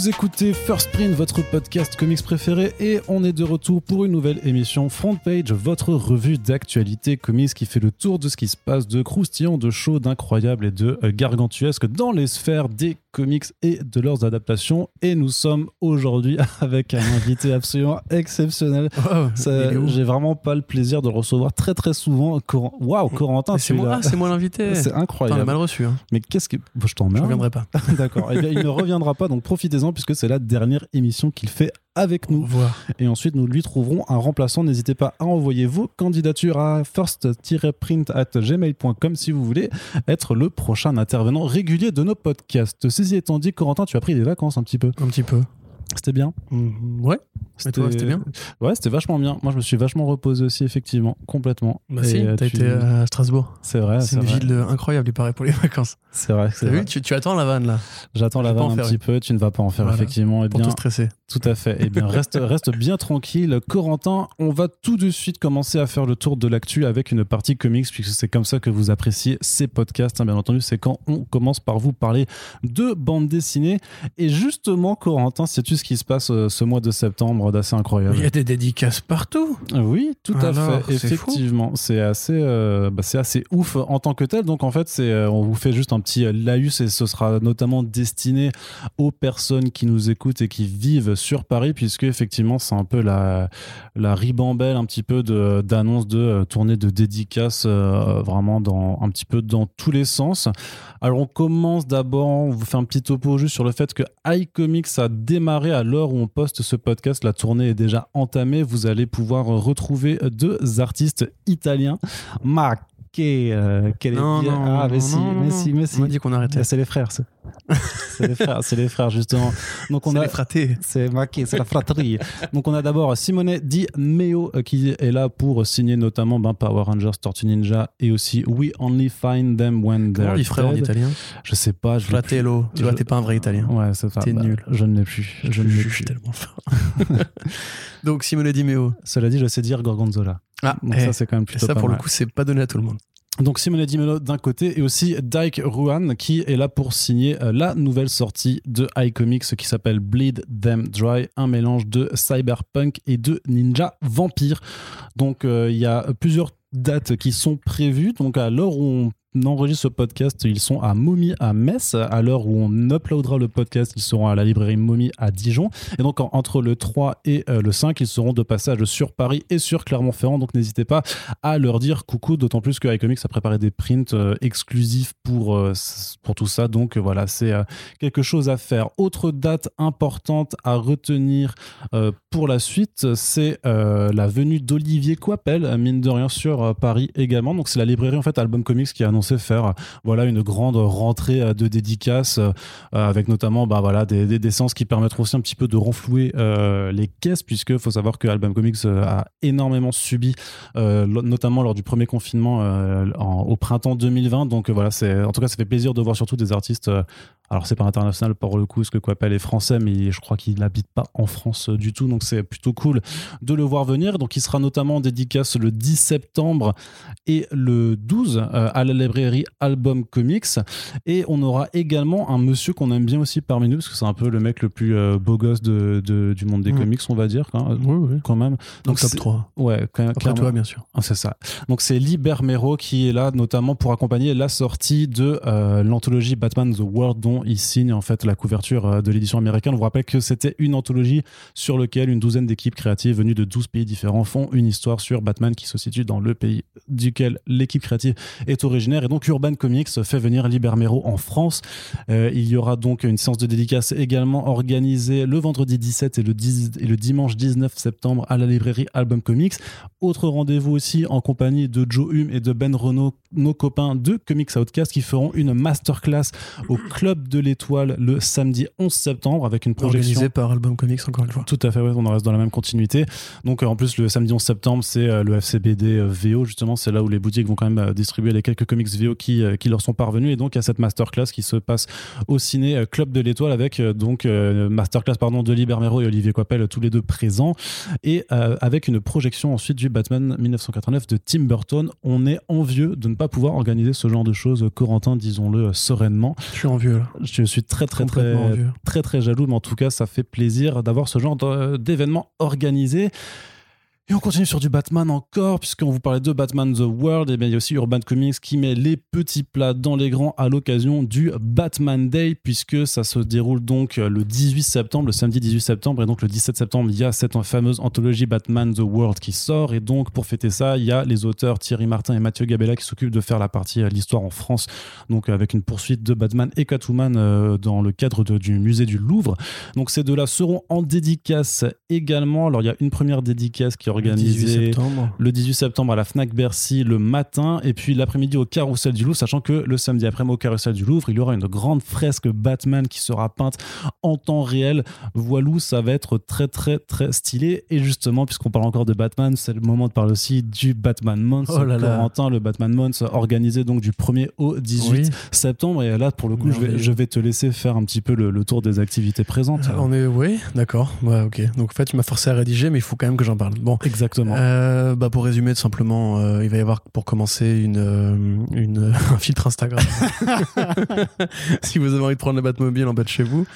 vous écoutez First Print, votre podcast comics préféré, et on est de retour pour une nouvelle émission Front Page, votre revue d'actualité comics qui fait le tour de ce qui se passe de croustillant, de chaud, d'incroyable et de euh, gargantuesque dans les sphères des comics et de leurs adaptations. Et nous sommes aujourd'hui avec un invité absolument exceptionnel. Oh, J'ai vraiment pas le plaisir de le recevoir très très souvent. Cor- Waouh, Corentin, c'est moi, ah, c'est moi l'invité. C'est incroyable. mal reçu. Hein. Mais qu'est-ce que. Bon, je t'en Je mets. reviendrai pas. D'accord. Eh bien, il ne reviendra pas, donc profitez-en puisque c'est la dernière émission qu'il fait avec nous. Et ensuite, nous lui trouverons un remplaçant. N'hésitez pas à envoyer vos candidatures à first-print@gmail.com si vous voulez être le prochain intervenant régulier de nos podcasts. Ceci étant dit, Corentin, tu as pris des vacances un petit peu. Un petit peu. C'était bien. Mm, ouais. Et c'était bien Ouais, c'était vachement bien. Moi, je me suis vachement reposé aussi, effectivement, complètement. Bah Et, si, euh, t'as tu- été à Strasbourg. C'est vrai, c'est une vrai. ville incroyable, il paraît, pour les vacances. C'est vrai, T'as vu tu, tu attends la vanne, là, J'attends la vanne un faire petit peu. Tu ne vas pas en faire, Voilà. effectivement. Eh pour bien, te stresser. Tout à fait. Eh bien, reste, reste bien tranquille. Corentin, on va tout de suite commencer à faire le tour de l'actu avec une partie comics, puisque c'est comme ça que vous appréciez ces podcasts. hein, bien entendu, c'est quand on commence par vous parler de bande dessinée. Et justement, Corentin, sais-tu ce qui se passe euh, ce mois de septembre d'assez incroyable Il y a des dédicaces partout. Oui, tout à fait. Effectivement, c'est assez, euh, bah, c'est assez ouf en tant que tel. Donc en fait, c'est, euh, on vous fait juste un petit laïus et ce sera notamment destiné aux personnes qui nous écoutent et qui vivent sur Paris, puisque effectivement, c'est un peu la, la ribambelle un petit peu de, d'annonces de euh, tournées de dédicaces, vraiment dans un petit peu dans tous les sens. Alors on commence d'abord, on vous fait un petit topo juste sur le fait que iComics a démarré à l'heure où on poste ce podcast. La tournée est déjà entamée. Vous allez pouvoir retrouver deux artistes italiens. Che, euh, quelle est Non, bien- non, ah, mais non, si, non, mais non. si, mais On si. m'a dit qu'on arrêtait. Ah, C'est les frères, c'est c'est les frères, c'est les frères justement. Donc on C'est a les fratés. c'est marqué, c'est la fratrie. Donc on a d'abord Simone Di Meo euh, qui est là pour signer notamment ben, Power Rangers, Tortue Ninja et aussi We Only Find Them When Comment on They're dit frère en italien Je sais pas. Je Fratello. Tu vois, t'es pas un vrai italien. Ouais, c'est ça. T'es Bah, nul. Je ne l'ai plus. Je ne l'ai juge plus. tellement fort. Donc, Simone Di Meo. Cela dit, je sais dire Gorgonzola. Ah, Donc eh, ça, c'est quand même et plutôt ça, pas pour le coup, c'est pas donné à tout le monde. Donc Simone Di Melo d'un côté et aussi Dyke Ruan qui est là pour signer euh, la nouvelle sortie de iComics qui s'appelle Bleed Them Dry, un mélange de cyberpunk et de ninja vampire. Donc euh, il y a plusieurs dates qui sont prévues. Donc à l'heure où on enregistre ce podcast, ils sont à Momie à Metz. À l'heure où on uploadera le podcast, ils seront à la librairie Momie à Dijon. Et donc en- entre le 3 et euh, le 5, ils seront de passage sur Paris et sur Clermont-Ferrand. Donc n'hésitez pas à leur dire coucou, d'autant plus que iComics a préparé des prints euh, exclusifs pour, euh, pour tout ça. Donc voilà, c'est quelque chose à faire. Autre date importante à retenir pour la suite, c'est la venue d'Olivier Coipel, mine de rien, sur Paris également. Donc c'est la librairie en fait Album Comics qui a annoncé faire euh, voilà une grande rentrée euh, de dédicaces euh, avec notamment bah, voilà, des, des, qui permettront aussi un petit peu de renflouer euh, les caisses, puisque faut savoir que Album Comics euh, a énormément subi euh, notamment lors du premier confinement euh, en- au printemps 2020. Donc euh, voilà, c'est en tout cas ça fait plaisir de voir surtout des artistes. euh, alors c'est pas international pour le coup, ce que Coppel est français, mais je crois qu'il n'habite pas en France euh, du tout, donc c'est plutôt cool de le voir venir. Donc il sera notamment en dédicace le 10 septembre et le 12 euh, à la librairie Album Comics. Et on aura également un monsieur qu'on aime bien aussi parmi nous, parce que c'est un peu le mec le plus euh, beau gosse de, de- du monde des Mm. comics, on va dire, hein, Oui, oui. quand même. Donc, top c'est- 3. Ouais, quand- Après clairement. toi, bien sûr. Ah, C'est ça. Donc c'est Liber Mero qui est là notamment pour accompagner la sortie de euh, l'anthologie Batman The World dont il signe en fait la couverture euh, de l'édition américaine. On vous rappelle que c'était une anthologie sur laquelle une douzaine d'équipes créatives venues de 12 pays différents font une histoire sur Batman qui se situe dans le pays duquel l'équipe créative est originaire. Et donc Urban Comics fait venir Liber Mero en France. Euh, il y aura donc une séance de dédicace également organisée le vendredi 17 et le, 10 et le dimanche 19 septembre à la librairie Album Comics. Autre rendez-vous aussi en compagnie de Joe Hume et de Ben Renault, nos copains de Comics Outcast, qui feront une masterclass au Club de l'Étoile le samedi 11 septembre avec une projection. Organisé par Album Comics, encore une fois. Tout à fait, ouais, on en reste dans la même continuité. Donc euh, en plus, le samedi 11 septembre, c'est euh, le FCBD euh, VO, justement, c'est là où les boutiques vont quand même distribuer les quelques comics VO qui, qui leur sont parvenus. Et donc, il y a cette masterclass qui se passe au ciné Club de l'Étoile avec donc masterclass pardon, de Liber Mero et Olivier Coppel, tous les deux présents. Et avec une projection ensuite du Batman 1989 de Tim Burton. On est envieux de ne pas pouvoir organiser ce genre de choses, Corentin, disons-le sereinement. Je suis envieux là. Je suis très très très envieux. très très jaloux, mais en tout cas, ça fait plaisir d'avoir ce genre de- d'événement organisé. Et on continue sur du Batman encore, puisqu'on vous parlait de Batman The World, et bien il y a aussi Urban Comics qui met les petits plats dans les grands à l'occasion du Batman Day, puisque ça se déroule donc le 18 septembre, le samedi 18 septembre, et donc le 17 septembre, il y a cette fameuse anthologie Batman The World qui sort, et donc pour fêter ça, il y a les auteurs Thierry Martin et Mathieu Gabella qui s'occupent de faire la partie euh, l'histoire en France, donc avec une poursuite de Batman et Catwoman euh, dans le cadre du musée du Louvre. Donc ces deux-là seront en dédicace également. Alors il y a une première dédicace qui est Le 18 organisée septembre. le 18 septembre à la Fnac Bercy le matin et puis l'après-midi au Carrousel du Louvre, sachant que le samedi après-midi au Carrousel du Louvre, il y aura une grande fresque Batman qui sera peinte en temps réel. Voilou, ça va être très très très stylé. Et justement, puisqu'on parle encore de Batman, c'est le moment de parler aussi du Batman Month. Oh là là. Corentin, le Batman Month organisé donc du 1er au 18 Oui. septembre. Et là, pour le coup, je vais, je vais te laisser faire un petit peu le, le tour des activités présentes. Euh, On est, oui, d'accord. Ouais, ok. Donc en fait, tu m'as forcé à rédiger, mais il faut quand même que j'en parle. Bon. Exactement. Euh, bah pour résumer, tout simplement, euh, il va y avoir pour commencer une, euh, une, un filtre Instagram. si vous avez envie de prendre le Batmobile en bas de chez vous,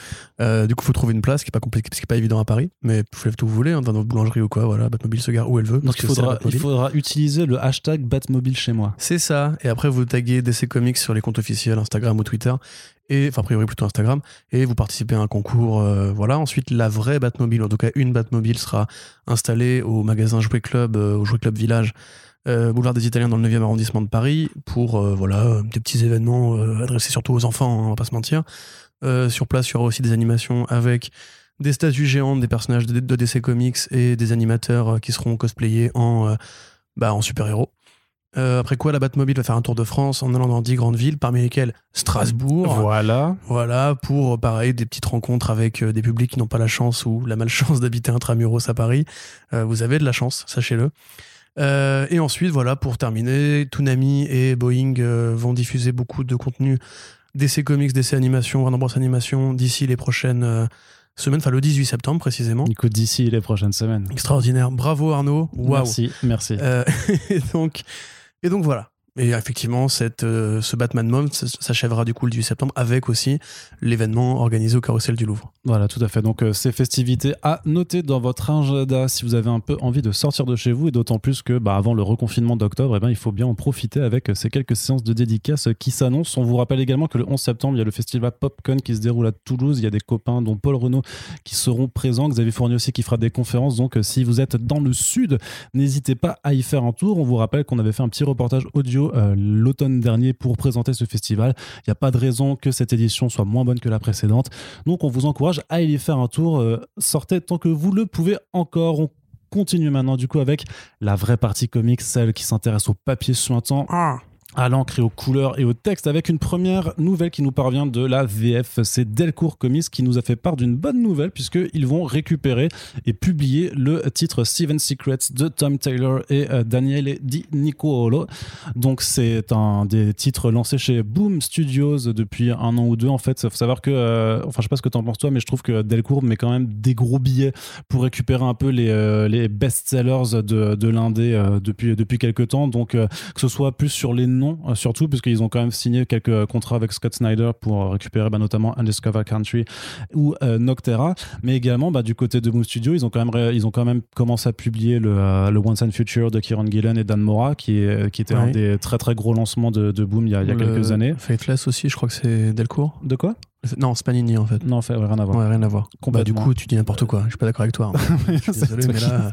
euh, du coup, faut trouver une place, ce qui est pas compliqué, ce qui est pas évident à Paris, mais vous faites tout vous voulez, hein, dans notre boulangerie ou quoi. Voilà, Batmobile se gare où elle veut. donc il la il faudra utiliser le hashtag Batmobile chez moi. C'est ça. Et après, vous taguez DC Comics sur les comptes officiels Instagram ou Twitter. Enfin, a priori plutôt Instagram. Et vous participez à un concours. euh, voilà. Ensuite, la vraie Batmobile, en tout cas une Batmobile, sera installée au magasin Jouet Club, euh, au Jouet Club Village, euh, boulevard des Italiens dans le 9e arrondissement de Paris, pour voilà, des petits événements adressés surtout aux enfants, hein, on va pas se mentir. Sur place, il y aura aussi des animations avec des statues géantes, des personnages de, de DC Comics et des animateurs qui seront cosplayés en, bah, en super-héros. Euh, après quoi, la Batmobile va faire un tour de France en allant dans 10 grandes villes, parmi lesquelles Strasbourg. Voilà. Voilà, pour pareil, des petites rencontres avec euh, des publics qui n'ont pas la chance ou la malchance d'habiter intramuros à Paris. Euh, vous avez de la chance, sachez-le. Euh, et ensuite, voilà, pour terminer, Toonami et Boeing euh, vont diffuser beaucoup de contenu DC Comics, DC Animation, Warner Bros Animation d'ici les prochaines euh, semaines, enfin le 18 septembre précisément. Écoute, d'ici les prochaines semaines. Extraordinaire. Bravo Arnaud. Waouh. Merci, merci. Euh, et, donc, et donc voilà. Et effectivement, cette, euh, ce Batman s- s'achèvera du coup le 18 septembre avec aussi l'événement organisé au Carrousel du Louvre. Voilà, tout à fait. Donc, euh, ces festivités à noter dans votre agenda si vous avez un peu envie de sortir de chez vous et d'autant plus que, bah, avant le reconfinement d'octobre, eh ben, il faut bien en profiter avec euh, ces quelques séances de dédicaces qui s'annoncent. On vous rappelle également que le 11 septembre, il y a le festival Popcon qui se déroule à Toulouse. Il y a des copains, dont Paul Renault, qui seront présents. Xavier Fournier aussi qui fera des conférences. Donc, si vous êtes dans le sud, n'hésitez pas à y faire un tour. On vous rappelle qu'on avait fait un petit reportage audio euh, l'automne dernier pour présenter ce festival. Il n'y a pas de raison que cette édition soit moins bonne que la précédente. Donc on vous encourage à y faire un tour. Euh, sortez tant que vous le pouvez encore. On continue maintenant du coup avec la vraie partie comics, celle qui s'intéresse au papier suintant, à l'encre et aux couleurs et au texte, avec une première nouvelle qui nous parvient de la VF. C'est Delcourt Comics qui nous a fait part d'une bonne nouvelle puisqu'ils vont récupérer et publier le titre Seven Secrets de Tom Taylor et euh, Daniele Di Nicolo. Donc c'est un des titres lancés chez Boom Studios depuis un an ou deux en fait. Il faut savoir que, euh, enfin je sais pas ce que t'en penses toi, mais je trouve que Delcourt met quand même des gros billets pour récupérer un peu les, euh, les best-sellers de, de l'indé depuis, depuis quelques temps. Donc que ce soit plus sur les noms euh, surtout, puisqu'ils ont quand même signé quelques euh, contrats avec Scott Snyder pour euh, récupérer bah, notamment Undiscovered Country ou Noctera, mais également bah, du côté de Boom Studio, ils ont quand même, ils ont quand même commencé à publier le, le Once and Future de Kieran Gillen et Dan Mora, qui, est, qui était un des très très gros lancements de, de Boom il y a, il y a Le quelques années. Faithless aussi, je crois que c'est Delcourt. De quoi? Non, Spanini en fait. Non, fait, rien à voir. Ouais, rien à voir. Bah, du coup, tu dis n'importe quoi. Je suis pas d'accord avec toi. hein. Je suis C'est désolé, mais là,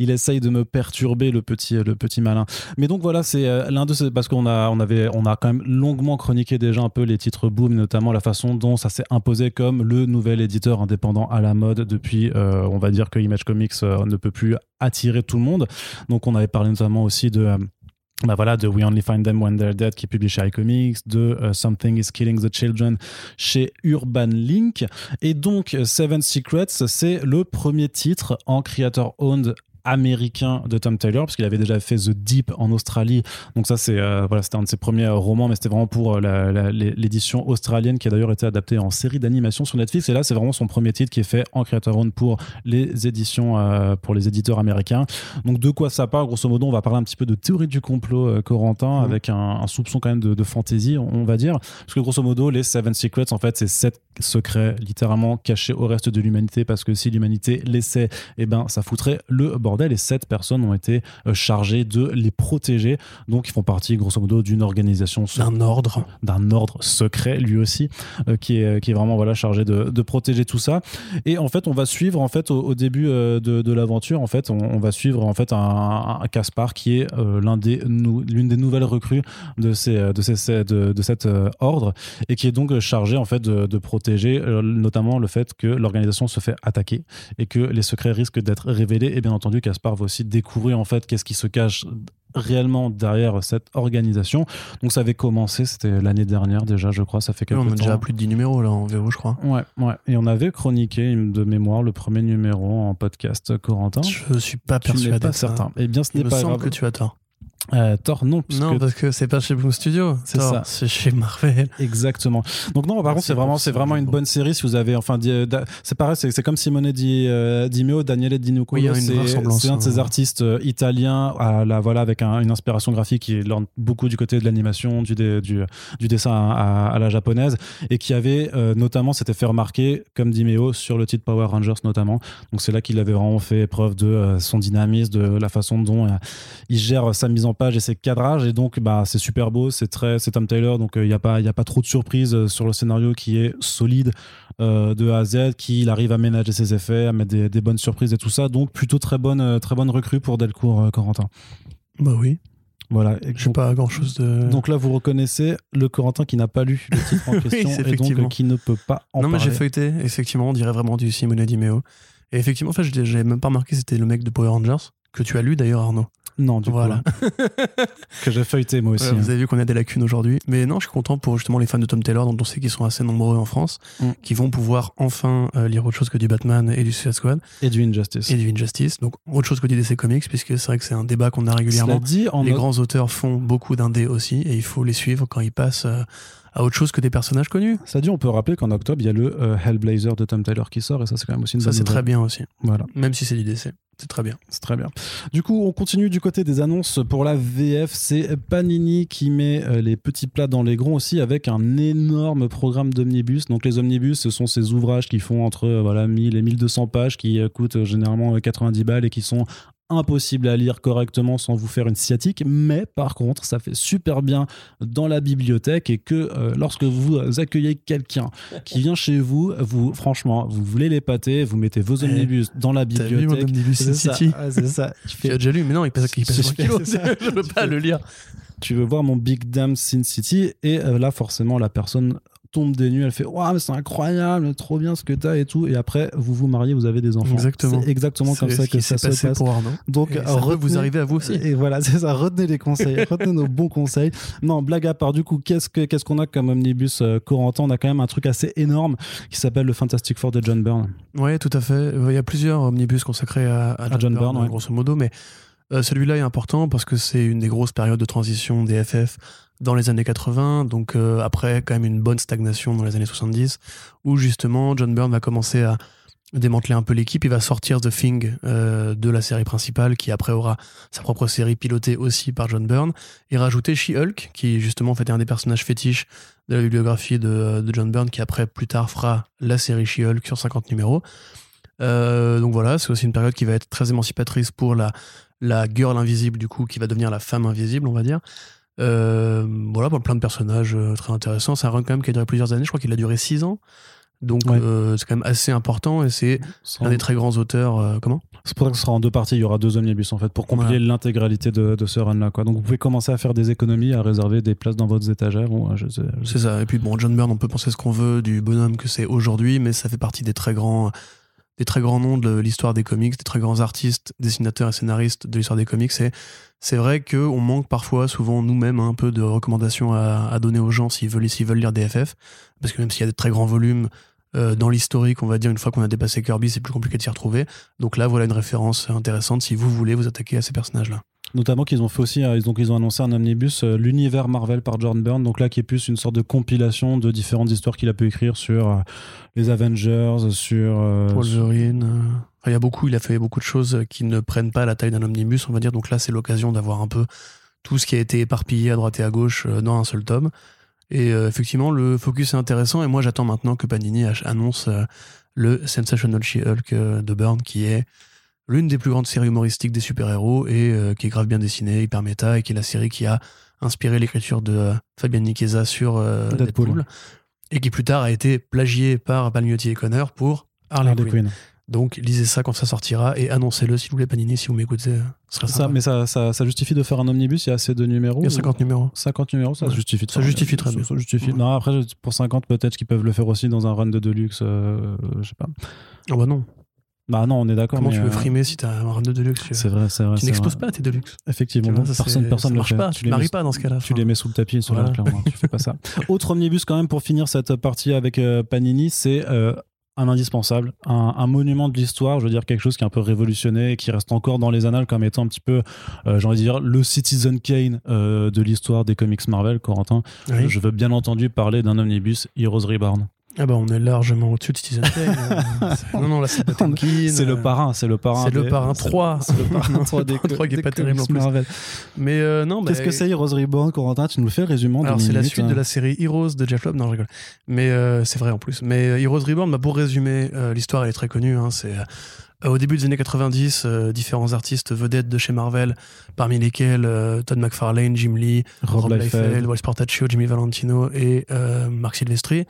il essaye de me perturber le petit le petit malin mais donc voilà c'est euh, l'un de ces parce qu'on a on avait on a quand même longuement chroniqué déjà un peu les titres boom notamment la façon dont ça s'est imposé comme le nouvel éditeur indépendant à la mode depuis euh, on va dire que Image Comics euh, ne peut plus attirer tout le monde donc on avait parlé notamment aussi de euh, bah voilà, de We Only Find Them When They're Dead qui est publié chez iComics, de Something is Killing the Children chez Urban Link. Et donc, Seven Secrets, c'est le premier titre en creator-owned américain de Tom Taylor, parce qu'il avait déjà fait The Deep en Australie. Donc ça, c'est euh, voilà, c'était un de ses premiers romans, mais c'était vraiment pour euh, l'édition australienne qui a d'ailleurs été adaptée en série d'animation sur Netflix. Et là, c'est vraiment son premier titre qui est fait en creator own pour les éditions, euh, pour les éditeurs américains. Donc de quoi ça parle? Grosso modo, on va parler un petit peu de théorie du complot, Corentin, mmh. avec un, soupçon quand même de, de fantaisie, on va dire. Parce que grosso modo, les Seven Secrets, en fait, c'est sept secrets littéralement cachés au reste de l'humanité, parce que si l'humanité laissait, eh ben, ça foutrait le bordel. Et sept personnes ont été chargées de les protéger. Donc, ils font partie, grosso modo, d'une organisation. D'un ordre. D'un ordre secret, lui aussi, euh, qui, est, qui est vraiment voilà, chargé de, de, protéger tout ça. Et en fait, on va suivre, en fait, au, début euh, de, de l'aventure, en fait, on, va suivre, en fait, un, Caspar qui est euh, l'un des, l'une des nouvelles recrues de, ces, de, ces, de, de cet ordre et qui est donc chargé, en fait, de, de protéger notamment le fait que l'organisation se fait attaquer et que les secrets risquent d'être révélés. Et bien entendu, Caspar va aussi découvrir, en fait, qu'est-ce qui se cache réellement derrière cette organisation. Donc ça avait commencé, c'était l'année dernière déjà, je crois, ça fait quelques temps. On a déjà plus de 10 numéros là en VO, je crois. Ouais, ouais. Et on avait chroniqué de mémoire le premier numéro en podcast Corentin. Je suis pas persuadé. pas certain. Eh bien, ce n'est pas grave. que tu as tort. Euh, Thor, non. non, parce que c'est pas chez Boom Studio. C'est ça. C'est chez Marvel. Exactement. Donc, non, par contre, c'est vraiment, c'est vraiment une bonne série. Si vous avez, enfin, c'est pareil, c'est comme Simone Di, euh, Di Meo, Daniele Di Nucolo. c'est un de ces artistes euh, italiens, à la, voilà, avec une inspiration graphique qui est beaucoup du côté de l'animation, du, du, du, dessin à, la japonaise, et qui avait notamment s'était fait remarquer, comme Di Meo, sur le titre Power Rangers notamment. Donc, c'est là qu'il avait vraiment fait preuve de son dynamisme, de la façon dont il gère sa mise en page et ses cadrages et donc bah c'est super beau c'est très c'est Tom Taylor donc il euh, n'y a pas il a pas trop de surprises euh, sur le scénario qui est solide euh, de A à Z qui il arrive à ménager ses effets à mettre des, bonnes surprises et tout ça donc plutôt très bonne très bonne recrue pour Delcourt Corentin bah oui voilà. Je pas grand chose de. Donc là, vous reconnaissez le Corentin qui n'a pas lu le titre en question et donc qui ne peut pas en non, parler. mais j'ai feuilleté. Effectivement, on dirait vraiment du Simone Di Meo. Et effectivement, en fait, j'avais même pas remarqué c'était le mec de Power Rangers que tu as lu d'ailleurs, Arnaud. Non, du voilà. coup. que j'ai feuilleté moi aussi. Vous hein. avez vu qu'on a des lacunes aujourd'hui. Mais non, je suis content pour justement les fans de Tom Taylor, dont on sait qu'ils sont assez nombreux en France, mm. qui vont pouvoir enfin euh, lire autre chose que du Batman et du Suicide Squad. Et du Injustice. Et du Injustice. Donc autre chose que du DC Comics, puisque c'est vrai que c'est un débat qu'on a régulièrement. Dit, les grands auteurs font beaucoup d'indés aussi, et il faut les suivre quand ils passent. Euh, à autre chose que des personnages connus. Ça dit, on peut rappeler qu'en octobre, il y a le euh, Hellblazer de Tom Taylor qui sort, et ça, c'est quand même aussi une Ça, c'est très bien aussi. Voilà. Même si c'est du DC. C'est très bien. C'est très bien. Du coup, on continue du côté des annonces pour la VF. C'est Panini qui met euh, les petits plats dans les grands aussi avec un énorme programme d'omnibus. Donc, les omnibus, ce sont ces ouvrages qui font entre euh, voilà, 1000 et 1200 pages qui coûtent généralement 90 balles et qui sont impossible à lire correctement sans vous faire une sciatique, mais par contre, ça fait super bien dans la bibliothèque et que euh, lorsque vous accueillez quelqu'un qui vient chez vous, vous franchement, vous voulez l'épater, vous mettez vos eh, omnibus dans la bibliothèque. Vu mon omnibus City C'est ça. Tu as déjà lu, mais non, il passe, il passe kilo. Je veux pas le lire. Tu veux voir mon Big Damn Sin City et euh, là, forcément, la personne tombe des nues, elle fait Waouh, mais c'est incroyable, trop bien ce que t'as et tout. Et après, vous vous mariez, vous avez des enfants. Exactement. C'est exactement comme ça que ça se passe. Pour Arnaud. Donc, vous arrivez à vous aussi. Et voilà, c'est ça. Retenez les conseils, retenez nos bons conseils. Non, blague à part, du coup, qu'est-ce qu'on qu'est-ce qu'on a comme omnibus euh, Corentin? On a quand même un truc assez énorme qui s'appelle le Fantastic Four de John Byrne. Ouais, tout à fait. Il y a plusieurs omnibus consacrés à, à, John, Byrne, grosso modo, mais. Euh, celui-là est important parce que c'est une des grosses périodes de transition des FF dans les années 80, donc euh, après quand même une bonne stagnation dans les années 70, où justement John Byrne va commencer à démanteler un peu l'équipe, il va sortir The Thing euh, de la série principale, qui après aura sa propre série pilotée aussi par John Byrne, et rajouter She-Hulk, qui justement fait un des personnages fétiches de la bibliographie de, de John Byrne, qui après plus tard fera la série She-Hulk sur 50 numéros. Euh, donc voilà, c'est aussi une période qui va être très émancipatrice pour la, la girl invisible, du coup, qui va devenir la femme invisible, on va dire. Euh, voilà, plein de personnages euh, très intéressants. C'est un run quand même qui a duré plusieurs années. Je crois qu'il a duré six ans. Donc euh, c'est quand même assez important et c'est un des très grands auteurs. comment? C'est pour ça que ce sera en deux parties. Il y aura deux omnibus en fait pour compiler l'intégralité de, ce run-là. Donc vous pouvez commencer à faire des économies, à réserver des places dans votre étagères. C'est ça. Et puis bon, John Byrne, on peut penser ce qu'on veut du bonhomme que c'est aujourd'hui, mais ça fait partie des très grands des très grands noms de l'histoire des comics, des très grands artistes, dessinateurs et scénaristes de l'histoire des comics. Et c'est vrai qu'on manque parfois, souvent nous-mêmes, un peu de recommandations à, donner aux gens s'ils veulent, s'ils veulent lire des. Parce que même s'il y a de très grands volumes, euh, dans l'historique, on va dire, une fois qu'on a dépassé Kirby, c'est plus compliqué de s'y retrouver. Donc là, voilà une référence intéressante si vous voulez vous attaquer à ces personnages-là. Notamment qu'ils ont fait aussi, euh, donc ils ont annoncé un omnibus, euh, l'univers Marvel par John Byrne, donc là qui est plus une sorte de compilation de différentes histoires qu'il a pu écrire sur euh, les Avengers, sur euh, Wolverine. il y a beaucoup, il a fait beaucoup de choses qui ne prennent pas la taille d'un omnibus, on va dire. Donc là, c'est l'occasion d'avoir un peu tout ce qui a été éparpillé à droite et à gauche dans un seul tome. Et effectivement, le focus est intéressant. Et moi, j'attends maintenant que Panini annonce le Sensational She-Hulk de Byrne, qui est l'une des plus grandes séries humoristiques des super-héros et euh, qui est grave bien dessinée, hyper méta, et qui est la série qui a inspiré l'écriture de euh, Fabian Nicheza sur euh, Deadpool. Deadpool. et qui plus tard a été plagié par Palmiotti et Connor pour Harley, Harley Quinn. Quinn. Donc lisez ça quand ça sortira et annoncez-le s'il vous plaît Panini si vous m'écoutez. euh, Ça, sympa. mais ça, ça, ça justifie de faire un omnibus, il y a assez de numéros Il y a ou- 50 numéros. 50 numéros, ça Ouais. justifie. Ça justifie très bien. ça justifie. Ouais. Non, après, pour 50, peut-être qu'ils peuvent le faire aussi dans un run de Deluxe, euh, je sais pas. Ah bah non. Bah non, on est d'accord. Comment mais, tu veux euh, frimer si t'as un de Deluxe C'est vrai, c'est vrai. Tu n'exposes pas tes Deluxe. Effectivement, Tu vois, ça, personne, personne ne le marche fait. pas. Tu les maries pas dans ce cas-là. Tu les mets sous le tapis, sur Voilà. clairement. tu fais pas ça. Autre omnibus quand même pour finir cette partie avec euh, Panini, c'est euh, un indispensable, un, un monument de l'histoire, je veux dire quelque chose qui est un peu révolutionné et qui reste encore dans les annales comme étant un petit peu, euh, j'ai envie de dire, le Citizen Kane euh, de l'histoire des comics Marvel, Corentin. Oui. Je veux bien entendu parler d'un omnibus Heroes Reborn. Ah bah on est largement au-dessus de Citizen Kane. Euh, c'est- non, non, là c'est Potemkin. C'est le euh, parrain, c'est le parrain. C'est le parrain c'est- 3. C'est le parrain 3 des, Le 3 qui est pas terrible en plus. Marvel. Mais euh, non, bah, Qu'est-ce que c'est Heroes Reborn, Corentin? Tu nous le fais en Alors c'est la suite hein. de la série Heroes de Jeff Loeb, non je rigole. Mais euh, c'est vrai en plus. Mais euh, Heroes Reborn, bah, pour résumer, euh, l'histoire elle est très connue. hein, c'est euh, au début des années 90, euh, différents artistes vedettes de chez Marvel, parmi lesquels euh, Todd McFarlane, Jim Lee, Rob Rob Liefeld. Liefeld, Walt Portaccio, Jimmy Valentino et euh, Marc Silvestri.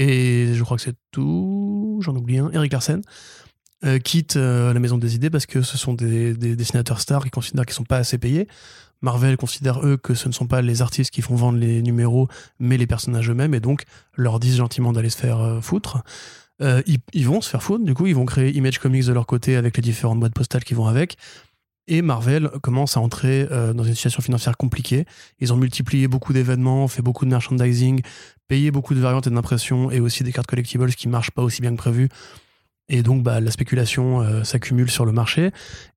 Et je crois que c'est tout, j'en oublie un, Eric Larsen, euh, quitte euh, la Maison des Idées parce que ce sont des, des dessinateurs stars qui considèrent qu'ils sont pas assez payés. Marvel considère eux que ce ne sont pas les artistes qui font vendre les numéros, mais les personnages eux-mêmes, et donc leur disent gentiment d'aller se faire euh, foutre. Ils, ils vont se faire foutre, du coup, ils vont créer Image Comics de leur côté avec les différentes boîtes postales qui vont avec. Et Marvel commence à entrer euh, dans une situation financière compliquée. Ils ont multiplié beaucoup d'événements, fait beaucoup de merchandising, payé beaucoup de variantes et d'impressions, et aussi des cartes collectibles qui marchent pas aussi bien que prévu. Et donc, bah, la spéculation euh, s'accumule sur le marché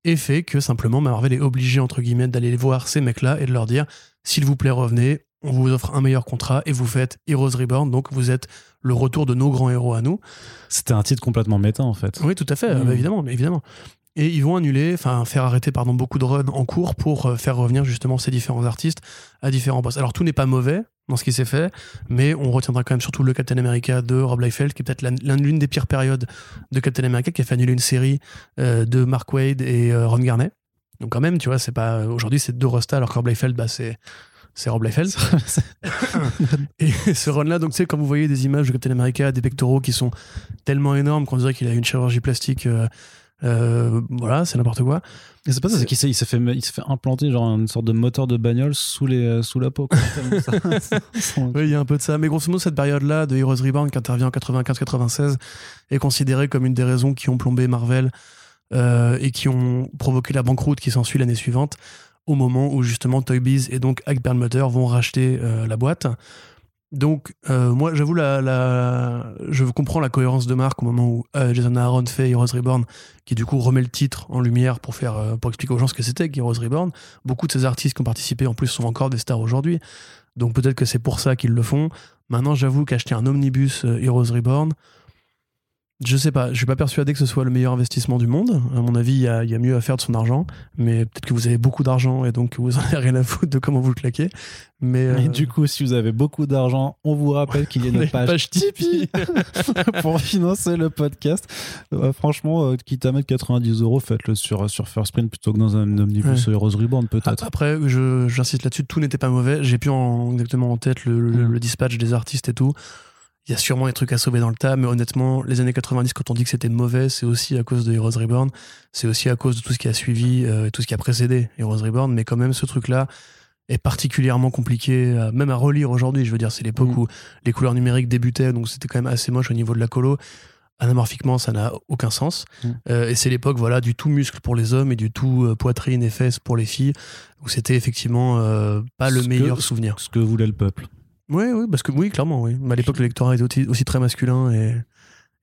et fait que simplement Marvel est obligé, entre guillemets, d'aller voir ces mecs-là et de leur dire s'il vous plaît, revenez, on vous offre un meilleur contrat et vous faites Heroes Reborn, donc vous êtes le retour de nos grands héros à nous. C'était un titre complètement méta en fait. Oui, tout à fait, Mm. euh, bah, évidemment, évidemment. Et ils vont annuler, enfin faire arrêter pardon beaucoup de runs en cours pour euh, faire revenir justement ces différents artistes à différents postes. Alors tout n'est pas mauvais dans ce qui s'est fait, mais on retiendra quand même surtout le Captain America de Rob Liefeld, qui est peut-être l'un- l'un- l'une des pires périodes de Captain America, qui a fait annuler une série euh, de Mark Wade et euh, Ron Garnet. Donc quand même, tu vois, c'est pas aujourd'hui c'est deux restas, alors que Rob Liefeld, bah c'est c'est Rob Liefeld. Et ce run-là, donc tu sais, quand vous voyez des images de Captain America, des pectoraux qui sont tellement énormes qu'on dirait qu'il a une chirurgie plastique, euh, euh, voilà, c'est n'importe quoi. Et c'est pas ça, C'est- qu'il s'est, il s'est fait, il s'est fait implanter genre une sorte de moteur de bagnole sous, les, euh, sous la peau. quoi. Tellement ça- ça- Oui, il y a un peu de ça. Mais grosso modo, cette période-là de Heroes Reborn qui intervient en 95-96 est considérée comme une des raisons qui ont plombé Marvel euh, et qui ont provoqué la banqueroute qui s'ensuit l'année suivante, au moment où justement Toy Biz et donc Ike Perlmutter vont racheter euh, la boîte. Donc, euh, moi, j'avoue, la, la- je comprends la cohérence de marque au moment où euh, Jason Aaron fait Heroes Reborn, qui du coup remet le titre en lumière pour, euh, expliquer aux gens ce que c'était qu'Heroes Reborn. Beaucoup de ces artistes qui ont participé en plus sont encore des stars aujourd'hui. Donc peut-être que c'est pour ça qu'ils le font. Maintenant, j'avoue qu'acheter un omnibus Heroes Reborn, je sais pas, je suis pas persuadé que ce soit le meilleur investissement du monde. À mon avis, il y a, il y a mieux à faire de son argent. Mais peut-être que vous avez beaucoup d'argent et donc vous en avez rien à foutre de comment vous le claquez. Mais, Et euh, du coup, si vous avez beaucoup d'argent, on vous rappelle qu'il y a une page, page Tipeee pour financer le podcast. Euh, franchement, euh, quitte à mettre 90 euros, faites-le sur, sur First Print plutôt que dans un omnibus Heroes Reborn, peut-être. Après, j'insiste là-dessus, tout n'était pas mauvais. J'ai plus en, exactement en tête le, le- Mm. le dispatch des artistes et tout. Il y a sûrement des trucs à sauver dans le tas, mais honnêtement, les années 90, quand on dit que c'était mauvais, c'est aussi à cause de Heroes Reborn. C'est aussi à cause de tout ce qui a suivi, euh, tout ce qui a précédé Heroes Reborn. Mais quand même, ce truc-là est particulièrement compliqué, même à relire aujourd'hui. Je veux dire, c'est l'époque Mm. où les couleurs numériques débutaient, donc c'était quand même assez moche au niveau de la colo. Anamorphiquement, ça n'a aucun sens. Mm. Euh, et c'est l'époque voilà, du tout muscle pour les hommes et du tout euh, poitrine et fesses pour les filles, où c'était effectivement pas le Ce que- meilleur souvenir. Ce que voulait le peuple. Oui, oui, parce que oui, clairement, oui. À l'époque, le lectorat était aussi, aussi très masculin et,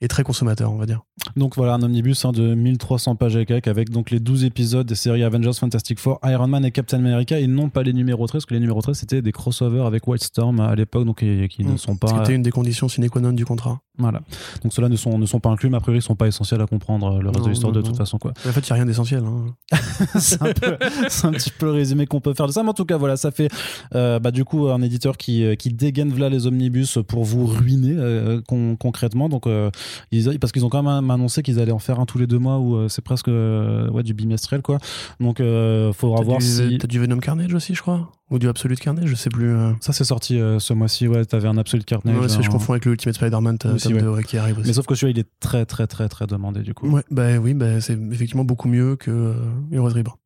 et très consommateur, on va dire. Donc voilà, un omnibus hein, de 1300 pages et quelques avec donc les 12 épisodes des séries Avengers, Fantastic Four, Iron Man et Captain America et non pas les numéros 13, parce que les numéros 13 c'était des crossovers avec White Storm à l'époque, donc et- qui ne Mm. sont pas. C'était une des conditions sine qua non du contrat. Voilà. Donc ceux-là ne sont, ne sont pas inclus, mais a priori ils sont pas essentiels à comprendre euh, le reste Non, de l'histoire de non, toute façon. quoi. En fait, il n'y a rien d'essentiel. hein. c'est un, peu- c'est un petit peu le résumé qu'on peut faire de ça. Mais en tout cas, voilà, ça fait euh, bah, du coup un éditeur qui, euh, qui dégaine voilà les omnibus pour vous ruiner euh, con- concrètement. Donc, euh, ils- parce qu'ils ont quand même annoncé qu'ils allaient en faire un tous les deux mois ou euh, c'est presque euh, ouais, du bimestriel. quoi. Donc, il faudra T'as voir du, si. t'as du Venom Carnage aussi, je crois Ou du Absolute Carnage, je sais plus. euh. Ça, c'est sorti euh, ce mois-ci. Ouais, t'avais un Absolute Carnage. Parce que je un- confonds avec le Ultimate Spider-Man ouais. ouais, qui arrive aussi. Mais sauf que celui-là, il est très, très, très, très demandé du coup. Ouais, bah oui, bah, c'est effectivement beaucoup mieux que euh, Heroes Reborn.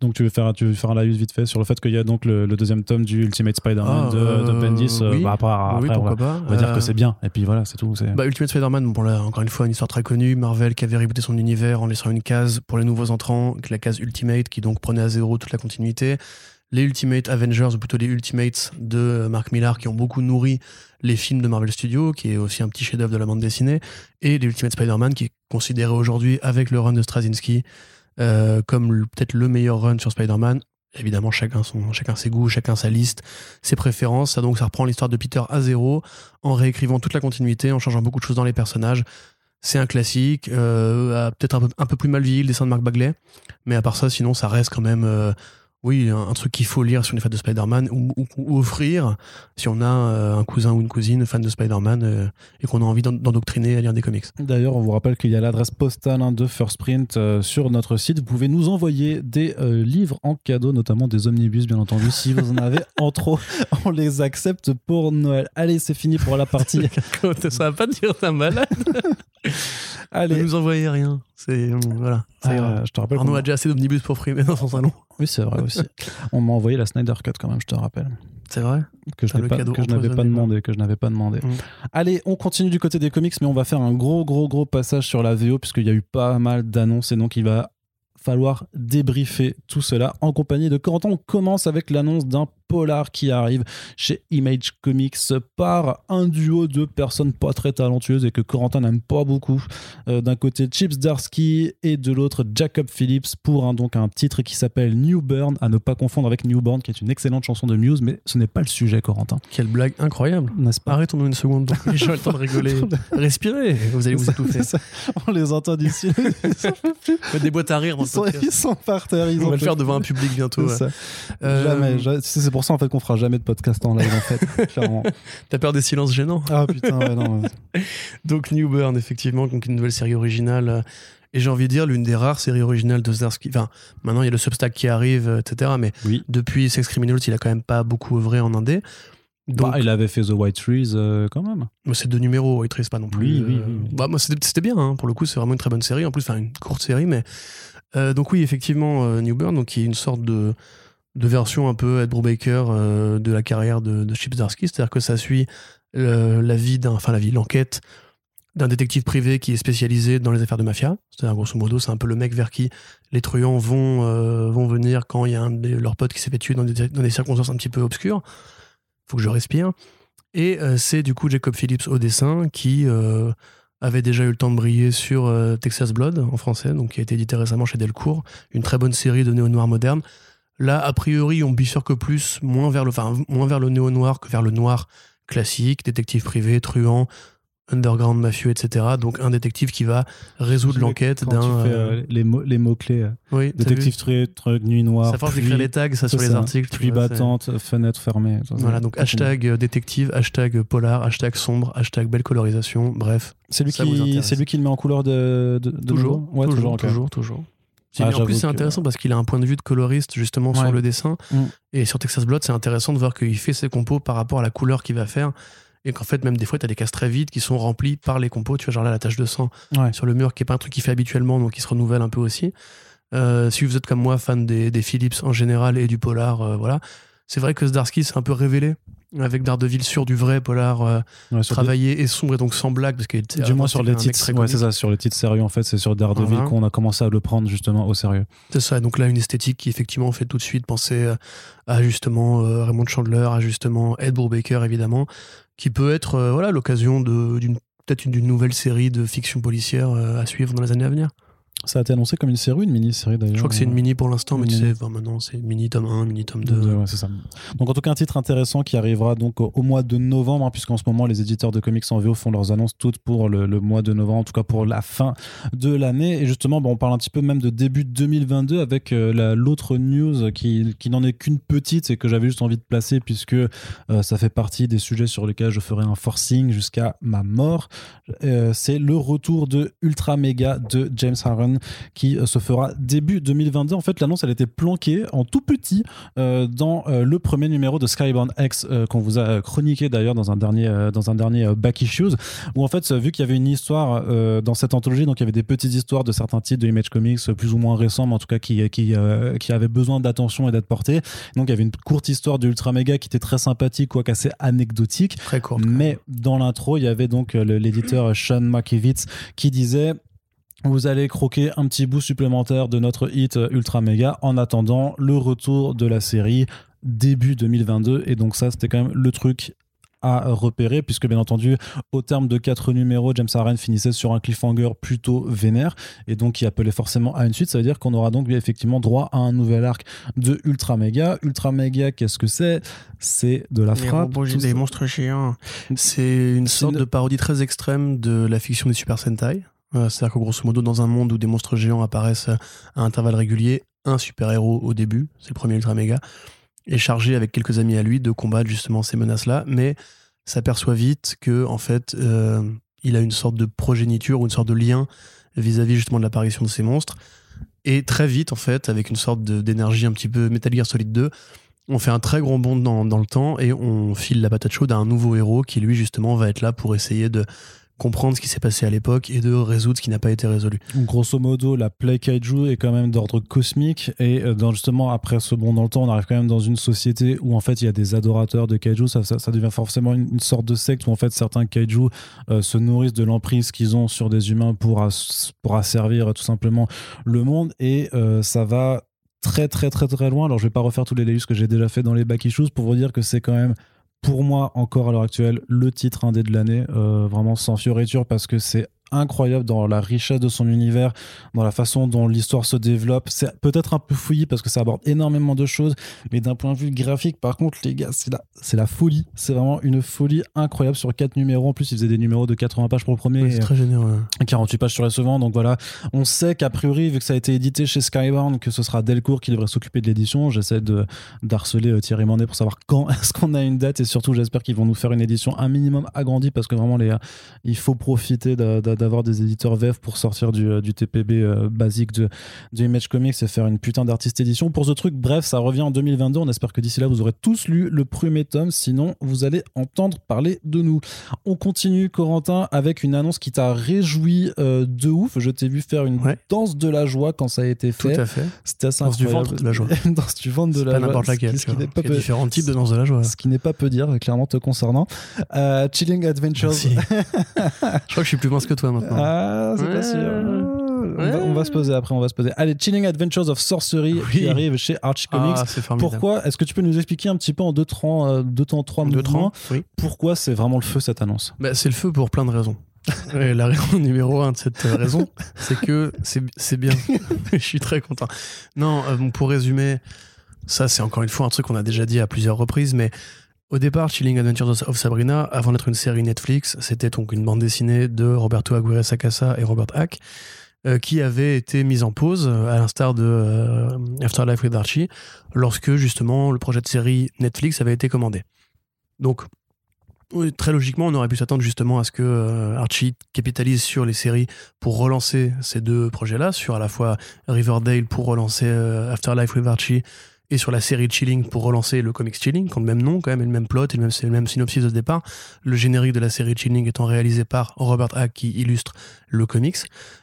Donc, tu veux faire, tu veux faire un live vite fait sur le fait qu'il y a donc le, le deuxième tome du Ultimate Spider-Man Ah, de, de euh, Bendis. euh, oui. bah, après, après, oui, on va- pas. On va dire Euh, que c'est bien, et puis voilà, c'est tout. c'est- Bah, Ultimate Spider-Man, bon là, encore une fois, une histoire très connue. Marvel qui avait rebooté son univers en laissant une case pour les nouveaux entrants, la case Ultimate qui donc prenait à zéro toute la continuité. Les Ultimate Avengers, ou plutôt les Ultimates de euh, Mark Millar qui ont beaucoup nourri les films de Marvel Studios, qui est aussi un petit chef-d'œuvre de la bande dessinée. Et les Ultimate Spider-Man qui est considéré aujourd'hui, avec le run de Straczynski, euh, comme peut-être le meilleur run sur Spider-Man. Évidemment, chacun, son, chacun ses goûts, chacun sa liste, ses préférences. Ça, donc, ça reprend l'histoire de Peter à zéro en réécrivant toute la continuité, en changeant beaucoup de choses dans les personnages. C'est un classique, euh, peut-être un peu, un peu plus mal vieilli le dessin de Mark Bagley, mais à part ça, sinon, ça reste quand même, euh, oui, un, un truc qu'il faut lire sur les fans de Spider-Man ou, ou- ou offrir si on a euh, un cousin ou une cousine fan de Spider-Man euh, et qu'on a envie d'en- d'endoctriner à lire des comics. D'ailleurs, on vous rappelle qu'il y a l'adresse postale hein, de First Print euh, sur notre site. Vous pouvez nous envoyer des livres en cadeau, notamment des omnibus, bien entendu. Si vous en avez en trop, on les accepte pour Noël. Allez, c'est fini pour la partie. ça va pas dire t'es malade? Ne Allez. nous envoyez rien. C'est voilà. Ah, ira. je te rappelle. Arnaud a déjà assez d'omnibus pour frimer dans son salon. Oui, c'est vrai aussi. on m'a envoyé la Snyder Cut quand même, je te rappelle. C'est vrai. que je pas- n'avais pas demandé que je n'avais pas demandé Mm. allez on continue du côté des comics mais on va faire un gros gros gros passage sur la VO puisqu'il y a eu pas mal d'annonces et donc il va falloir débriefer tout cela en compagnie de Corentin on commence avec l'annonce d'un polar qui arrive chez Image Comics par un duo de personnes pas très talentueuses et que Corentin n'aime pas beaucoup Euh, d'un côté Chips Darsky et de l'autre Jacob Phillips pour un, donc un titre qui s'appelle New Burn à ne pas confondre avec Newborn qui est une excellente chanson de Muse mais ce n'est pas le sujet Corentin Quelle blague incroyable. n'est-ce pas? Arrêtons-nous une seconde. Les gens ont le temps de rigoler. Respirez. Vous allez vous étouffer. On les entend d'ici. Des boîtes à rire. Ils sont, ils sont par terre. Ils On va le faire devant un public bientôt. Ouais. Euh, Jamais. sais, C'est pour ça en fait qu'on fera jamais de podcast en live en fait. clairement. T'as peur des silences gênants? Ah putain, ouais, non. Donc New Burn, effectivement, donc une nouvelle série originale. euh, Et j'ai envie de dire l'une des rares séries originales de Zdarsky. Enfin, maintenant il y a le Substack qui arrive, euh, etc. Mais Oui. depuis Sex Criminals, il a quand même pas beaucoup œuvré en indé. Donc, Bah, il avait fait The White Trees euh, quand même. c'est deux numéros, White Race, pas non plus. Oui, oui. Bah, c'était c'était bien, hein, pour le coup, c'est vraiment une très bonne série. En plus, enfin, une courte série, mais. euh, donc, oui, effectivement, euh, New Burn, donc, qui est une sorte de, de version un peu Ed Brubaker euh, de la carrière de, de Chip. C'est-à-dire que ça suit la vie d'un. Enfin, la vie, l'enquête d'un détective privé qui est spécialisé dans les affaires de mafia. C'est-à-dire, grosso modo, c'est un peu le mec vers qui les truands vont, euh, vont venir quand il y a un de leurs potes qui s'est fait tuer dans des, circonstances un petit peu obscures. Faut que je respire. Et euh, c'est du coup Jacob Phillips au dessin qui avait déjà eu le temps de briller sur Texas Blood en français, donc qui a été édité récemment chez Delcourt, une très bonne série de néo-noir moderne. Là, a priori, on bifurque plus, moins vers le, enfin, moins vers le néo-noir que vers le noir classique, détective privé, truand, underground mafieux, etc. Donc un détective qui va résoudre l'enquête d'un. euh, euh, les mots les mots clés. oui, Détective truc, truc, nuit noire. Ça force d'écrire les tags, ça sur les ça. articles. Pluie battante, fenêtre fermée. Ça, Voilà, donc hashtag euh, détective, hashtag polar, hashtag sombre, hashtag belle colorisation, bref. C'est lui qui, lui qui le met en couleur de, de, de Toujours, nouveau? Ouais, toujours, ok. toujours, toujours. Ah, en plus, c'est que- intéressant parce qu'il a un point de vue de coloriste justement Ouais. sur le dessin. Mm. Et sur Texas Blood, c'est intéressant de voir qu'il fait ses compos par rapport à la couleur qu'il va faire. Et qu'en fait, même des fois, tu as des cases très vides qui sont remplis par les compos. Tu vois, genre là, la tache de sang Ouais. sur le mur, qui est pas un truc qu'il fait habituellement, donc il se renouvelle un peu aussi. Euh, si vous êtes comme moi, fan des, des Philips en général et du polar, euh, voilà. C'est vrai que Zdarsky s'est un peu révélé avec Daredevil sur du vrai polar euh, Ouais, travaillé et sombre et donc sans blague parce que du moins sur les titres. Ouais, c'est ça, sur les titres sérieux en fait, c'est sur Daredevil qu'on a commencé à le prendre justement au sérieux. C'est ça, donc là une esthétique qui effectivement fait tout de suite penser euh, à justement euh, Raymond Chandler, à justement Ed Brubaker évidemment, qui peut être euh, voilà l'occasion d'une peut-être une, une nouvelle série de fiction policière à suivre dans les années à venir. Ça a été annoncé comme une série ou une mini-série d'ailleurs Je crois que c'est une mini pour l'instant, mais tu sais, enfin, maintenant c'est mini tome 1, mini tome 2. Ouais, c'est ça. Donc en tout cas un titre intéressant qui arrivera donc au, mois de novembre, hein, puisqu'en ce moment les éditeurs de comics en VO font leurs annonces toutes pour le, le mois de novembre, en tout cas pour la fin de l'année. Et justement, on parle un petit peu même de début 2022 avec euh, la- l'autre news qui, qui n'en est qu'une petite et que j'avais juste envie de placer puisque euh, ça fait partie des sujets sur lesquels je ferai un forcing jusqu'à ma mort. Euh, c'est le retour de Ultra Mega de James Harren qui euh, se fera début 2022. En fait, l'annonce elle était planquée en tout petit euh, dans euh, le premier numéro de Skybound X qu'on vous a chroniqué d'ailleurs dans un dernier dans un dernier back issues où en fait vu qu'il y avait une histoire dans cette anthologie donc il y avait des petites histoires de certains titres de Image Comics plus ou moins récents mais en tout cas qui qui qui avaient besoin d'attention et d'être portés donc il y avait une courte histoire de Ultra Mega qui était très sympathique quoique assez anecdotique Très court. mais dans l'intro, il y avait donc l'éditeur Sean Makiewicz qui disait vous allez croquer un petit bout supplémentaire de notre hit euh, Ultra Mega en attendant le retour de la série début 2022. Et donc ça, c'était quand même le truc à repérer, puisque bien entendu, au terme de quatre numéros, James Harren finissait sur un cliffhanger plutôt vénère, et donc qui appelait forcément à une suite. Ça veut dire qu'on aura donc effectivement droit à un nouvel arc de Ultra Mega. Ultra Mega, qu'est-ce que c'est? C'est de la frappe. robots, des monstres géants. C'est une sorte une- de parodie très extrême de la fiction des Super Sentai. Euh, C'est-à-dire que grosso modo, dans un monde où des monstres géants apparaissent à intervalles réguliers, un super-héros au début, c'est le premier Ultra Mega, est chargé avec quelques amis à lui de combattre justement ces menaces-là, mais s'aperçoit vite que en fait, euh, il a une sorte de progéniture ou une sorte de lien vis-à-vis justement de l'apparition de ces monstres. Et très vite, en fait, avec une sorte d'énergie un petit peu Metal Gear Solid 2, on fait un très grand bond dans le temps et on file la patate chaude à un nouveau héros qui, lui, justement, va être là pour essayer de comprendre ce qui s'est passé à l'époque et de résoudre ce qui n'a pas été résolu. Grosso modo, la Play Kaiju est quand même d'ordre cosmique et euh, justement après ce bond dans le temps, on arrive quand même dans une société où en fait il y a des adorateurs de Kaiju. Ça, devient forcément une, sorte de secte où en fait certains Kaiju euh, se nourrissent de l'emprise qu'ils ont sur des humains pour, as- pour asservir tout simplement le monde et euh, ça va très très très très loin. Alors je vais pas refaire tous les layers que j'ai déjà fait dans les back issues pour vous dire que c'est quand même pour moi encore à l'heure actuelle le titre indé de l'année, euh, vraiment sans fioriture parce que c'est incroyable dans la richesse de son univers, dans la façon dont l'histoire se développe. C'est peut-être un peu fouillis parce que ça aborde énormément de choses, mais d'un point de vue graphique, par contre, les gars, c'est la, c'est la folie. C'est vraiment une folie incroyable sur quatre numéros. En plus, il faisait des numéros de 80 pages pour le premier. Ouais, c'est très généreux. 48 pages sur les suivants. Donc voilà, on sait qu'a priori, vu que ça a été édité chez Skybound, que ce sera Delcourt qui devrait s'occuper de l'édition. J'essaie de d'harceler euh, Thierry Mandet pour savoir quand est-ce qu'on a une date et surtout j'espère qu'ils vont nous faire une édition un minimum agrandie parce que vraiment les il faut profiter d'a- d'a- d'avoir des éditeurs VF pour sortir du, euh, du TPB euh, basique de, de Image Comics et faire une putain d'artiste édition pour ce truc. Bref, ça revient en 2022. On espère que d'ici là vous aurez tous lu le premier tome. Sinon, vous allez entendre parler de nous. On continue, Corentin, avec une annonce qui t'a réjoui euh, de ouf. Je t'ai vu faire une Ouais. danse de la joie quand ça a été Tout fait. à fait. C'était assez Danse du incroyable. ventre de la joie. Danse du ventre de la pas joie. n'importe ce laquelle. qui- Ce qui vois. n'est pas Il y a peu- différents types de danse de la joie. ce qui n'est pas peu dire, clairement te concernant. Euh, Chilling Adventures. Je crois que je suis plus mince que toi maintenant. Ah, c'est pas Ouais. sûr. On, va, on va se poser après, on va se poser. Allez, Chilling Adventures of Sorcery qui arrive chez Archie Comics. Ah, formidable. Pourquoi Est-ce que tu peux nous expliquer un petit peu en deux temps, euh, deux temps, trois Deux mouvements oui. pourquoi c'est vraiment le feu cette annonce? Bah, c'est le feu pour plein de raisons. Et la raison numéro un de cette euh, raison, c'est que c'est bien. Je suis très content. Non, euh, pour résumer, ça c'est encore une fois un truc qu'on a déjà dit à plusieurs reprises, mais au départ, Chilling Adventures of Sabrina, avant d'être une série Netflix, c'était donc une bande dessinée de Roberto Aguirre Sacasa et Robert Hack, euh, qui avait été mise en pause, euh, à l'instar de euh, Afterlife with Archie, lorsque justement le projet de série Netflix avait été commandé. Donc, très logiquement, on aurait pu s'attendre justement à ce que Archie capitalise sur les séries pour relancer ces deux projets-là, sur à la fois Riverdale pour relancer Afterlife with Archie et sur la série Chilling pour relancer le comics Chilling, qui ont le même nom quand même, et le même plot, et le même, c'est le même synopsis de départ. Le générique de la série Chilling étant réalisé par Robert Hack qui illustre le comics.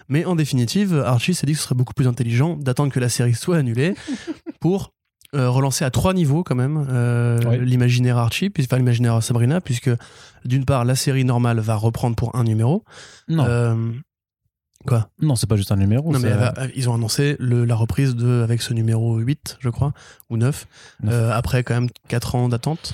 Mais en définitive, Archie s'est dit que ce serait beaucoup plus intelligent d'attendre que la série soit annulée pour euh, relancer à trois niveaux quand même euh, Oui. l'imaginaire Archie, puis, enfin l'imaginaire Sabrina, puisque d'une part la série normale va reprendre pour un numéro. Non, Euh, quoi non, c'est pas juste un numéro. Non mais va- ils ont annoncé le- la reprise de avec ce numéro 8, je crois, ou 9, Neuf. euh, après quand même 4 ans d'attente.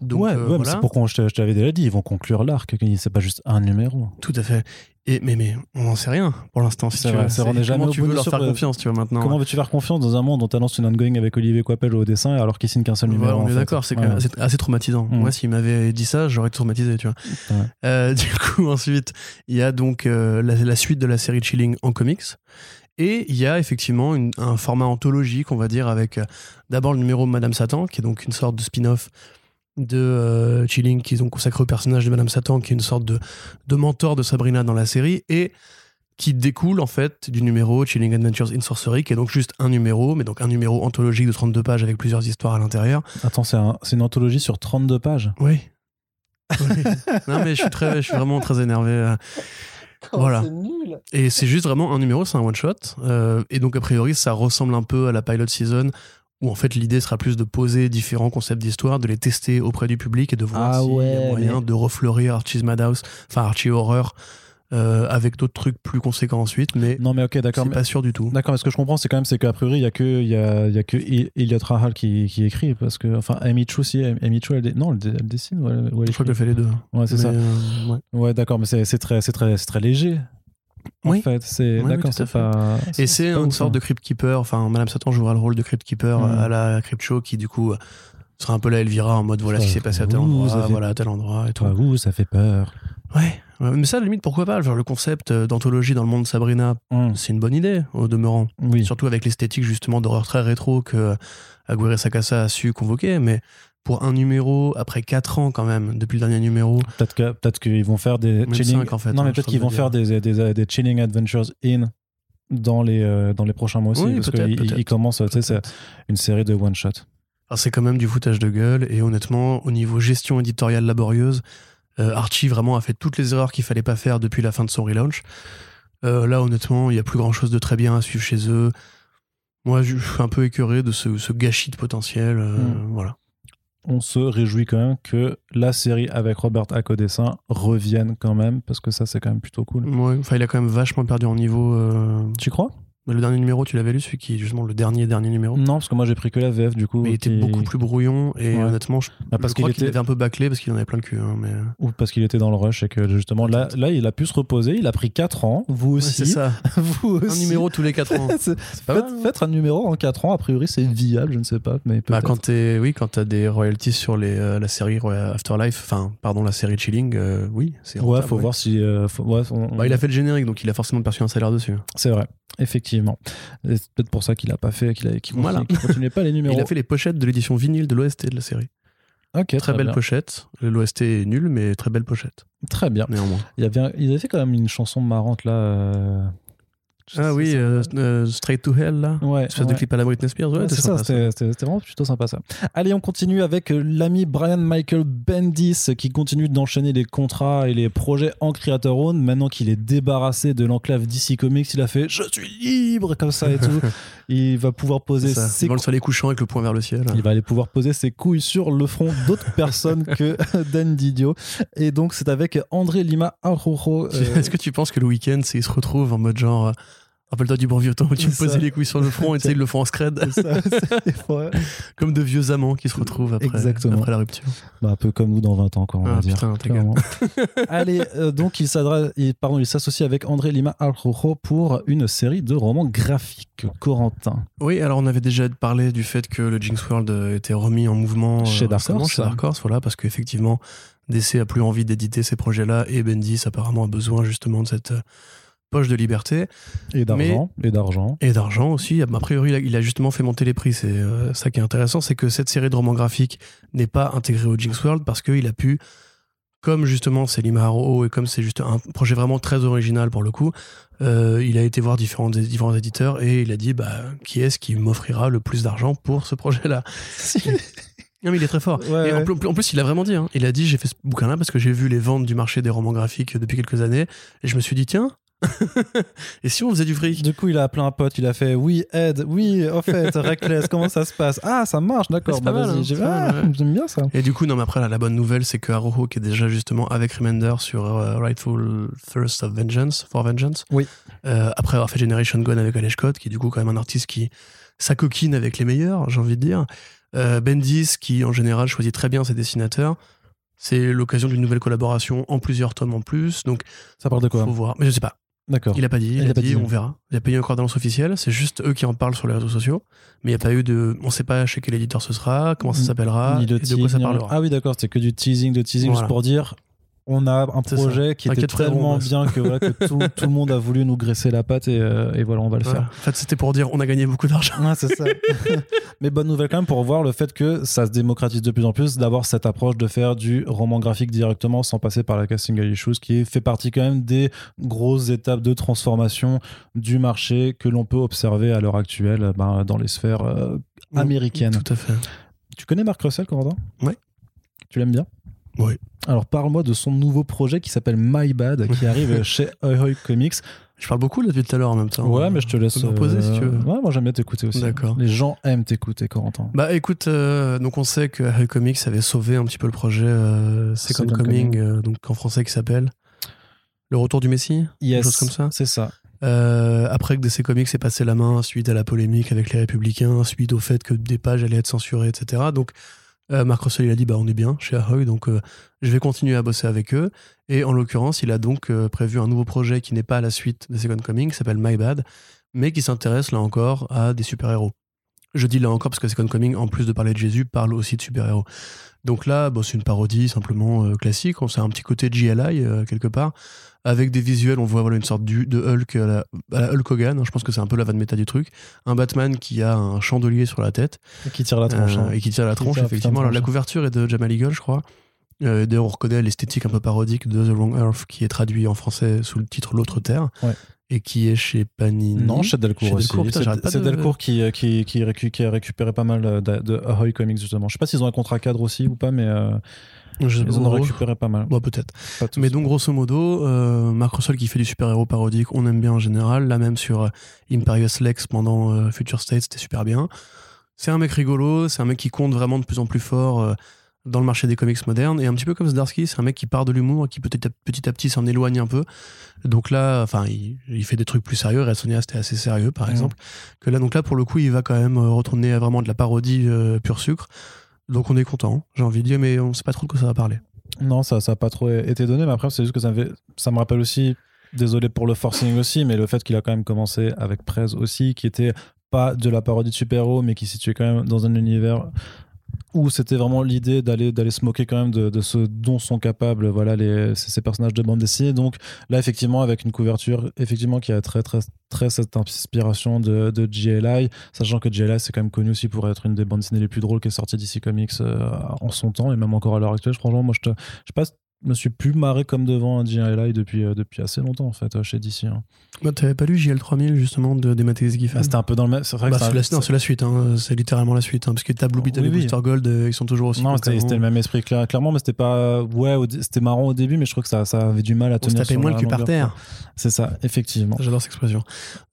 Donc, ouais, euh, ouais, voilà. c'est pourquoi je t'avais déjà dit, ils vont conclure l'arc, c'est pas juste un numéro. Tout à fait. Et, mais, mais on n'en sait rien pour l'instant. Si tu vrai, veux. est comment tu veux leur faire confiance, tu vois, maintenant Comment veux-tu faire confiance dans un monde dont t'annonces une ongoing avec Olivier Coipel au dessin alors qu'il signe qu'un seul numéro on est d'accord, c'est Ouais. assez, assez traumatisant. Mm. Moi, s'il m'avait dit ça, j'aurais été traumatisé, tu vois. Ouais. Euh, du coup, ensuite, il y a donc euh, la, la suite de la série Chilling en comics. Et il y a effectivement une- un format anthologique, on va dire, avec euh, d'abord le numéro Madame Satan, qui est donc une sorte de spin-off de euh, Chilling qu'ils ont consacré au personnage de Madame Satan, qui est une sorte de, de mentor de Sabrina dans la série, et qui découle en fait du numéro Chilling Adventures in Sorcery, qui est donc juste un numéro, mais donc un numéro anthologique de 32 pages avec plusieurs histoires à l'intérieur. Attends, c'est un- c'est une anthologie sur 32 pages? Oui. Oui. non mais je suis, très, je suis vraiment très énervé. euh. Voilà. nul. Et c'est juste vraiment un numéro, c'est un one shot. Euh, et donc a priori, ça ressemble un peu à la pilot season, où en fait l'idée sera plus de poser différents concepts d'histoire, de les tester auprès du public et de voir Ah s'il y a moyen mais- de refleurir Archie's Madhouse, enfin Archie Horror, euh, avec d'autres trucs plus conséquents ensuite. Mais Non mais ok, d'accord. mais- pas sûr du tout. D'accord, mais ce que je comprends, c'est quand même c'est qu'a priori, il y a que il y a, il y a que Elliot Rahal qui, qui écrit parce que enfin Amy Chu aussi, Amy Chu elle, dé- non, elle, dessine ou elle, ou elle Je crois qu'elle fait les deux. Ouais, c'est ça. euh, ouais. Ouais, d'accord, mais c'est très c'est très c'est très léger. En Oui. fait, c'est Oui, d'accord, c'est pas Et c'est une sorte hein. de Crypt Keeper. Enfin, Madame Satan jouera le rôle de Crypt Keeper Mm. à la Crypt Show qui, du coup, euh, sera un peu la Elvira en mode voilà ce qui s'est passé à tel endroit, fait- voilà à tel endroit et tout. Ouh, ça fait peur. Ouais. Mais ça, à la limite, pourquoi pas Genre, le concept euh, d'anthologie dans le monde de Sabrina, Hum, c'est une bonne idée, au demeurant. Oui. Surtout avec l'esthétique, justement, d'horreur très rétro que euh, Aguirre Sacasa a su convoquer. Mais pour un numéro, après 4 ans quand même, depuis le dernier numéro, Peut-être que peut-être qu'ils vont faire des chilling. cinq, en fait, non, hein, mais peut-être qu'ils vont faire des, des, des chilling adventures in dans les euh, dans les prochains mois aussi Oui, parce qu'ils commencent, tu sais, une série de one shot. Alors, c'est quand même du foutage de gueule. Et honnêtement, au niveau gestion éditoriale laborieuse, euh, Archie vraiment a fait toutes les erreurs qu'il fallait pas faire depuis la fin de son relaunch. Euh, là, honnêtement, il y a plus grand chose de très bien à suivre chez eux. Moi, je suis un peu écœuré de ce, ce gâchis de potentiel. euh, Mm. Voilà. On se réjouit quand même que la série avec Robert Hack au dessin revienne quand même parce que ça c'est quand même plutôt cool. Ouais, enfin, il a quand même vachement perdu en niveau. Tu crois? Le dernier numéro, tu l'avais lu, celui qui est justement le dernier dernier numéro? Non, parce que moi j'ai pris que la VF du coup. Mais il était qui- beaucoup plus brouillon et Ouais. honnêtement, je, Ah, parce je crois qu'il était- un peu bâclé parce qu'il en avait plein le cul. hein, mais... Ou parce qu'il était dans le rush et que justement là, là il a pu se reposer, il a pris 4 ans, vous Ouais, aussi. c'est ça. vous Un numéro tous les 4 ans. C'est- pas faites, mal, faites un numéro en 4 ans, a priori c'est viable, je ne sais pas. Mais Bah, quand t'es, oui, quand t'as des royalties sur les, euh, la série Afterlife, enfin, pardon, la série Chilling, euh, oui, c'est ouais, rentable, faut ouais. voir si. euh, faut- ouais, on- Bah, il a fait le générique, donc il a forcément perçu un salaire dessus. C'est vrai, effectivement. C'est peut-être pour ça qu'il a pas fait, qu'il Voilà. qu'il continuait pas les numéros. Il a fait les pochettes de l'édition vinyle de l'OST de la série. Très, belle bien. pochette. L'OST est nul, mais très belle pochette, Très bien. néanmoins. Il, y avait, il avait fait quand même une chanson marrante là. euh, Ah oui, euh, euh, Straight to Hell, là. Ouais, Espèce de clip à la Britney Spears. Ouais, Ouais, c'est ça, c'était vraiment plutôt sympa ça. Allez, on continue avec euh, l'ami Brian Michael Bendis qui continue d'enchaîner les contrats et les projets en Creator Own. Maintenant qu'il est débarrassé de l'enclave DC Comics, il a fait Je suis libre comme ça et tout. il va pouvoir poser ses Devant le soleil couchant avec le poing vers le ciel. il va aller pouvoir poser ses couilles sur le front d'autres personnes que Dan Didio. Et donc, c'est avec André Lima Arrojo. euh, Est-ce que tu penses que le week-end, il se retrouve en mode genre. Rappelle-toi du bon vieux temps où tu me posais les couilles sur le front et tu sais, ils le font en scred. ça. Comme de vieux amants qui se retrouvent après, la rupture. Bah, un peu comme nous dans 20 ans, quoi, on va Ah dire. putain. Clairement. Allez, euh, donc il s'associe avec André Lima Arrojo pour une série de romans graphiques. Corentin. Oui, alors on avait déjà parlé du fait que le Jinx World euh, était remis en mouvement euh, Chez Dark Horse. chez Dark Horse, voilà, parce qu'effectivement, DC a plus envie d'éditer ces projets-là et Bendis apparemment a besoin justement de cette poche de liberté Et d'argent. Et d'argent. et d'argent aussi. A priori, il a, il a justement fait monter les prix. C'est euh, ça qui est intéressant, c'est que cette série de romans graphiques n'est pas intégrée au Jinx World parce qu'il a pu, comme justement c'est Lima Haro et comme c'est juste un projet vraiment très original pour le coup, euh, il a été voir différents, différents éditeurs et il a dit bah, qui est-ce qui m'offrira le plus d'argent pour ce projet-là? Non, mais il est très fort. Ouais, et en ouais. plus, en plus, il a vraiment dit. hein. Il a dit j'ai fait ce bouquin-là parce que j'ai vu les ventes du marché des romans graphiques depuis quelques années et je me suis dit tiens, Et si on faisait du fric? Du coup, il a appelé un pote, il a fait oui, Ed, oui, au fait, Reckless, comment ça se passe? Ah, ça marche, d'accord, C'est bah pas mal, vas-y, hein, ah, j'aime bien ça. Et du coup, non, mais après, là, la bonne nouvelle, c'est que Aroho, qui est déjà justement avec Remender sur euh, Rightful Thirst of Vengeance, for Vengeance, Oui. euh, après avoir fait Generation Gone avec Alesh Scott, qui est du coup quand même un artiste qui s'acoquine avec les meilleurs, j'ai envie de dire. Euh, Bendis, qui en général choisit très bien ses dessinateurs. C'est l'occasion d'une nouvelle collaboration en plusieurs tomes en plus, donc Ça parle de quoi? faut voir. Mais je sais pas. D'accord. Il a pas dit, il, Il a, dit, dit. on verra. Il n'y a pas eu encore d'annonce officielle, c'est juste eux qui en parlent sur les réseaux sociaux. Mais il n'y a pas eu de. On sait pas chez quel éditeur ce sera, comment ça s'appellera, et de quoi ça parlera. Ah oui, d'accord, c'était que du teasing, de teasing, Voilà. juste pour dire on a un projet qui était tellement bien que, voilà, que tout, tout le monde a voulu nous graisser la patte et, euh, et voilà, on va le faire. En fait, c'était pour dire on a gagné beaucoup d'argent. Ouais, c'est ça. Mais bonne nouvelle quand même pour voir le fait que ça se démocratise de plus en plus d'avoir cette approche de faire du roman graphique directement sans passer par la casting issues qui fait partie quand même des grosses étapes de transformation du marché que l'on peut observer à l'heure actuelle ben, dans les sphères euh, américaines. Tout à fait. Tu connais Mark Russell, Corentin? Ouais. Tu l'aimes bien? Oui. Alors parle-moi de son nouveau projet qui s'appelle My Bad qui arrive chez Ahoy Comics. Je parle beaucoup là depuis tout à l'heure en même temps. Ouais, mais je te laisse. me reposer, si tu veux. Ouais, moi j'aime bien t'écouter aussi. D'accord. Les gens aiment t'écouter, Corentin. Bah écoute, euh, donc on sait que Harry Comics avait sauvé un petit peu le projet euh, Second, Second Coming, Coming. euh, donc en français qui s'appelle Le Retour du Messie. Yes, chose comme ça C'est ça. Euh, après que DC Comics s'est passé la main suite à la polémique avec les Républicains, suite au fait que des pages allaient être censurées, etc. Donc euh, Russell il a dit bah on est bien chez Ahoy, donc euh, je vais continuer à bosser avec eux. Et en l'occurrence, il a donc euh, prévu un nouveau projet qui n'est pas la suite de Second Coming, qui s'appelle My Bad, mais qui s'intéresse là encore à des super-héros. Je dis là encore parce que Second Coming, en plus de parler de Jésus, parle aussi de super-héros. Donc là, c'est une parodie simplement euh, classique. On sait un petit côté GLI euh, quelque part. Avec des visuels, on voit voilà, une sorte du- de Hulk à la, à la Hulk Hogan. hein, Je pense que c'est un peu la vanne méta du truc. Un Batman qui a un chandelier sur la tête Qui tire la tronche. euh, hein. et qui tire la tronche, tire effectivement. Alors, la tronche. couverture est de Jamal Eagle, je crois. Euh, D'ailleurs, on reconnaît l'esthétique un peu parodique de The Wrong Earth, qui est traduit en français sous le titre L'autre Terre, Ouais. et qui est chez Panini. Non, chez Delcourt aussi. C'est de- Delcourt qui, euh, qui, qui, récu- qui a récupéré pas mal euh, de, de Ahoy Comics, justement. Je sais pas s'ils ont un contrat cadre aussi ou pas, mais euh, Je- ils en ont récupéré pas mal. bon, peut-être. Mais donc, grosso modo, euh, Mark Russell qui fait du super-héros parodique, on aime bien en général. Là, même sur euh, Imperious Lex pendant euh, Future State, c'était super bien. C'est un mec rigolo, c'est un mec qui compte vraiment de plus en plus fort euh, dans le marché des comics modernes. Et un petit peu comme Zdarsky, c'est un mec qui part de l'humour et qui petit à petit, à petit s'en éloigne un peu. Donc là, enfin, il, il fait des trucs plus sérieux. Red Sonja, c'était assez sérieux, par exemple. Que là, donc là, pour le coup, il va quand même retourner à vraiment de la parodie pur sucre. Donc on est content, j'ai envie de dire, mais on sait pas trop de quoi ça va parler. Non, ça n'a pas trop été donné, mais après, c'est juste que ça me, rappelle aussi, désolé pour le forcing aussi, mais le fait qu'il a quand même commencé avec Prez aussi, qui était pas de la parodie de super-héros, mais qui situait quand même dans un univers où c'était vraiment l'idée d'aller d'aller se moquer quand même de, ce dont sont capables voilà les ces, personnages de bande dessinée. Donc là effectivement avec une couverture effectivement qui a très très très cette inspiration de, de GLI sachant que GLI c'est quand même connu aussi pour être une des bandes dessinées les plus drôles qui est sortie d'ici Comics euh, en son temps et même encore à l'heure actuelle franchement moi je te me suis plus marré comme devant un GLI depuis, euh, depuis assez longtemps en fait euh, chez DC. hein. Bah, T'avais pas lu JL3000 justement de, Giffen Ah, c'était un peu dans le même. C'est vrai Bah, que c'est la, non, c'est la suite, hein. c'est littéralement la suite. Hein, parce que t'as Blue Oui, et oui. Booster Gold, euh, ils sont toujours aussi. Non, c'était le même esprit, clair- clairement, mais c'était pas. Ouais, c'était marrant au début, mais je trouve que ça, ça avait du mal à On se tenir. tapait moins le cul par terre. C'est ça, effectivement. J'adore cette expression.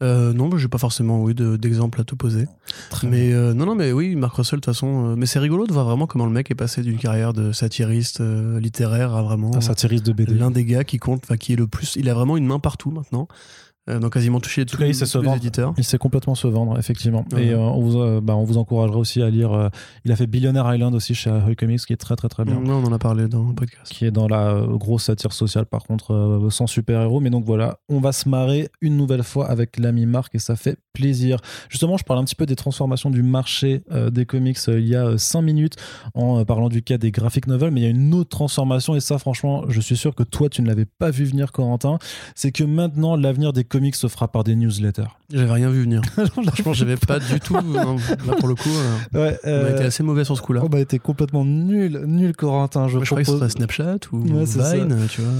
Non, bah, j'ai pas forcément oui, de- d'exemple à te poser. Très Mais non, non, mais oui, Marc Russell, de toute façon. mais c'est rigolo de voir vraiment comment le mec est passé d'une carrière de satiriste littéraire à vraiment Un satiriste de BD. l'un des gars qui compte, qui est le plus. Il a vraiment une main partout maintenant. Euh, donc quasiment touché tous cas, il les, sait tous les éditeurs. Il sait complètement se vendre, effectivement. Et euh, on, vous, euh, bah, on vous encouragera aussi à lire. euh, il a fait Billionaire Island aussi chez Ahoy Comics, qui est très très très bien. Non, on en a parlé dans le podcast. Qui est dans la euh, grosse satire sociale, par contre, sans super-héros. Mais donc voilà, on va se marrer une nouvelle fois avec l'ami Marc et ça fait plaisir. Justement, je parle un petit peu des transformations du marché des comics il y a 5 minutes en parlant du cas des graphic novels, mais il y a une autre transformation et ça, franchement, je suis sûr que toi, tu ne l'avais pas vu venir, Corentin. C'est que maintenant, l'avenir des comics se fera par des newsletters. J'avais rien vu venir. Franchement, j'avais pas du tout. là, pour le coup, euh, Ouais, on a euh, été assez mauvais sur ce coup-là. on a été complètement nul, nul, Corentin. Je je croyais que ce propose- serait Snapchat ou Ouais, c'est ça. Vine, tu vois.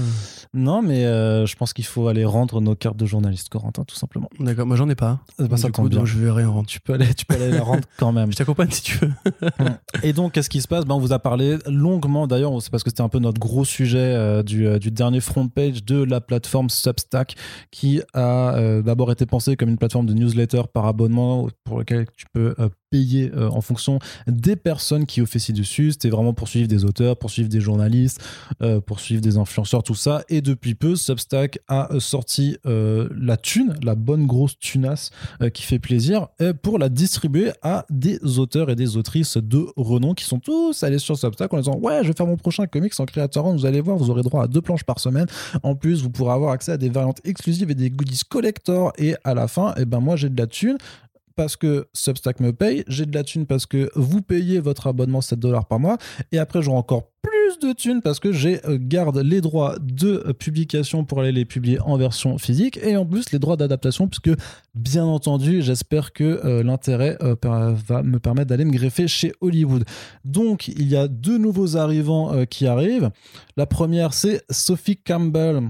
Non, mais euh, je pense qu'il faut aller rendre nos cartes de journaliste, Corentin, tout simplement. D'accord, moi j'en ai pas. Eh ben, ça du coup, bien. donc je vais rien rendre. Tu peux aller, tu peux aller la rendre quand même. Je t'accompagne si tu veux. Et donc, qu'est-ce qui se passe? Ben, On vous a parlé longuement, d'ailleurs, c'est parce que c'était un peu notre gros sujet euh, du, euh, du dernier front page de la plateforme Substack, qui a euh, d'abord été pensée comme une plateforme de newsletter par abonnement pour lequel tu peux payer euh, en fonction des personnes qui officient dessus. C'était vraiment pour suivre des auteurs, pour suivre des journalistes, euh, pour suivre des influenceurs, tout ça. Et depuis peu, Substack a euh, sorti la thune, la bonne grosse tunasse qui fait plaisir, pour la distribuer à des auteurs et des autrices de renom qui sont tous allés sur Substack en disant Ouais, je vais faire mon prochain comics en créateur. Vous allez voir, vous aurez droit à deux planches par semaine. En plus, vous pourrez avoir accès à des variantes exclusives et des goodies collector. Et à la fin, eh ben, moi, j'ai de la thune parce que Substack me paye, j'ai de la thune parce que vous payez votre abonnement 7 dollars par mois, et après j'aurai encore plus de thunes parce que j'ai euh, garde les droits de euh, publication pour aller les publier en version physique, et en plus les droits d'adaptation, puisque bien entendu, j'espère que euh, l'intérêt va me permettre d'aller me greffer chez Hollywood. Donc il y a deux nouveaux arrivants qui arrivent. La première, c'est Sophie Campbell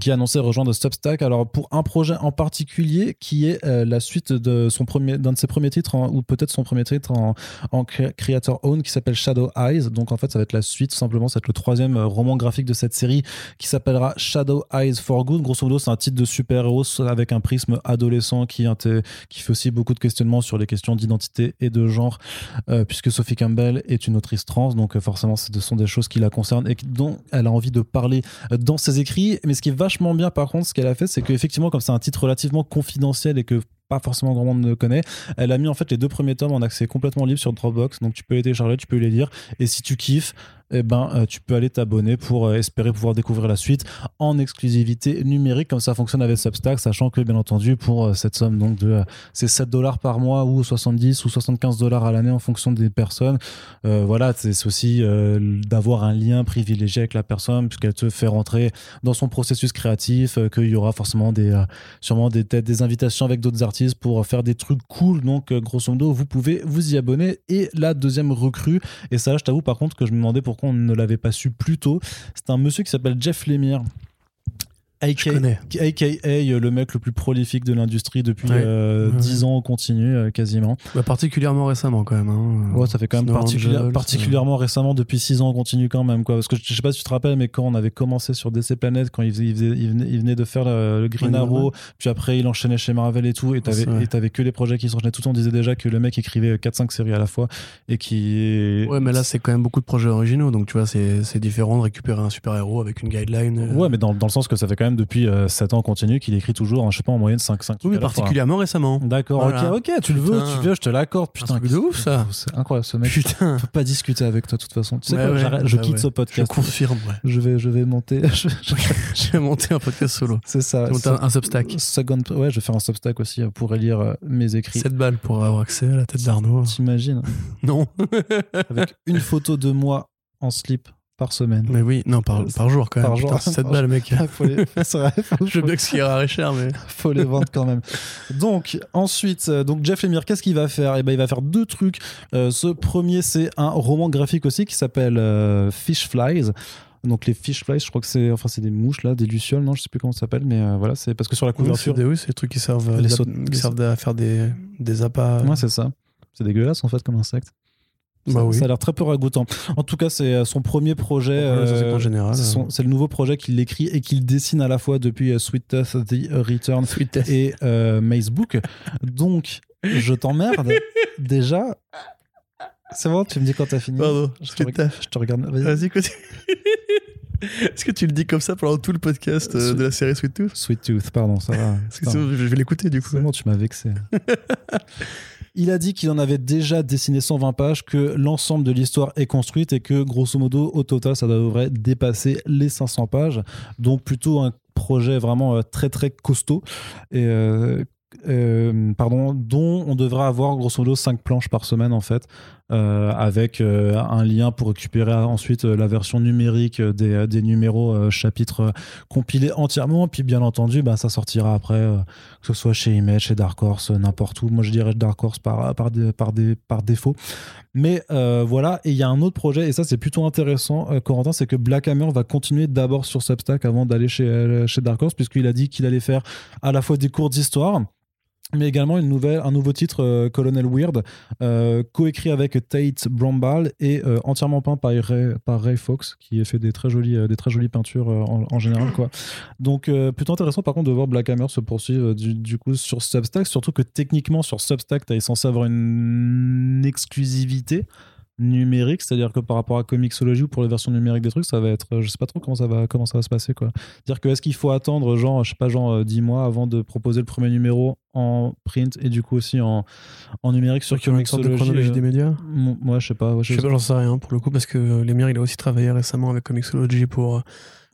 qui a annoncé rejoindre Substack. Alors pour un projet en particulier qui est euh, la suite de son premier, d'un de ses premiers titres ou peut-être son premier titre en, en creator own qui s'appelle Shadow Eyes. Donc en fait ça va être la suite simplement, ça va être le troisième euh, roman graphique de cette série qui s'appellera Shadow Eyes for Good. Grosso modo c'est un titre de super-héros avec un prisme adolescent qui, fait aussi beaucoup de questionnements sur les questions d'identité et de genre euh, puisque Sophie Campbell est une autrice trans donc forcément ce sont des choses qui la concernent et dont elle a envie de parler dans ses écrits. Mais ce qui est vachement bien, par contre, ce qu'elle a fait, c'est qu'effectivement, comme c'est un titre relativement confidentiel et que pas forcément grand monde ne connaît, elle a mis en fait les deux premiers tomes en accès complètement libre sur Dropbox. Donc tu peux les télécharger, tu peux les lire. Et si tu kiffes, eh ben, euh, tu peux aller t'abonner pour euh, espérer pouvoir découvrir la suite en exclusivité numérique, comme ça fonctionne avec Substack, sachant que, bien entendu, pour euh, cette somme, donc de c'est 7 dollars par mois ou 70 ou 75 dollars à l'année en fonction des personnes, voilà, c'est aussi d'avoir un lien privilégié avec la personne, puisqu'elle te fait rentrer dans son processus créatif, qu'il y aura forcément des, sûrement des, des invitations avec d'autres artistes pour faire des trucs cool. Donc, grosso modo, vous pouvez vous y abonner. Et la deuxième recrue, et ça, là, je t'avoue par contre que je me demandais pourquoi on ne l'avait pas su plus tôt, c'est un monsieur qui s'appelle Jeff Lemire. AKA. AKA, euh, le mec le plus prolifique de l'industrie depuis Ouais. euh, Ouais. 10 ans en continu, euh, quasiment. Bah, particulièrement récemment quand même. Hein. Ouais, ça fait quand même particulièrement récemment, depuis 6 ans, on continue quand même. Quoi. Parce que je, je sais pas si tu te rappelles, mais quand on avait commencé sur DC Planet, quand il, faisait- il, faisait- il venait, il venait de faire le, le Green Ouais, Arrow, puis après il enchaînait chez Marvel et tout, et t'avais, que les projets qui s'enchaînaient tout le temps. On disait déjà que le mec écrivait 4-5 séries à la fois, et qui. Ouais, mais là, c'est quand même beaucoup de projets originaux. Donc, tu vois, c'est c'est différent de récupérer un super-héros avec une guideline. euh. Ouais, mais dans, dans le sens que ça fait quand même depuis 7 ans continu qu'il écrit toujours, hein, je sais pas, en moyenne 5-5 Oui, mais particulièrement récemment. D'accord, Voilà. ok, ok, tu le veux, tu veux, je te l'accorde. Putain, de ouf, ça. C'est incroyable, ce mec. Putain. Je peux pas discuter avec toi de toute façon. Tu sais Ouais, quoi, ouais, je bah quitte ouais. ce Je podcast. confirme, ouais. Je vais, je vais monter. je- je- Je vais monter un podcast solo. c'est ça. Je vais monter un, Substack. Second, ouais, je vais faire un Substack aussi euh, pour lire euh, mes écrits. 7 balles pour avoir accès à la tête d'Arnaud. T'imagines Non. Avec une photo de moi en slip par semaine. Mais oui, non, par, par jour quand même. Par jour. Putain, 7 Par balles, mec. Faut les... Je veux bien que ce qui est rare et cher, mais. faut les vendre quand même. Donc ensuite, euh, donc Jeff Lemire, qu'est-ce qu'il va faire? Eh ben, il va faire deux trucs. Euh, ce premier, c'est un roman graphique aussi qui s'appelle euh, Fish Flies. Donc les fish flies, je crois que c'est enfin c'est des mouches là, des lucioles, non, je sais plus comment ça s'appelle, mais euh, voilà, c'est parce que sur la Oui, c'est couverture, des, oui, c'est des trucs qui servent, Les qui les servent à faire des, des appâts. ouais, c'est ça. C'est dégueulasse en fait comme insecte. Bah ça, oui. ça a l'air très peu ragoûtant. En tout cas, c'est euh, son premier projet. Euh, c'est euh, le nouveau projet qu'il écrit et qu'il dessine à la fois depuis euh, Sweet Death, The Return et euh, Maze Book. Donc, je t'emmerde. Déjà, c'est bon, tu me dis quand t'as fini. Pardon, je, te Sweet je regarde. Vas-y. Vas-y, continue. Est-ce que tu le dis comme ça pendant tout le podcast euh, de la série Sweet Tooth? Sweet Tooth, pardon, ça va. Parce que je vais l'écouter du coup. Bon, tu m'as vexé. Il a dit qu'il en avait déjà dessiné 120 pages, que l'ensemble de l'histoire est construite et que grosso modo, au total, ça devrait dépasser les 500 pages. Donc plutôt un projet vraiment euh, très très costaud. Euh, euh, pardon, dont on devrait avoir grosso modo 5 planches par semaine en fait. Euh, avec euh, un lien pour récupérer ensuite euh, la version numérique des, numéros chapitres compilés entièrement. Puis bien entendu, bah, ça sortira après, que ce soit chez Image, chez Dark Horse, n'importe où. Moi, je dirais Dark Horse par défaut. Mais voilà, et il y a un autre projet, et ça c'est plutôt intéressant, Corentin, c'est que Black Hammer va continuer d'abord sur Substack avant d'aller chez, chez Dark Horse, puisqu'il a dit qu'il allait faire à la fois des cours d'histoire mais également une nouvelle, un nouveau titre, euh, Colonel Weird, euh, coécrit avec Tate Bramball et euh, entièrement peint par Ray, Fox, qui fait des très jolies, des très jolies peintures en, général. Quoi. Donc, plutôt intéressant par contre de voir Black Hammer se poursuivre du, du, coup sur Substack, surtout que techniquement sur Substack, tu es censé avoir une exclusivité numérique, c'est-à-dire que par rapport à Comixology ou pour les versions numériques des trucs, ça va être, je sais pas trop comment ça va, comment ça va se passer quoi. Dire que est-ce qu'il faut attendre genre, je sais pas, genre 10 euh, mois avant de proposer le premier numéro en print et du coup aussi en, en numérique sur Comixology. de chronologie euh, des médias. Ouais, je sais pas. je sais pas, j'en sais rien pour le coup parce que euh, Lemire il a aussi travaillé récemment avec Comixology pour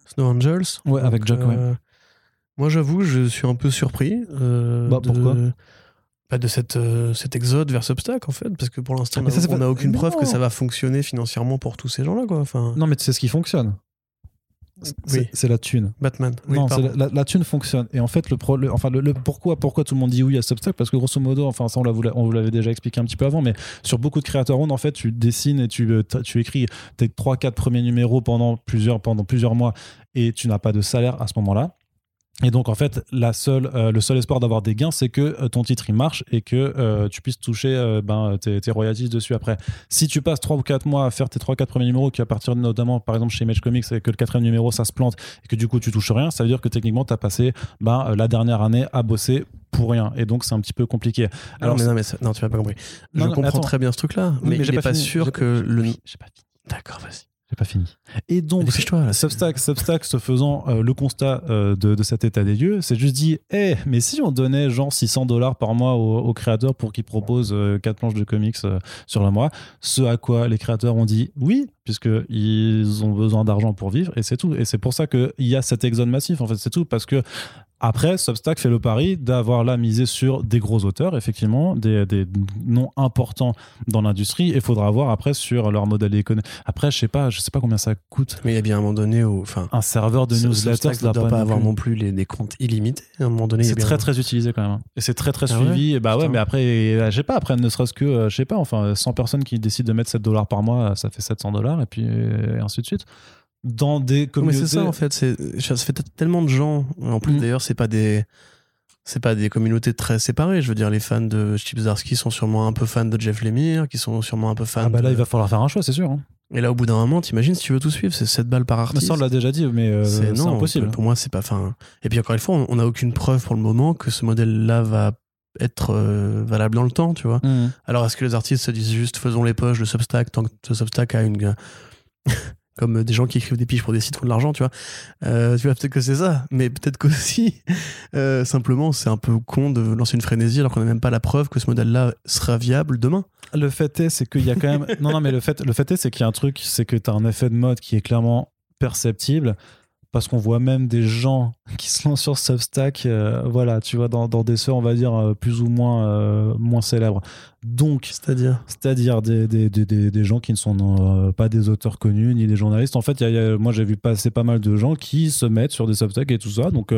Snow Angels. Ouais, avec Jack. ouais. Moi, j'avoue, je suis un peu surpris. bah, pourquoi? De cette, euh, cet exode vers Substack en fait parce que pour l'instant on n'a aucune preuve que ça va fonctionner financièrement pour tous ces gens là quoi enfin non mais tu sais ce qui fonctionne c'est la thune. Batman. non, la, la, thune fonctionne. Et en fait, le, enfin, le, pourquoi, pourquoi tout le monde dit oui à Substack Parce que grosso modo, enfin, ça, on, vous l'avait déjà expliqué un petit peu avant, mais sur beaucoup de créateurs en fait, tu dessines et tu, euh, tu écris tes 3-4 premiers numéros pendant plusieurs, pendant plusieurs mois et tu n'as pas de salaire à ce moment-là. Et donc en fait, la seule, euh, le seul espoir d'avoir des gains, c'est que euh, ton titre il marche et que euh, tu puisses toucher ben, tes, tes, royalties dessus après. Si tu passes 3 ou 4 mois à faire tes 3-4 premiers numéros, qui à partir notamment par exemple chez Image Comics, et que le quatrième numéro ça se plante et que du coup tu touches rien, ça veut dire que techniquement tu as passé ben, la dernière année à bosser pour rien. Et donc c'est un petit peu compliqué. Alors, non, mais non, tu m'as pas compris. je comprends très bien ce truc-là, mais, mais, je pas, sûr que le. D'accord, vas-y pas fini. Et donc, Substack, Substack, se faisant euh, le constat euh, de, cet état des lieux, c'est juste dit Eh, mais si on donnait genre 600 dollars par mois aux, créateurs pour qu'ils proposent 4 euh, planches de comics sur le mois Ce à quoi les créateurs ont dit oui, puisqu'ils ont besoin d'argent pour vivre, et c'est tout. Et c'est pour ça qu'il y a cet exode massif, en fait, c'est tout. Parce que après, Substack fait le pari d'avoir là misé sur des gros auteurs, effectivement, des, noms importants dans l'industrie. Et il faudra voir après sur leur modèle économique. Après, je sais pas, je sais pas combien ça coûte. Mais il y a bien un moment donné où, enfin, un serveur de newsletter ne doit pas, avoir non plus les, des comptes illimités. À un moment donné, c'est très très utilisé quand même. Et c'est très très ah suivi. et bah ouais, mais après, je sais pas. Après, ne serait-ce que, euh, je sais pas, enfin, 100 personnes qui décident de mettre 7 dollars par mois, ça fait 700 dollars, et puis et ainsi de suite dans des communautés. Mais c'est ça en fait, ça fait tellement de gens. En plus mm. d'ailleurs, c'est pas des c'est pas des communautés très séparées. Je veux dire, les fans de Chip sont sûrement un peu fans de Jeff Lemire, qui sont sûrement un peu fans. Ah bah là, il va falloir faire un choix, c'est sûr. Hein. Et là, au bout d'un moment, t'imagines si tu veux tout suivre, c'est 7 balles par artiste. Mais ça, on l'a déjà dit, mais euh, c'est impossible. Pour moi, c'est pas. Fin... Et puis encore une fois, on n'a aucune preuve pour le moment que ce modèle-là va être euh, valable dans le temps, tu vois. Mm. Alors, est-ce que les artistes se disent juste faisons les poches de Substack tant que Substack a une comme des gens qui écrivent des piges pour des sites qui ont de l'argent, tu vois. Euh, tu vois, peut-être que c'est ça, mais peut-être qu'aussi, euh, simplement, c'est un peu con de lancer une frénésie alors qu'on n'a même pas la preuve que ce modèle-là sera viable demain. Le fait est, c'est qu'il y a quand même. non, non, mais le fait, le fait est, c'est qu'il y a un truc, c'est que tu as un effet de mode qui est clairement perceptible parce qu'on voit même des gens qui se lancent sur Substack, euh, voilà, tu vois, dans, des sphères, on va dire, euh, plus ou moins, euh, moins célèbres. Donc, c'est-à-dire C'est-à-dire des, des, des, des, gens qui ne sont pas des auteurs connus, ni des journalistes. En fait, y a, moi, j'ai vu passer pas mal de gens qui se mettent sur des Substack et tout ça. Donc,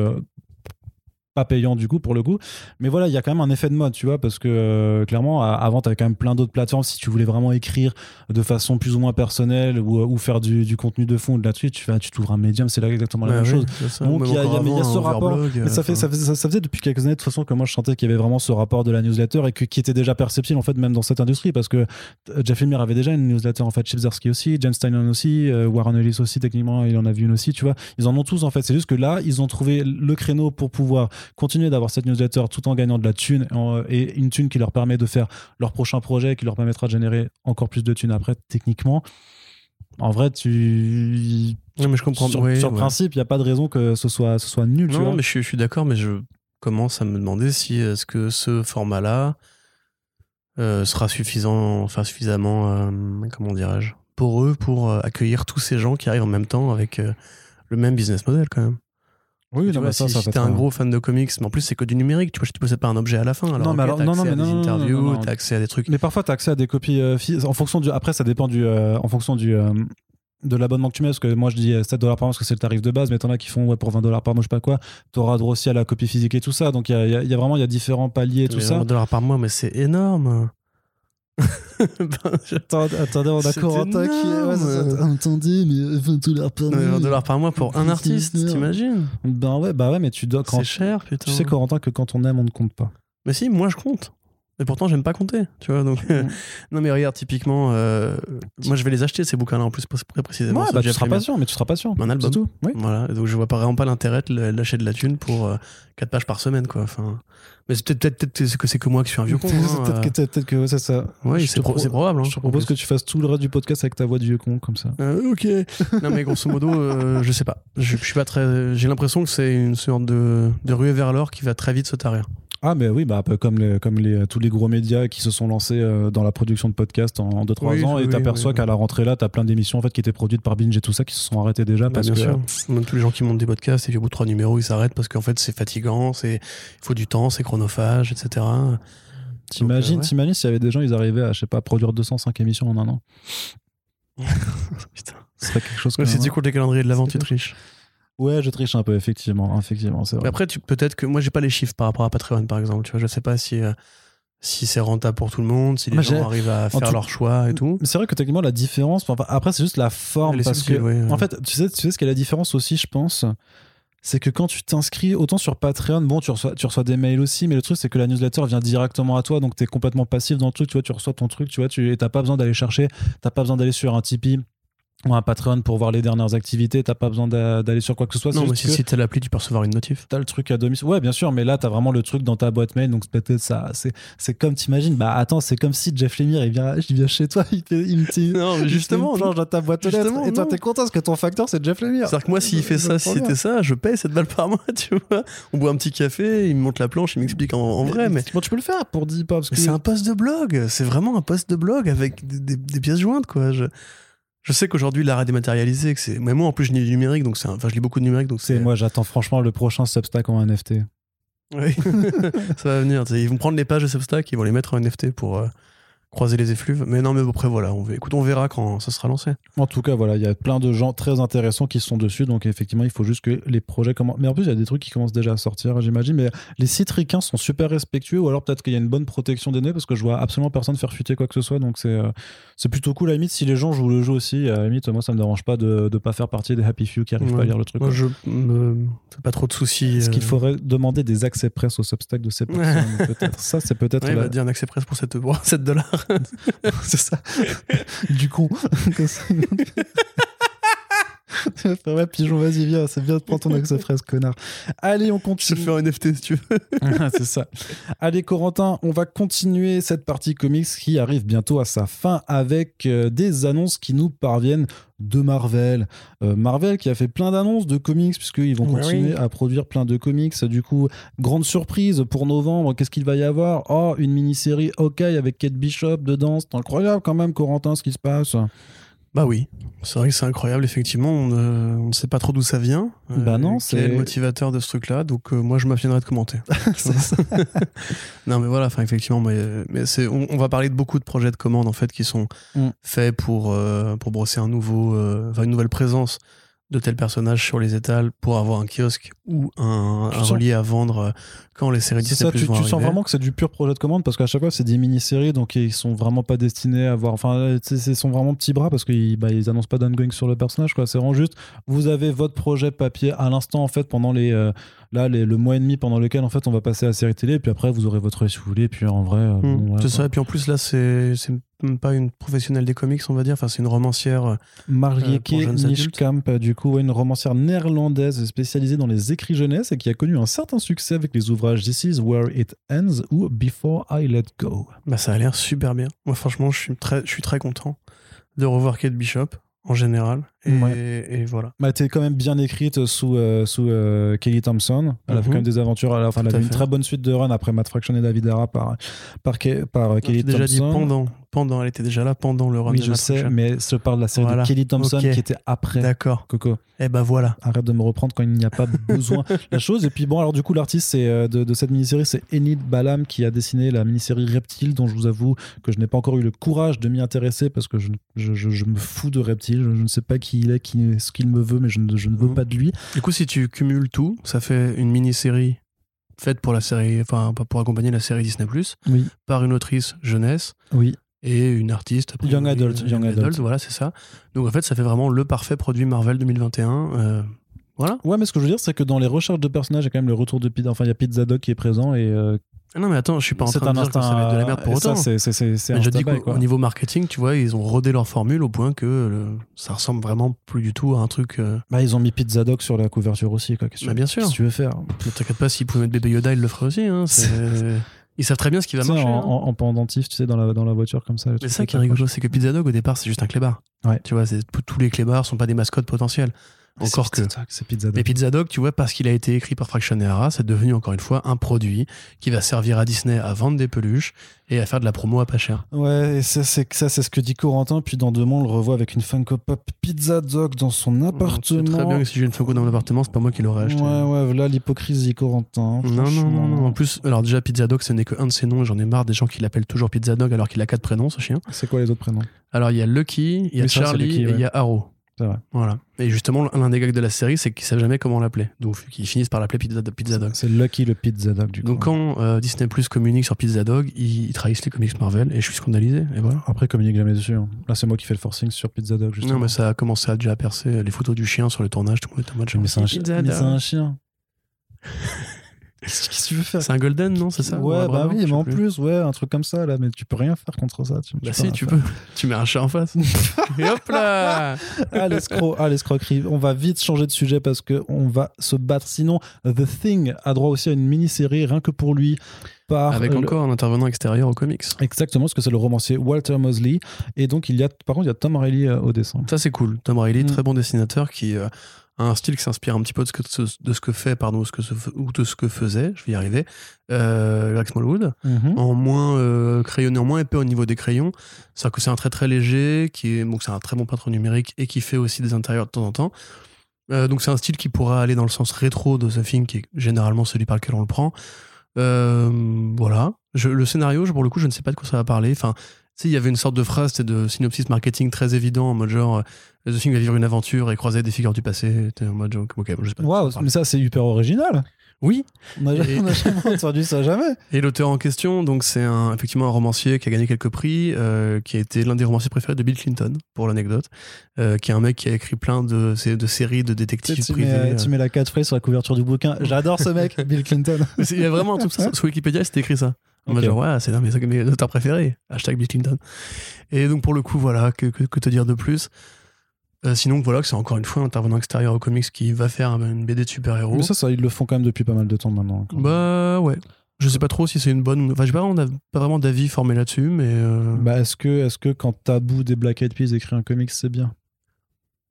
pas payant du coup pour le coup. Mais voilà, il y a quand même un effet de mode, tu vois, parce que euh, clairement, avant, tu avais quand même plein d'autres plateformes. Si tu voulais vraiment écrire de façon plus ou moins personnelle ou, ou faire du, du, contenu de fond là-dessus, tu, tu t'ouvres un médium, c'est là exactement la même chose. Donc il y, a, ce rapport. mais ça, fait, ça, ça, faisait depuis quelques années de toute façon que moi je sentais qu'il y avait vraiment ce rapport de la newsletter et que, qui était déjà perceptible en fait, même dans cette industrie, parce que euh, Jeff Lemire avait déjà une newsletter en fait, Chipsarski aussi, James Steinman aussi, euh, Warren Ellis aussi, techniquement, il en a vu une aussi, tu vois. Ils en ont tous en fait. C'est juste que là, ils ont trouvé le créneau pour pouvoir continuer d'avoir cette newsletter tout en gagnant de la thune et une thune qui leur permet de faire leur prochain projet, qui leur permettra de générer encore plus de thunes après, techniquement. En vrai, tu. mais je comprends. Sur, sur principe, il n'y a pas de raison que ce soit, ce soit nul. Non, mais je, suis d'accord, mais je commence à me demander si est-ce que ce format-là euh, sera suffisant, enfin suffisamment, euh, comment dirais-je, pour eux, pour euh, accueillir tous ces gens qui arrivent en même temps avec le même business model quand même. Oui, Tu non, vois, ça, si ça si peut t'es un gros fan de comics, mais en plus c'est que du numérique, tu vois, tu possèdes pas un objet à la fin. Alors, Non, mais alors- t'as non, accès non, à mais des non, interviews, t'as accès à des trucs. Mais parfois, tu as accès à des copies euh, en fonction du. Après, ça dépend du, euh, en fonction du. euh, de l'abonnement que tu mets, parce que moi je dis euh, 7 dollars par mois parce que c'est le tarif de base, mais t'en as qui font ouais, pour 20 dollars par mois, je sais pas quoi, t'auras droit aussi à la copie physique et tout ça. Donc il y a, y a- il y a vraiment il y a différents paliers et tout Mais ça. 20 dollars par mois, mais c'est énorme. Ben, je- attendez, on a Corentin qui est. Ouais, ça. Attendez, mais 20 dollars par mais 20 mois. dollars par mois pour un artiste, t'imagines Ben ouais, bah ouais, mais tu dois. C'est cher, putain. Tu sais, Corentin, que quand on aime, on ne compte pas. Mais si, moi je compte. Et pourtant, j'aime pas compter, tu vois. Donc, Mm. non, mais regarde, typiquement, euh, moi je vais les acheter ces bouquins-là en plus, très précisément. Ouais, bah tu seras patient, mais tu seras patient. Un album. Tout. Oui. Voilà, donc je vois pas- vraiment pas l'intérêt de lâcher de la thune pour 4 pages par semaine, quoi. Enfin, mais c'est peut-être que c'est que moi qui suis un vieux con. hein, peut-être que, euh. que ouais, c'est ça. Oui, c'est pro- probable. hein, Je te propose que tu fasses tout le reste du podcast avec ta voix de vieux con, comme ça. Euh, ok. non, mais grosso modo, euh, je sais pas. Je, je suis pas très. J'ai l'impression que c'est une sorte de, de ruée vers l'or qui va très vite se tarir. Ah, mais oui, bah, un peu comme, les, comme les, tous les gros médias qui se sont lancés euh, dans la production de podcasts en 2-3 Oui, ans, oui, et t'aperçois oui, qu'à la rentrée là, t'as plein d'émissions en fait, qui étaient produites par Binge et tout ça qui se sont arrêtées déjà Bah, parce bien que. sûr. Même tous les gens qui montent des podcasts et puis au bout de trois numéros, ils s'arrêtent parce qu'en fait, c'est fatigant, c'est il faut du temps, c'est chronophage, etc. T'imagines, euh, ouais. s'il y avait des gens, ils arrivaient à, je sais pas, produire 205 émissions en un an? Putain. Ce serait quelque chose Ouais, comme si tu comptes les calendriers de l'avant, tu C'est triches. Ouais, je triche un peu, effectivement. Effectivement, c'est vrai. après, tu- peut-être que moi, j'ai pas les chiffres par rapport à Patreon, par exemple. Tu vois, je sais pas si, euh, si c'est rentable pour tout le monde, si les gens arrivent à faire tout- leur choix et tout. Mais c'est vrai que techniquement, la différence, enfin, après, c'est juste la forme. Parce que, ouais. en fait, tu sais, tu sais ce qu'est la différence aussi, je pense? C'est que quand tu t'inscris, autant sur Patreon, bon, tu reçois, tu reçois des mails aussi, mais le truc, c'est que la newsletter vient directement à toi, donc tu es complètement passif dans le truc, tu vois, tu reçois ton truc, tu vois, tu n'as pas besoin d'aller chercher, t'as pas besoin d'aller sur un Tipeee ou un Patreon pour voir les dernières activités, t'as pas besoin d'a- d'aller sur quoi que ce soit. Non, mais si, t'as l'appli, tu peux recevoir une notif. T'as le truc à domicile. Ouais, bien sûr, mais là, t'as vraiment le truc dans ta boîte mail. Donc, c'est peut-être ça. C'est, comme, t'imagines, bah attends, c'est comme si Jeff Lemire, il vient, il vient chez toi, il, te- il me dit. Non, mais justement, genre dans ta boîte aux lettres. justement, Et toi, t'es content parce que ton facteur, c'est Jeff Lemire. C'est-à-dire que moi, s'il fait ça, si c'était ça, je paye cette balle par mois, tu vois. On boit un petit café, il me monte la planche, il m'explique en, en vrai, mais. Bon, tu peux le faire pour 10 pas. Que Mais c'est un post de blog, c'est vraiment un post de blog avec des, des- des pièces jointes, quoi. Je, je sais qu'aujourd'hui, l'art est dématérialisé, que c'est. Mais moi, en plus, je lis du numérique, donc c'est. un- Enfin, je lis beaucoup de numérique, donc C'est moi, j'attends franchement le prochain Substack en NFT. Oui. ça va venir. Ils vont prendre les pages de Substack, ils vont les mettre en NFT pour euh, croiser les effluves. Mais non, mais après, voilà. On, écoute, on verra quand ça sera lancé. En tout cas, voilà, il y a plein de gens très intéressants qui sont dessus. Donc, effectivement, il faut juste que les projets commencent. Mais en plus, il y a des trucs qui commencent déjà à sortir, j'imagine. Mais les sites ricains sont super respectueux, ou alors peut-être qu'il y a une bonne protection des données, parce que je vois absolument personne faire fuiter quoi que ce soit. Donc, c'est euh, c'est plutôt cool. À la limite, si les gens jouent le jeu aussi, à la limite, moi, ça me dérange pas de ne pas faire partie des happy few qui arrivent pas à lire le truc. Moi, quoi. je me fais pas trop de soucis. Est-ce qu'il euh, faudrait demander des accès presse au Substack de ces personnes Peut-être? Ça, c'est peut-être Ouais, la- va dire un accès presse pour 7, pour 7 dollars. c'est ça. du con. Comme ça. Tu vas faire, ouais, pigeon, vas-y, viens, c'est bien de prendre ton accès fraise, connard. Allez, on Je continue. fais un NFT si tu veux. c'est ça. Allez, Corentin, on va continuer cette partie comics qui arrive bientôt à sa fin avec euh, des annonces qui nous parviennent de Marvel. Euh, Marvel qui a fait plein d'annonces de comics puisqu'ils vont continuer oui. à produire plein de comics. Du coup, grande surprise pour novembre, qu'est-ce qu'il va y avoir? Oh, une mini-série Hawkeye avec Kate Bishop dedans. C'est incroyable quand même, Corentin, ce qui se passe. Bah oui, c'est vrai que c'est incroyable, effectivement. On, ne- on ne sait pas trop d'où ça vient. Euh, Bah non, c'est- le motivateur de ce truc-là. Donc euh, moi, je m'abstiendrai de commenter. Non, mais voilà, enfin, effectivement, mais, mais c'est, on, on va parler de beaucoup de projets de commandes en fait qui sont Mm. faits pour, euh, pour brosser un nouveau, une nouvelle présence de tel personnage sur les étals pour avoir un kiosque ou un, un relié à vendre euh, quand les séries Disney ça, Plus tu, vont tu sens vraiment que c'est du pur projet de commande parce qu'à chaque fois c'est des mini-séries donc ils sont vraiment pas destinés à avoir. Enfin, sais, ils sont vraiment petits bras parce qu'ils bah, ils annoncent pas d'ongoing sur le personnage quoi. C'est vraiment juste vous avez votre projet papier à l'instant en fait pendant les. euh, là, les- le mois et demi pendant lequel en fait on va passer à la série télé et puis après vous aurez votre œil si vous voulez. Et puis en vrai. euh, Mm, bon, ouais, c'est ça, et puis en plus là, c'est, même pas une professionnelle des comics, on va dire. Enfin, c'est une romancière. euh, Marieke. Nischkamp, du coup, une romancière néerlandaise spécialisée dans les écrits jeunesse et qui a connu un certain succès avec les ouvrages This is Where It Ends ou Before I Let Go. Bah, ça a l'air super bien. Moi, franchement, je suis très, je suis très content de revoir Kate Bishop en général Et, Ouais. et voilà. Bah, elle était quand même bien écrite sous, euh, sous euh, Kelly Thompson. Elle a fait Mhm. quand même des aventures. Elle a, enfin, elle avait à une fait. très bonne suite de run après Matt Fraction et David Ara par, par, Ke- par euh, Kelly déjà dit Thompson. pendant. Pendant, elle était déjà là pendant le run oui, de je Matt sais, Fraction. mais je parle de la série Voilà. de Kelly Thompson qui était après D'accord. Coco. Eh ben voilà. Arrête de me reprendre quand il n'y a pas besoin la chose. Et puis bon, alors du coup, l'artiste euh, de, de cette mini-série, c'est Enid Balam qui a dessiné la mini-série Reptile, dont je vous avoue que je n'ai pas encore eu le courage de m'y intéresser parce que je, je, je- je me fous de Reptile. Je ne sais pas qui il est, qui, ce qu'il me veut, mais je ne, je ne veux Mhm. pas de lui. Du coup, si tu cumules tout, ça fait une mini-série faite pour la série, enfin, pour accompagner la série Disney+, Oui, par une autrice jeunesse oui. et une artiste. Young adult, euh, young adult. Voilà, c'est ça. Donc en fait, ça fait vraiment le parfait produit Marvel 2021. euh, voilà. Ouais, mais ce que je veux dire, c'est que dans les recherches de personnages, il y a quand même le retour de Pete. Enfin, il y a Pete Dog qui est présent et euh, non, mais attends, je suis pas en c'est train de dire que ça va être de la merde pour et autant. Ça, c'est, c'est, c'est, c'est je dis qu'au niveau marketing, tu vois, ils ont rodé leur formule au point que euh, ça ressemble vraiment plus du tout à un truc. euh, Bah, ils ont mis Pete Zadok sur la couverture aussi. Quoi. Qu'est-ce que Bah, bien sûr. que tu veux faire? Ne t'inquiète pas, s'ils pouvaient mettre bébé Yoda, ils le feraient aussi. Hein, c'est- ils savent très bien ce qui va marcher. en, hein. en- en pendentif, tu sais, dans la, dans la voiture comme ça. le Mais truc ça qui est rigolo, c'est que Pizza Dog au départ c'est juste un clébard. Ouais. Tu vois, c'est- tous les clébards sont pas des mascottes potentielles. Encore c'est que. Pizza Dog, C'est Pizza Dog. Mais Pizza Dog, tu vois, parce qu'il a été écrit par Fraction et Hara, c'est devenu encore une fois un produit qui va servir à Disney à vendre des peluches et à faire de la promo à pas cher. Ouais, et ça, c'est ça, c'est ce que dit Corentin. Puis dans deux mois, on le revoit avec une Funko Pop Pizza Dog dans son C'est appartement. très bien que si j'ai une Funko dans mon appartement, c'est pas moi qui l'aurais acheté. Ouais, ouais, voilà l'hypocrisie, Corentin. Non, non, non, non. En plus, alors déjà, Pizza Dog, ce n'est qu'un de ses noms. et J'en ai marre des gens qui l'appellent toujours Pizza Dog alors qu'il a quatre prénoms, ce chien. C'est quoi les autres prénoms? Alors, il y a Lucky, il y a ça, c'est Charlie et il y a Arrow. C'est vrai. Voilà. Et justement, l'un des gags de la série, c'est qu'ils savent jamais comment l'appeler. Donc, ils finissent par l'appeler Pizza, Pizza Dog. C'est Lucky le Pizza Dog, du coup. Donc quand euh, Disney Plus communique sur Pizza Dog, ils, ils trahissent les comics Marvel et je suis scandalisé. Et voilà. Après, communique jamais dessus. hein. Là, c'est moi qui fais le forcing sur Pizza Dog, justement. Non mais ça a commencé à déjà percer les photos du chien sur le tournage, tout le monde était en mode Mais c'est un, chi- un chien. Qu'est-ce que tu veux faire C'est un golden, non C'est ça Ouais, bah oui, mais en plus. ouais, un truc comme ça, là, mais tu peux rien faire contre ça. Tu, Bah si, tu faire. peux. Tu mets un chat en face. et hop là Ah, l'escroc, ah, l'escroquerie. On va vite changer de sujet parce que on va se battre. Sinon, The Thing a droit aussi à une mini-série, rien que pour lui. Par Avec le- encore un intervenant extérieur au comics. Exactement, parce que c'est le romancier Walter Mosley. Et donc, il y a, par contre, il y a Tom Reilly euh, au dessin. Ça c'est cool. Tom Riley, Mm. très bon dessinateur qui euh, un style qui s'inspire un petit peu de ce que, de ce que fait, pardon, ce que ou de ce que faisait, je vais y arriver, euh, Greg Smallwood. Mhm. en moins euh, crayonné, en moins épais au niveau des crayons. C'est-à-dire que c'est un trait très léger, qui est, donc c'est un très bon peintre numérique et qui fait aussi des intérieurs de temps en temps. Euh, donc c'est un style qui pourra aller dans le sens rétro de The Thing, qui est généralement celui par lequel on le prend. Euh, voilà. Je- le scénario, je- pour le coup, je ne sais pas de quoi ça va parler. Enfin, tu sais, il y avait une sorte de phrase c'était de synopsis marketing très évident, en mode genre, The Thing va vivre une aventure et croiser des figures du passé. T'es en mode genre, ok, je sais pas. Waouh, ça mais ça, c'est hyper original. Oui, On n'a Et- on jamais entendu ça, jamais. Et l'auteur en question, donc c'est un, effectivement un romancier qui a gagné quelques prix, euh, qui a été l'un des romanciers préférés de Bill Clinton, pour l'anecdote, euh, qui est un mec qui a écrit plein de, sé- de séries de détectives tu privés. mets, euh. tu mets la catchphrase sur la couverture du bouquin. J'adore ce mec, Bill Clinton. Il y a vraiment un truc sur, sur Wikipédia, c'était écrit ça. En mode Ok. genre, ouais, c'est l'un de mes, mes auteurs préférés. Hashtag Bill Clinton. Et donc, pour le coup, voilà, que, que, que te dire de plus? Euh, Sinon, voilà, que c'est encore une fois un intervenant extérieur au comics qui va faire une BD de super-héros. Mais ça, ça, ils le font quand même depuis pas mal de temps maintenant. Bah, ouais. Je sais pas trop si c'est une bonne. Enfin, j'ai pas vraiment, d'av- pas vraiment d'avis formé là-dessus, mais. euh, Bah, est-ce que, est que quand Tabou des Black Eyed Peas écrit un comics, c'est bien?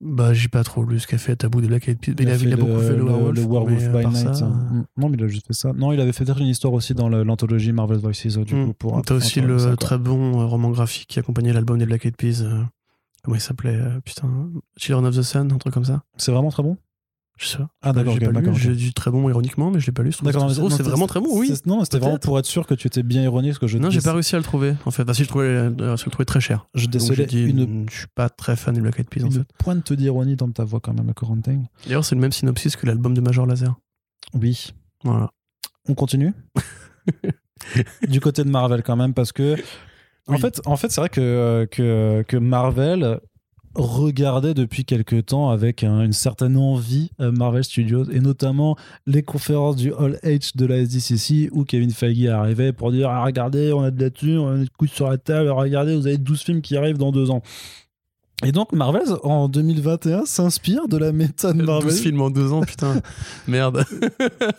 Bah, j'ai pas trop lu ce qu'a fait Tabou des Black Eyed Peas. Il, a, il a beaucoup fait le, Werewolf. le Werewolf mais à by Night. ça, Mm. Non, mais il a juste fait ça. Non, il avait fait une histoire aussi dans le- l'anthologie Marvel's Voices, euh, du hmm. coup. T'as aussi le très bon euh, roman graphique qui accompagnait l'album des Black Eyed Peas. Euh, comment il s'appelait euh, Putain, Children of the Sun, un truc comme ça. C'est vraiment très bon? Je sais pas. Ah, d'accord, j'ai dit très bon ironiquement, mais je l'ai pas lu. D'accord, c'est- vraiment très bon, oui. Non, c'était vraiment pour être sûr que tu étais bien ironique, parce que je Non, j'ai pas réussi à le trouver. En fait, parce que je trouvais, euh, je le trouvais très cher. je une, je suis pas très fan des Black Eyed Peas en une fait. pointe d'ironie dans ta voix quand même, Corentin. D'ailleurs, c'est le même synopsis que l'album de Major Laser. Oui. Voilà. On continue? Du côté de Marvel quand même, parce que en fait, en fait c'est vrai que, que, que Marvel regardait depuis quelque temps avec un- une certaine envie euh, Marvel Studios et notamment les conférences du All H de la SDCC où Kevin Feige arrivait pour dire ah, regardez on a de la thune on a des couilles sur la table regardez vous avez 12 films qui arrivent dans deux ans Et donc Marvel en 2021 s'inspire de la méthode Marvel. 12 films en deux ans, putain. Merde.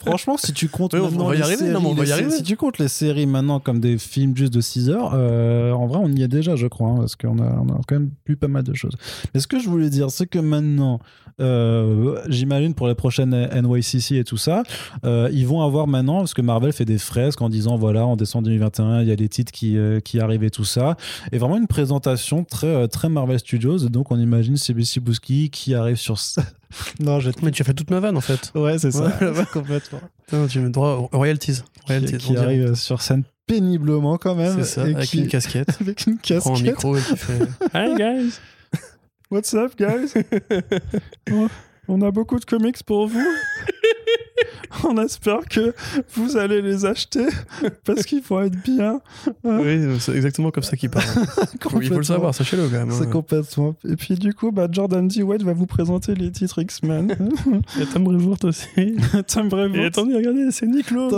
Franchement, si tu comptes Ouais, on va y les arriver, séries, non, on va les y arriver. si tu comptes les séries maintenant comme des films juste de 6 heures, euh, en vrai on y est déjà, je crois, hein, parce qu'on a, on a quand même vu pas mal de choses. Mais ce que je voulais dire, c'est que maintenant, euh, j'imagine pour les prochaines NYCC et tout ça, euh, ils vont avoir maintenant, parce que Marvel fait des fresques en disant voilà, en décembre 2021, il y a des titres qui, euh, qui arrivent et tout ça, et vraiment une présentation très, euh, très Marvel Studios. Et donc on imagine CBC Bouski qui arrive sur ça. non, j'ai Mais tu as fait toute ma vanne en fait. Ouais, c'est ça. Ouais, complètement. Putain, tu mets droit aux royalties. Qui, Royalties, qui arrive sur scène péniblement quand même. C'est ça, et avec qui- une casquette. avec une Il prend un casquette. micro et qui fait Hi guys. What's up, guys? Oh, On a beaucoup de comics pour vous. On espère que vous allez les acheter parce qu'ils vont être bien. Oui, c'est exactement comme ça qu'il parle. Il faut le savoir, sachez-le quand même. C'est hein. complètement. Et puis du coup, bah, Jordan D. White va vous présenter les titres X-Men. Et Tom Brevoort aussi. Tom Brevoort. Et attendez, regardez, c'est ça- Niklo,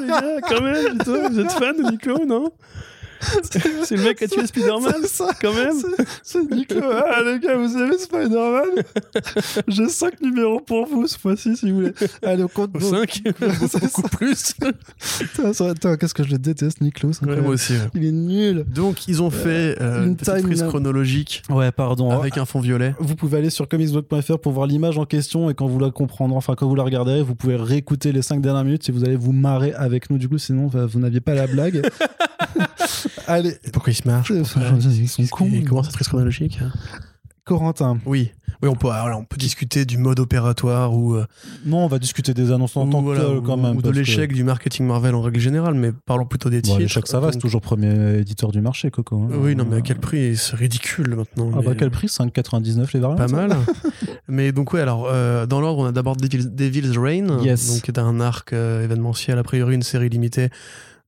les gars, quand même, putain, vous êtes fan de Niklo, non? C'est le mec qui a tué Spider-Man, quand même. C'est- C'est Nico. Ah, les gars, vous aimez Spider-Man J'ai 5 numéros pour vous ce fois-ci, si vous voulez. Allez, on compte. Au 5, beaucoup plus. Attends, qu'est-ce que je le déteste, Nico. c'est Ouais, moi aussi. ouais. Il est nul. Donc, ils ont fait euh, une une petite chronologique Ouais, pardon. avec un fond violet. Vous pouvez aller sur comicsblog.fr pour voir l'image en question et quand vous la comprendrez, enfin quand vous la regarderez, vous pouvez réécouter les 5 dernières minutes et vous allez vous marrer avec nous. Du coup, sinon, vous n'aviez pas la blague. Allez, pourquoi ils se marchent ils sont cons. Cette frise chronologique Corentin. Oui. Oui, on peut, alors, on peut discuter du mode opératoire ou, euh, Non, on va discuter des annonces en ou tant que voilà, tel, ou- quand même. ou de que- l'échec du marketing Marvel en règle générale, mais parlons plutôt des Bon, titres. l'échec, ça va, c'est Donc- toujours premier éditeur du marché, Coco. hein. Oui, non, mais à quel prix C'est ridicule maintenant. Ah mais- bah quel prix? 5,99 les variantes? Pas mal. mais donc, ouais, alors, euh, dans l'ordre, on a d'abord Devil- Devil's Reign, Yes. donc, qui est un arc euh, événementiel, a priori une série limitée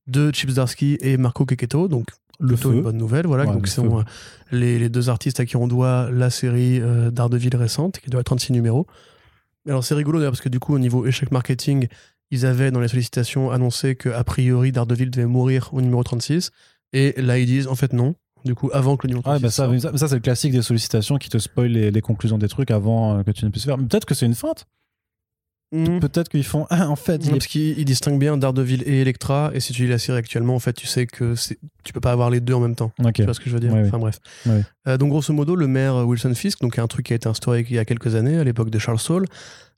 de Chips Darsky et Marco Keketto, donc Le feu. une bonne nouvelle. Voilà, Ouais, donc le sont les, les deux artistes à qui on doit la série euh, Daredevil récente, qui doit être 36 numéros. Alors, c'est rigolo d'ailleurs, parce que du coup, au niveau échec marketing, ils avaient dans les sollicitations annoncé que a priori Daredevil devait mourir au numéro 36, et là, ils disent en fait non. Du coup, avant que le numéro Ouais, 36 bah ça, ça, c'est le classique des sollicitations qui te spoil les, les conclusions des trucs avant euh, que tu ne puisses faire. Peut-être que c'est une feinte. Mhm. Peut-être qu'ils font. Ah, en fait, il est parce qu'il il distingue bien Daredevil et Electra, et si tu lis la série actuellement, en fait, tu sais que tu peux pas avoir les deux en même temps. Tu vois ce que je veux dire? Ouais, oui. Enfin bref. Ouais. Euh, donc grosso modo, le maire euh, Wilson Fisk, donc un truc qui a été instauré il y a quelques années, à l'époque de Charles Saul,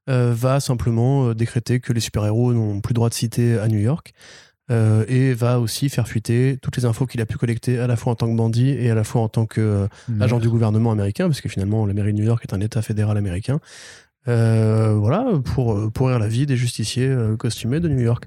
euh, va simplement décréter que les super-héros n'ont plus le droit de citer à New York. euh, et va aussi faire fuiter toutes les infos qu'il a pu collecter à la fois en tant que bandit et à la fois en tant que euh, agent du gouvernement américain, parce que finalement la mairie de New York est un État fédéral américain. Euh, voilà, pour pourrir la vie des justiciers euh, costumés de New York.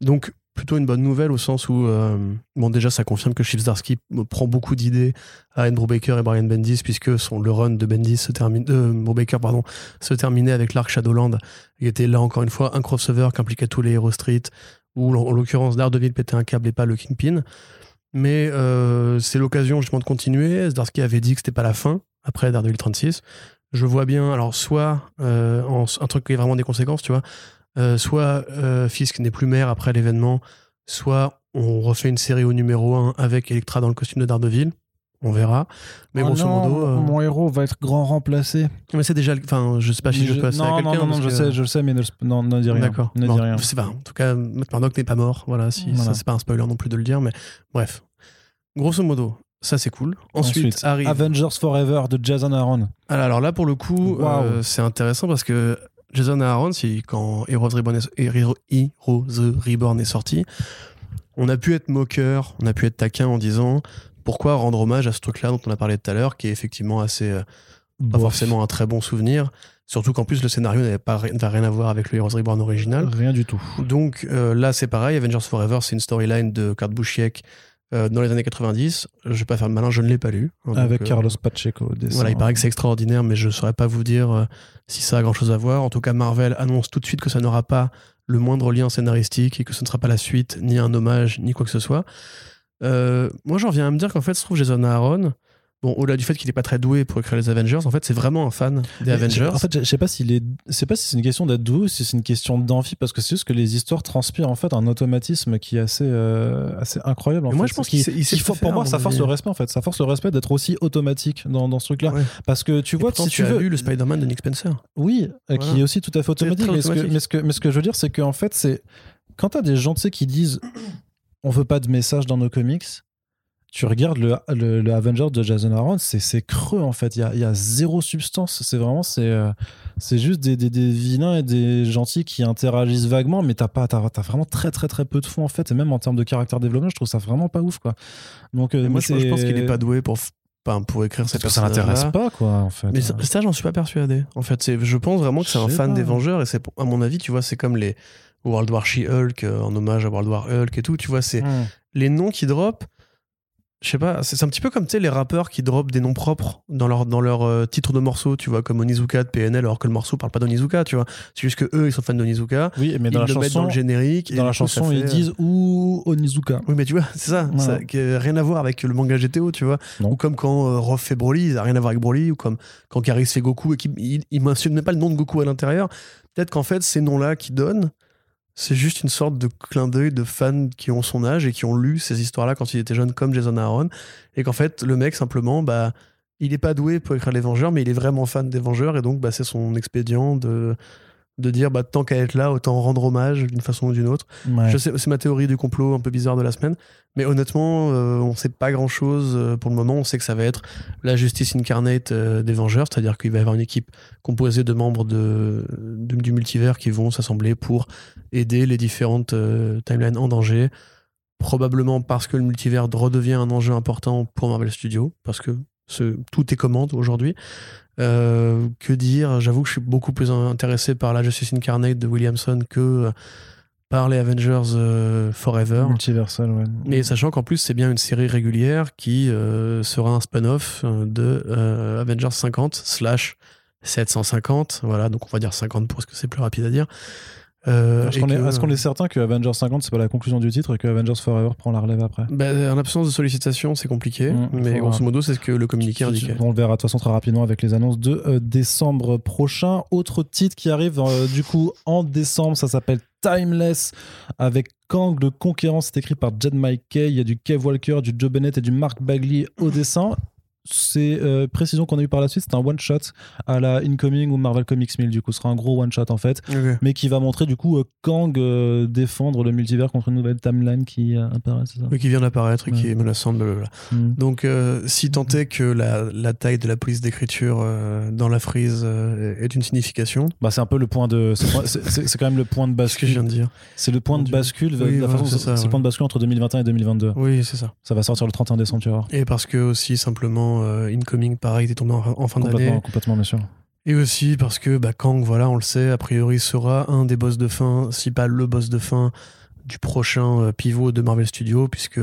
Donc plutôt une bonne nouvelle au sens où, euh, bon déjà ça confirme que Chips Darsky prend beaucoup d'idées à Andrew Baker et Brian Bendis, puisque son, le run de Bendis se termine, Baker pardon, se terminait avec l'arc Shadowland, qui était là encore une fois un crossover qui impliquait tous les Hero Street, où en l'occurrence Daredevil pétait un câble et pas le Kingpin. Mais euh, c'est l'occasion justement de continuer. Zdarsky avait dit que c'était pas la fin après Daredevil 36. Je vois bien, alors soit euh, en- un truc qui a vraiment des conséquences, tu vois, euh, soit euh, Fisk n'est plus maire après l'événement, soit on refait une série au numéro 1 avec Electra dans le costume de Daredevil. On verra. Mais Oh grosso non, modo. euh, Mon héros va être grand remplacé. Mais c'est déjà. Enfin, je sais pas si je, Je- peux non, à quelqu'un. non, non, non, je que- sais, je sais, mais ne, non, ne dis rien. D'accord. Ne Bon, dis rien. pas- en tout cas, Matt Murdock n'est pas mort. Voilà, si, Voilà. ça c'est pas un spoiler non plus de le dire, mais bref. Grosso modo, ça c'est cool. Ensuite, arrive. Avengers Forever de Jason Aaron. Ah, Alors là, pour le coup, euh, c'est intéressant parce que Jason Aaron, si, quand Heroes Reborn, est, Heroes Reborn est sorti, on a pu être moqueur, on a pu être taquin en disant pourquoi rendre hommage à ce truc-là dont on a parlé tout à l'heure, qui est effectivement assez. euh, pas Bof. forcément un très bon souvenir. Surtout qu'en plus, le scénario n'avait pas rien à voir avec le Heroes Reborn original. Rien du tout. Donc euh, là, c'est pareil. Avengers Forever, c'est une storyline de Kurt Busiek euh, dans les années 90. Je vais pas faire de malin, je ne l'ai pas lu. Hein, Avec euh, Carlos Pacheco. dessin. Voilà, il paraît que c'est extraordinaire, mais je ne saurais pas vous dire euh, si ça a grand chose à voir. En tout cas, Marvel annonce tout de suite que ça n'aura pas le moindre lien scénaristique et que ce ne sera pas la suite, ni un hommage, ni quoi que ce soit. Moi, j'en viens à me dire qu'en fait, je trouve Jason Aaron, bon, au-delà du fait qu'il est pas très doué pour écrire les Avengers, en fait, c'est vraiment un fan des Mais Avengers. En fait, je sais pas est, c'est pas si c'est une question d'être doux, ou si c'est une question d'envie, parce que c'est juste que les histoires transpirent en fait un automatisme qui est assez, euh, assez incroyable. En moi, je pense Qui- qu'il il faut- pour moi, ça force le respect en fait. Ça force le respect d'être aussi automatique dans, dans ce truc-là, Ouais. parce que tu vois, pourtant, si tu, as veux, lu le Spider-Man de Nick Spencer. oui, euh, qui est aussi tout à fait automatique. Mais ce, que, mais, ce que, mais ce que je veux dire, c'est qu'en fait, c'est quand t'as des gens qui disent on veut pas de message dans nos comics, tu regardes le, le, le Avenger de Jason Aaron, c'est c'est creux en fait. Il y a, il y a zéro substance. C'est vraiment c'est euh, c'est juste des, des, des vilains et des gentils qui interagissent vaguement, mais t'as pas t'as, t'as vraiment très très très peu de fond en fait. Et même en termes de caractère développement, je trouve ça vraiment pas ouf quoi. Donc euh, moi, moi, je, je pense qu'il est pas doué pour, pour écrire parce que ça l'intéresse pas quoi en fait. Mais ça, ça, j'en suis pas persuadé. En fait, c'est, je pense vraiment que c'est un fan pas. des Vengeurs et c'est, à mon avis, tu vois, c'est comme les World War She-Hulk euh, en hommage à World War Hulk et tout. Tu vois, c'est Hmm. les noms qui drop. Je sais pas, c'est un petit peu comme les rappeurs qui drop des noms propres dans leur dans leur euh, titre de morceau, tu vois, comme Onizuka de PNL, alors que le morceau parle pas d'Onizuka, tu vois. C'est juste que eux, ils sont fans d'Onizuka. Oui, mais Ils dans le la mettent dans chanson, le générique. et dans la chanson, ils fait, euh, disent ou Onizuka. Oui, mais tu vois, c'est ça, qui a rien à voir avec le manga GTO, tu vois. Non. Ou comme quand euh, Rof fait Broly, ça n'a rien à voir avec Broly, ou comme quand Karis fait Goku et qu'il il, il mentionne même pas le nom de Goku à l'intérieur. Peut-être qu'en fait, ces noms-là qui donnent, c'est juste une sorte de clin d'œil de fans qui ont son âge et qui ont lu ces histoires-là quand il était jeune, comme Jason Aaron. Et qu'en fait, le mec, simplement, bah, il est pas doué pour écrire les Vengeurs, mais il est vraiment fan des Vengeurs, et donc bah, c'est son expédient de de dire bah tant qu'à être là autant rendre hommage d'une façon ou d'une autre Ouais. je sais, c'est ma théorie du complot un peu bizarre de la semaine. Mais honnêtement, euh, on sait pas grand chose pour le moment. On sait que ça va être la justice incarnate euh, des Vengeurs, c'est-à-dire qu'il va y avoir une équipe composée de membres de, de- du multivers qui vont s'assembler pour aider les différentes euh, timelines en danger. Probablement parce que le multivers redevient un enjeu important pour Marvel Studios, parce que ce- tout est commande aujourd'hui. Euh, que dire? J'avoue que je suis beaucoup plus intéressé par la Justice Incarnate de Williamson que euh, par les Avengers euh, Forever. Multiversal, ouais. Mais sachant qu'en plus, c'est bien une série régulière qui euh, sera un spin-off de Avengers 50 slash 750. Voilà, donc on va dire 50 parce que c'est plus rapide à dire. Euh, Est-ce qu'on est, certain que Avengers 50 c'est pas la conclusion du titre et que Avengers Forever prend la relève après? Bah, en absence de sollicitation, c'est compliqué, Mmh, mais grosso modo, c'est ce que le communiqué indiquait. On le verra de toute façon très rapidement avec les annonces de euh, décembre prochain. Autre titre qui arrive euh, du coup en décembre, ça s'appelle Timeless avec Kang le Conquérant. C'est écrit par Jed Kay. Il y a du Kev Walker, du Joe Bennett et du Mark Bagley au dessin. C'est euh, précision qu'on a eu par la suite, c'est un one shot à la Incoming ou Marvel Comics 1000 du coup, ce sera un gros one shot en fait, mais qui va montrer du coup euh, Kang euh, défendre le multivers contre une nouvelle timeline qui euh, apparaît, c'est ça? Mais qui vient d'apparaître et qui est menaçante, blablabla. Mm. Donc, euh, si tant est que la, la taille de la police d'écriture dans la frise est une signification, Bah, c'est un peu le point de. C'est quand même le point de ce que je viens bascule. de dire. C'est le point de bascule. Oui, la façon- c'est le point de bascule entre 2021 et 2022. Oui, c'est ça. Ça va sortir le 31 décembre, tu. Et parce que aussi, simplement, euh, Incoming, pareil, est tombé en, en fin d'année. Complètement, complètement, bien sûr. Et aussi parce que bah, Kang, voilà, on le sait, a priori sera un des boss de fin, si pas le boss de fin du prochain euh, pivot de Marvel Studios, puisque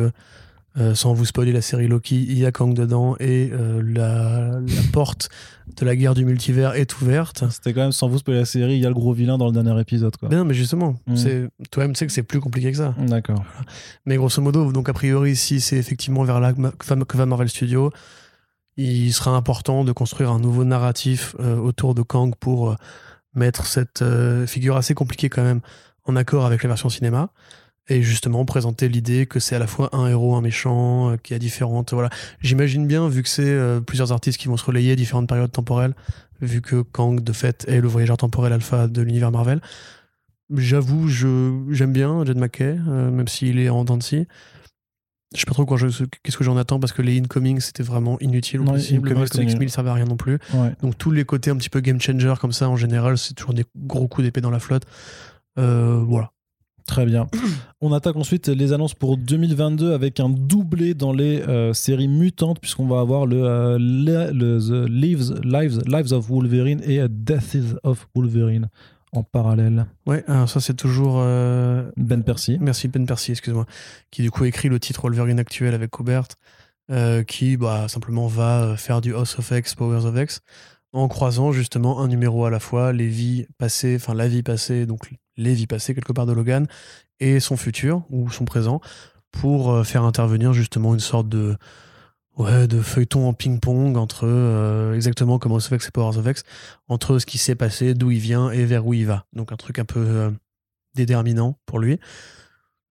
euh, sans vous spoiler la série Loki, il y a Kang dedans et euh, la, la porte de la guerre du multivers est ouverte. C'était quand même, sans vous spoiler la série, il y a le gros vilain dans le dernier épisode. Quoi. Mais non, mais justement, Mm. c'est toi-même tu sais que c'est plus compliqué que ça. D'accord. Mais grosso modo, donc a priori, si c'est effectivement vers là que va Marvel Studios, il sera important de construire un nouveau narratif euh, autour de Kang pour euh, mettre cette euh, figure assez compliquée quand même en accord avec la version cinéma et justement présenter l'idée que c'est à la fois un héros, un méchant, qui a différentes. Voilà, j'imagine bien vu que c'est plusieurs artistes qui vont se relayer à différentes périodes temporelles, vu que Kang de fait est le voyageur temporel alpha de l'univers Marvel. J'avoue, je j'aime bien Jed McKay, même s'il est en scie. Je sais pas trop quoi je- qu'est-ce que j'en attends parce que les incoming c'était vraiment inutile possible. Le c'était Comics nul. 1000 servait à rien non plus. Ouais. Donc tous les côtés un petit peu game changer comme ça en général, c'est toujours des gros coups d'épée dans la flotte. Euh, voilà. Très bien. On attaque ensuite les annonces pour 2022 avec un doublé dans les euh, séries mutantes, puisqu'on va avoir le, euh, le- le The Lives, Lives, Lives of Wolverine et Deaths of Wolverine en parallèle. Ouais, alors ça c'est toujours euh, Ben Percy. Merci Ben Percy, excuse-moi, qui du coup écrit le titre Wolverine actuel avec Coubert, euh, qui bah, simplement va euh, faire du House of X, Powers of X, en croisant justement un numéro à la fois, les vies passées, enfin la vie passée, donc les vies passées quelque part de Logan, et son futur, ou son présent, pour faire intervenir justement une sorte de Ouais, de feuilleton en ping-pong entre euh, exactement comme House of X et Powers of X, entre ce qui s'est passé, d'où il vient et vers où il va. Donc un truc un peu euh, déterminant pour lui.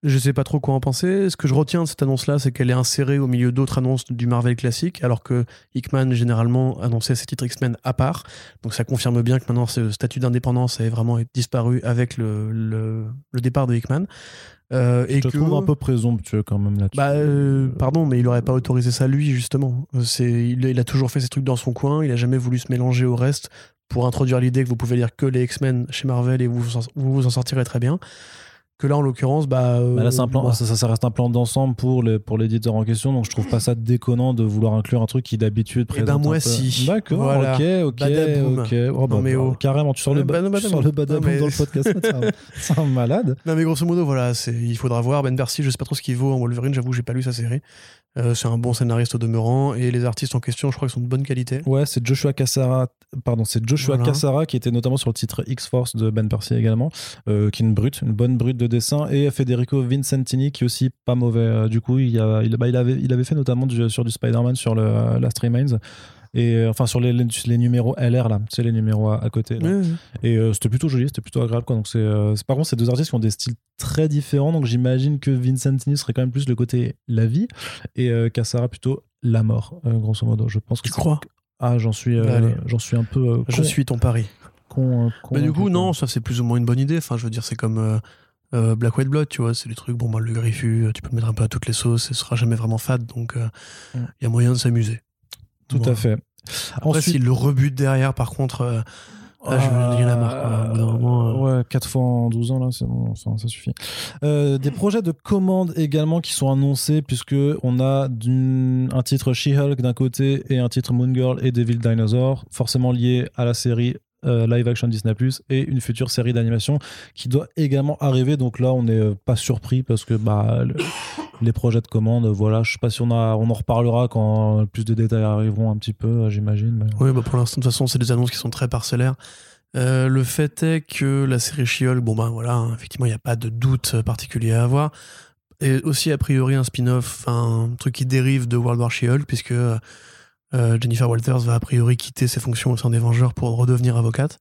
Je sais pas trop quoi en penser. Ce que je retiens de cette annonce-là, c'est qu'elle est insérée au milieu d'autres annonces du Marvel classique, alors que Hickman généralement annonçait ses titres X-Men à part. Donc ça confirme bien que maintenant ce statut d'indépendance a vraiment disparu avec le départ de Hickman. Euh, et te que, trouve un peu présomptueux quand même là-dessus. bah, euh, pardon, mais il aurait pas autorisé ça lui justement. C'est, il, il a toujours fait ses trucs dans son coin. Il a jamais voulu se mélanger au reste pour introduire l'idée que vous pouvez lire que les X-Men chez Marvel et vous vous en, vous vous en sortirez très bien. Que là, en l'occurrence, bah, euh, Bah là, un plan, ça, reste un plan d'ensemble pour les- pour l'éditeur en question, donc je trouve pas ça déconnant de vouloir inclure un truc qui d'habitude Eh ben, présente. moi, un peu- si. D'accord, Voilà. ok, ok, Badaboum. ok. Oh, bah, Non, mais bah, oh. Carrément, tu sors le, ba- tu sors le badaboum Non, mais- dans le podcast, c'est un, malade. Non, mais grosso modo, voilà, c'est, il faudra voir. Ben Percy, je sais pas trop ce qu'il vaut en Wolverine, j'avoue, j'ai pas lu sa série. Euh, c'est un bon scénariste au demeurant, et les artistes en question, je crois qu'ils sont de bonne qualité. Ouais, c'est Joshua Cassara, pardon, c'est Joshua Voilà. Cassara qui était notamment sur le titre X-Force de Ben Percy également, euh, qui est une brute, une bonne brute de dessin, et Federico Vincentini qui est aussi pas mauvais. euh, du coup, il, a- il, bah, il avait, il avait fait notamment du- sur du Spider-Man sur le Last Remains. Et euh, enfin sur les, les, les numéros LR là, c'est les numéros à, à côté. là. Et euh, c'était plutôt joli, c'était plutôt agréable. Quoi. Donc c'est, euh, c'est- par contre, c'est deux artistes qui ont des styles très différents. Donc j'imagine que Vincentini serait quand même plus le côté la vie et euh, Cassara plutôt la mort, grosso modo. Je pense que Tu crois? Ah, j'en suis, Bah, j'en suis un peu. Je con- suis ton pari. con- euh, Bah, du coup, non, ça c'est plus ou moins une bonne idée. Enfin, je veux dire, c'est comme euh, Black White Blood, tu vois, c'est des trucs, bon, bah, le griffu, tu peux le mettre un peu à toutes les sauces, et ce sera jamais vraiment fade, donc il Mm. y a moyen de s'amuser. Tout à fait. Après, Ensuite- s'il le rebute derrière, par contre, euh, là, je Ah, il y en a marre. quoi. Au bout d'un moment, euh, Ouais, 4 fois en 12 ans, là, c'est bon, ça suffit. Euh, des projets de commande également qui sont annoncés, puisque on a un titre She-Hulk d'un côté et un titre Moon Girl et Devil Dinosaur, forcément lié à la série euh, live action Disney et une future série d'animation qui doit également arriver. Donc là, on n'est pas surpris parce que bah, le- les projets de commande, voilà, je sais pas si on, a, on en reparlera quand plus de détails arriveront un petit peu, euh, j'imagine. Oui, bah pour l'instant, de toute façon, c'est des annonces qui sont très parcellaires. Euh, le fait est que la série She-Hulk, bon ben voilà, hein, effectivement, il n'y a pas de doute particulier à avoir. Et aussi, a priori, un spin-off, un truc qui dérive de World War She-Hulk, puisque euh, Jennifer Walters va a priori quitter ses fonctions au sein des Vengeurs pour redevenir avocate.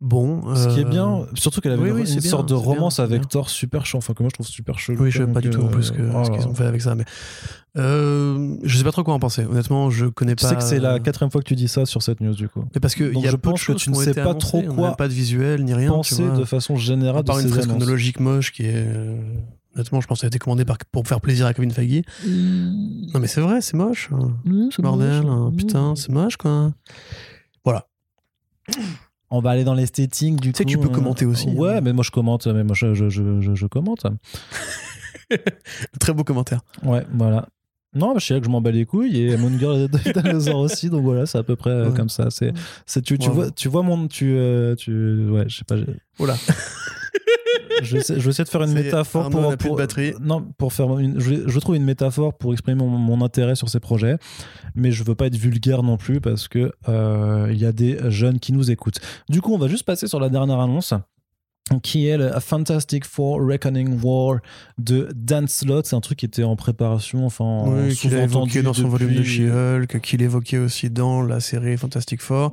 Bon. Ce qui est euh, bien, surtout qu'elle avait oui, une, oui, une c'est bien, sorte de bien, romance avec bien. Thor super chaud, enfin que moi je trouve super chelou. Oui, je sais pas du tout en plus que, euh, ce qu'ils ont fait avec ça, mais euh, je sais pas trop quoi en penser. Honnêtement, je connais Tu pas. sais que c'est la euh, quatrième fois que tu dis ça sur cette news du coup. Mais parce que Donc y a je peu de pense que tu ne sais pas trop quoi pas de visuel ni rien. tu Penser vois. de façon générale de part une annonces. chronologique moche qui est honnêtement je pense que ça a été commandé par, pour faire plaisir à Kevin Feige non mais c'est vrai c'est moche hein. Mmh, c'est bordel moche. hein. Mmh. putain c'est moche quoi On va aller dans l'esthétique du Tu sais coup. que tu peux euh, commenter aussi, Ouais, hein. mais moi je commente, mais moi je, je, je, commente. très beau commentaire Ouais, voilà. Non, je sais que je m'en bats les couilles et Moon Girl et Dinosaur aussi, donc voilà, c'est à peu près euh, Ouais. comme ça. C'est, tu, tu vois, tu vois mon, tu, euh, tu, ouais, je sais pas. je vais, essayer, je vais essayer de faire une métaphore Arnaud pour, de pour- batterie. non pour faire une, je, je trouve une métaphore pour exprimer mon, mon intérêt sur ces projets mais je veux pas être vulgaire non plus parce que euh, il y a des jeunes qui nous écoutent du coup on va juste passer sur la dernière annonce qui est le Fantastic Four Reckoning War de Dan Slott. C'est un truc qui était en préparation, enfin, oui, qu'il a évoqué dans son volume de depuis- She-Hulk qu'il évoquait aussi dans la série Fantastic Four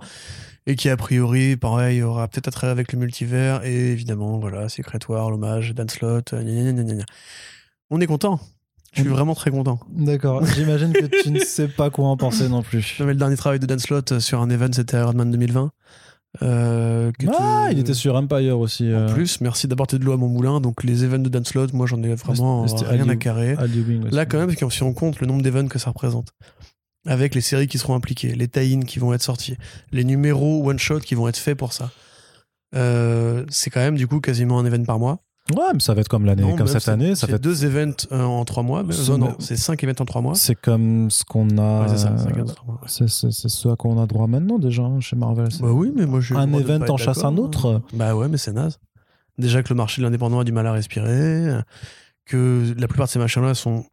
et qui a priori pareil aura peut-être attrait avec le multivers et évidemment voilà Secret War l'hommage Dan Slott gna on est content je suis On- vraiment très content D'accord. J'imagine que tu ne sais pas quoi en penser non plus. Non, mais le dernier travail de Dan Slott sur un event, c'était Iron Man 2020. Euh, Ah, il était sur Empire aussi. En euh, plus, merci d'apporter de l'eau à mon moulin. Donc, les events de Dan Slott, moi, j'en ai vraiment rien à carrer. Ali Wing aussi. Là, quand même, si on compte le nombre d'events que ça représente, avec les séries qui seront impliquées, les tie qui vont être sortis, les numéros one-shot qui vont être faits pour ça, euh, c'est quand même, du coup, quasiment un event par mois. Ouais, mais ça va être comme l'année, comme cette année. Ça fait deux events euh, en trois mois. mais- C'est- non, non, c'est cinq events en trois mois. C'est comme ce qu'on a. Ouais, c'est ça. C'est ce à quoi on a droit maintenant déjà hein, chez Marvel. Bah oui, mais moi, le Un event pas en chasse un autre. hein. Bah ouais, mais c'est naze. Déjà que le marché de l'indépendant a du mal à respirer, que la plupart de ces machins-là sont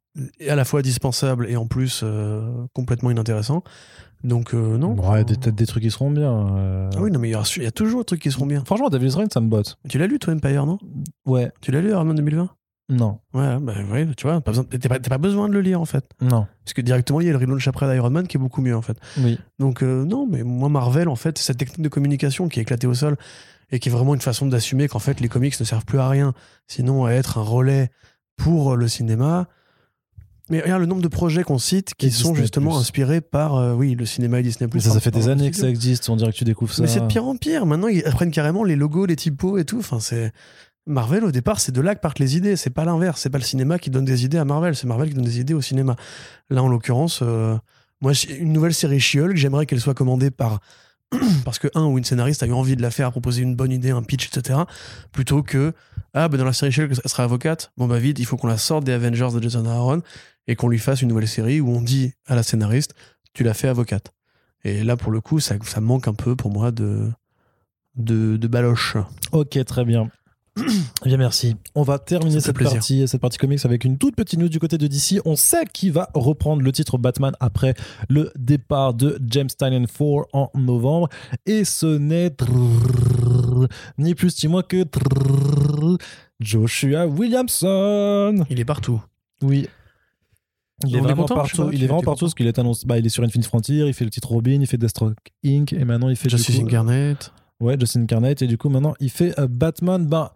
à la fois dispensables et en plus euh, complètement inintéressants. Donc euh, non. Ouais, des- peut-être des trucs qui seront bien. euh. Ah oui, non, mais il y, a toujours des trucs qui seront bien. Franchement, Devil's Reign, ça me botte. Tu l'as lu, toi, Empire, non? Ouais. Tu l'as lu, Iron Man 2020 Non, Ouais, bah ouais, tu vois, t'as pas, pas besoin de le lire en fait. non, Parce que directement, il y a le relaunch après d'Iron Man qui est beaucoup mieux en fait. oui. Donc euh, non, mais moi Marvel en fait, cette technique de communication qui est éclatée au sol et qui est vraiment une façon d'assumer qu'en fait les comics ne servent plus à rien, sinon à être un relais pour le cinéma. Mais regarde le nombre de projets qu'on cite qui Et sont Disney+. justement inspirés par euh, oui le cinéma et Disney+. Mais ça, ça fait des années que ça existe. On dirait que tu découvres ça. Mais c'est de pire en pire. Maintenant ils apprennent carrément les logos, les typos et tout. Enfin c'est Marvel au départ c'est de là que partent les idées. C'est pas l'inverse. C'est pas le cinéma qui donne des idées à Marvel. C'est Marvel qui donne des idées au cinéma. Là en l'occurrence, euh, moi une nouvelle série She-Hulk, j'aimerais qu'elle soit commandée par parce que un ou une scénariste a eu envie de la faire, proposer une bonne idée, un pitch, etc. Plutôt que ah ben dans la série She-Hulk elle sera avocate. Bon bah vite, il faut qu'on la sorte des Avengers de Jason Aaron et qu'on lui fasse une nouvelle série où on dit à la scénariste tu l'as fait avocate. Et là pour le coup ça, ça manque un peu pour moi de de, de baloche. Ok, très bien. Eh bien, merci. On va terminer cette plaisir. partie, cette partie comics avec une toute petite news du côté de DC. On sait qui va reprendre le titre Batman après le départ de James Tynion 4 en novembre. Et ce n'est ni plus ni moins que Joshua Williamson. Il est partout. Oui. Il est On est vraiment content, partout. pas, Il est vraiment partout parce qu'il est annoncé. Bah, il est sur Infinite Frontier. Il fait le titre Robin. Il fait Deathstroke Inc. Et maintenant il fait Justice coup- Incarnate. Ouais, Justin Carnate. Et du coup, maintenant, il fait euh, Batman. Ben,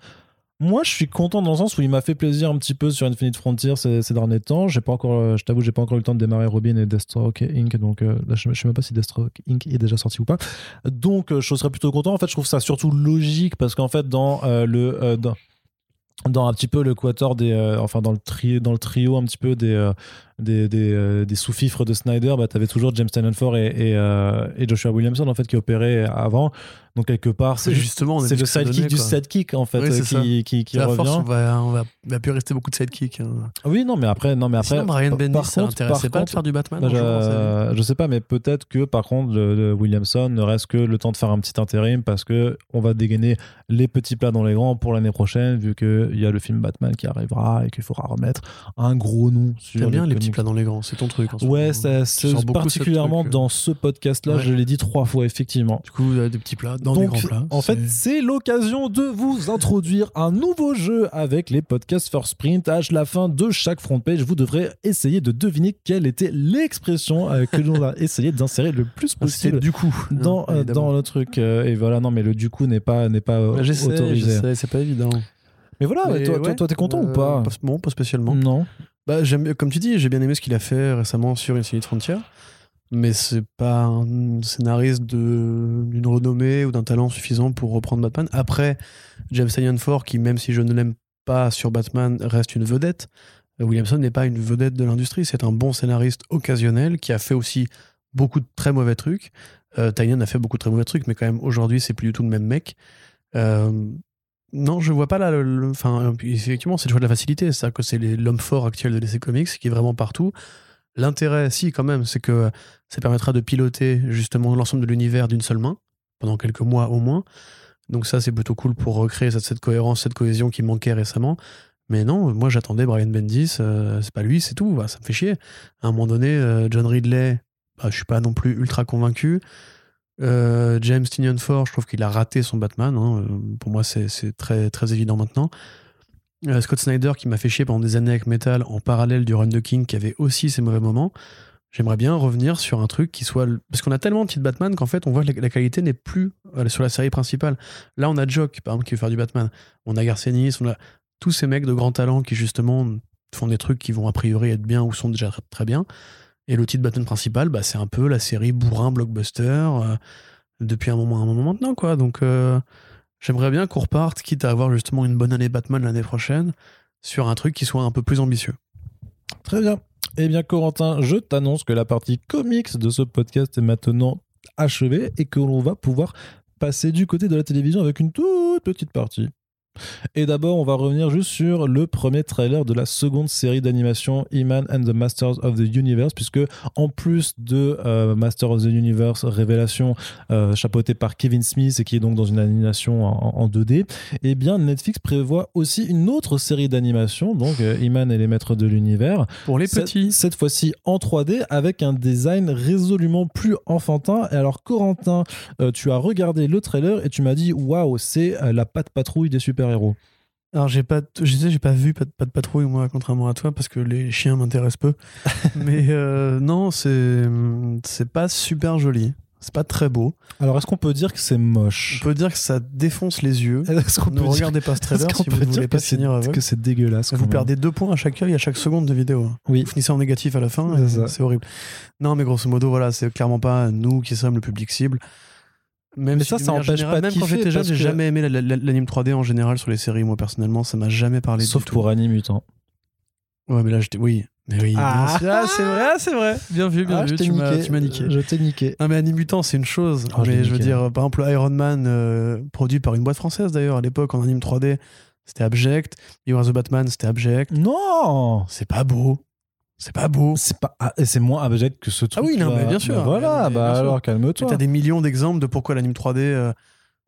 moi, je suis content dans le sens où il m'a fait plaisir un petit peu sur Infinite Frontier ces, ces derniers temps. J'ai pas encore, euh, je t'avoue, j'ai pas encore eu le temps de démarrer Robin et Deathstroke Inc. Donc euh, là, je, je sais même pas si Deathstroke Inc. est déjà sorti ou pas. Donc, euh, je serais plutôt content. En fait, je trouve ça surtout logique parce qu'en fait, dans euh, le. euh, dans, dans un petit peu le quator des euh, enfin dans le trio dans le trio un petit peu des euh, des, des, euh, des sous-fifres de Snyder bah t'avais toujours James Tynion Ford et, et, euh, et Joshua Williamson en fait qui opéraient avant donc quelque part c'est C'est juste justement, c'est le sidekick donnait, du sidekick en fait Oui, euh, qui, qui, qui revient. force, on va, on va, il va plus rester beaucoup de sidekicks. hein. Oui, non, mais après, non, mais après. Sinon, Brian Bendis, ça l'intéressait pas de contre, faire du Batman bah, sa vie je, je sais pas, mais peut-être que par contre, le, le Williamson ne reste que le temps de faire un petit intérim parce que on va dégainer les petits plats dans les grands pour l'année prochaine, vu qu'il y a le film Batman qui arrivera et qu'il faudra remettre un gros nom sur. Bien les comics. Plats dans les grands, c'est ton truc. en ce Ouais, ça, particulièrement ce euh. dans ce podcast-là, Ouais. je l'ai dit trois fois, effectivement. Du coup, euh, des petits plats dans des Donc, grands plats. en fait, c'est- l'occasion de vous introduire un nouveau jeu avec les podcasts First Print. À la fin de chaque front page, vous devrez essayer de deviner quelle était l'expression euh, que l'on a essayé d'insérer le plus Ah, possible du coup. dans, hein, euh, évidemment. dans le truc. euh, et voilà, non, mais le du coup n'est pas, n'est pas euh, Bah, autorisé. c'est pas évident. Mais voilà, Mais toi, toi, ouais, toi, t'es content euh, ou pas Bon, pas spécialement. Non. Bah, comme tu dis, j'ai bien aimé ce qu'il a fait récemment sur Infinite Frontier. Mais c'est pas un scénariste d'une renommée ou d'un talent suffisant pour reprendre Batman. Après, James Tynion Ford, qui même si je ne l'aime pas sur Batman, reste une vedette. Williamson n'est pas une vedette de l'industrie. C'est un bon scénariste occasionnel qui a fait aussi beaucoup de très mauvais trucs. Euh, a fait beaucoup de très mauvais trucs, mais quand même aujourd'hui, c'est plus du tout le même mec. Euh, non, je vois pas là. Enfin, effectivement, c'est le choix de la facilité. C'est-à-dire que c'est l'homme fort actuel de DC Comics qui est vraiment partout. L'intérêt, si, quand même, c'est que ça permettra de piloter justement l'ensemble de l'univers d'une seule main, pendant quelques mois au moins. Donc, ça, c'est plutôt cool pour recréer cette, cette cohérence, cette cohésion qui manquait récemment. Mais non, moi, j'attendais Brian Bendis. euh, c'est pas lui, c'est tout. Bah, ça me fait chier. À un moment donné, euh, John Ridley, bah, je suis pas non plus ultra convaincu. Euh, James Tynion Ford, je trouve qu'il a raté son Batman. hein. Euh, Pour moi, c'est très, évident maintenant. Euh, Scott Snyder, qui m'a fait chier pendant des années avec Metal, en parallèle du Run the King, qui avait aussi ses mauvais moments. J'aimerais bien revenir sur un truc qui soit. Parce qu'on a tellement de petits Batman qu'en fait, on voit que la, qualité n'est plus sur la série principale. Là, on a Jock, par exemple, qui veut faire du Batman. On a Garcenis, on a tous ces mecs de grand talent qui, justement, font des trucs qui vont a priori être bien ou sont déjà très bien. Et le titre Batman principal, bah, c'est un peu la série bourrin blockbuster euh, depuis un moment, un moment maintenant, quoi. Donc, euh, j'aimerais bien qu'on reparte, quitte à avoir justement une bonne année Batman l'année prochaine, sur un truc qui soit un peu plus ambitieux. Très bien. Eh bien, Corentin, je t'annonce que la partie comics de ce podcast est maintenant achevée et que l'on va pouvoir passer du côté de la télévision avec une toute petite partie. Et d'abord, on va revenir juste sur le premier trailer de la seconde série d'animation He-Man and the Masters of the Universe, puisque en plus de euh, Masters of the Universe Révélation, euh, chapeauté par Kevin Smith et qui est donc dans une animation en, en 2D, eh bien Netflix prévoit aussi une autre série d'animation, donc euh, He-Man et les Maîtres de l'Univers, Pour les petits. cette fois-ci en 3D avec un design résolument plus enfantin. Et alors, Corentin, euh, tu as regardé le trailer et tu m'as dit waouh, c'est euh, la patte patrouille des super-héros. Alors j'ai pas, je disais, j'ai pas vu pas, de- pas de patrouille moi, contrairement à toi, parce que les chiens m'intéressent peu. Mais euh, non, c'est c'est pas super joli. C'est pas très beau. Alors, est-ce qu'on peut dire que c'est On moche peut dire que ça défonce les yeux. Est-ce qu'on Ne peut dire, regardez pas ce trailer si vous peut ne voulez dire pas finir aveugle. que c'est dégueulasse Vous perdez deux points à chaque œil à chaque seconde de vidéo. Oui. Vous finissez en négatif à la fin, c'est horrible. Non, mais grosso modo, voilà, c'est clairement pas nous qui sommes le public cible. Même Mais si, ça, ça empêche générale, pas Même quand j'étais jeune, j'ai que- jamais aimé la- la- l'anime 3D en général sur les séries. Moi, personnellement, ça m'a jamais parlé Sauf du tout. pour Annie Mutant. Ouais, mais là, j'étais. Oui. Mais oui. Ah. Ah, c'est vrai, c'est vrai. Bien vu, bien Ah, vu. Tu m'as niqué. tu m'as niqué. Je t'ai niqué. Non mais Animutant c'est une chose, Oh, mais je veux niqué. dire par exemple Iron Man euh, produit par une boîte française d'ailleurs à l'époque en anime 3D c'était abject, You Are the Batman c'était abject, Non c'est pas beau, c'est pas beau. C'est pas ah, et c'est moins abject que ce truc. oui, non, mais bien sûr. voilà, Mais bah sûr. alors calme-toi. T'as des millions d'exemples de pourquoi l'anime 3D euh,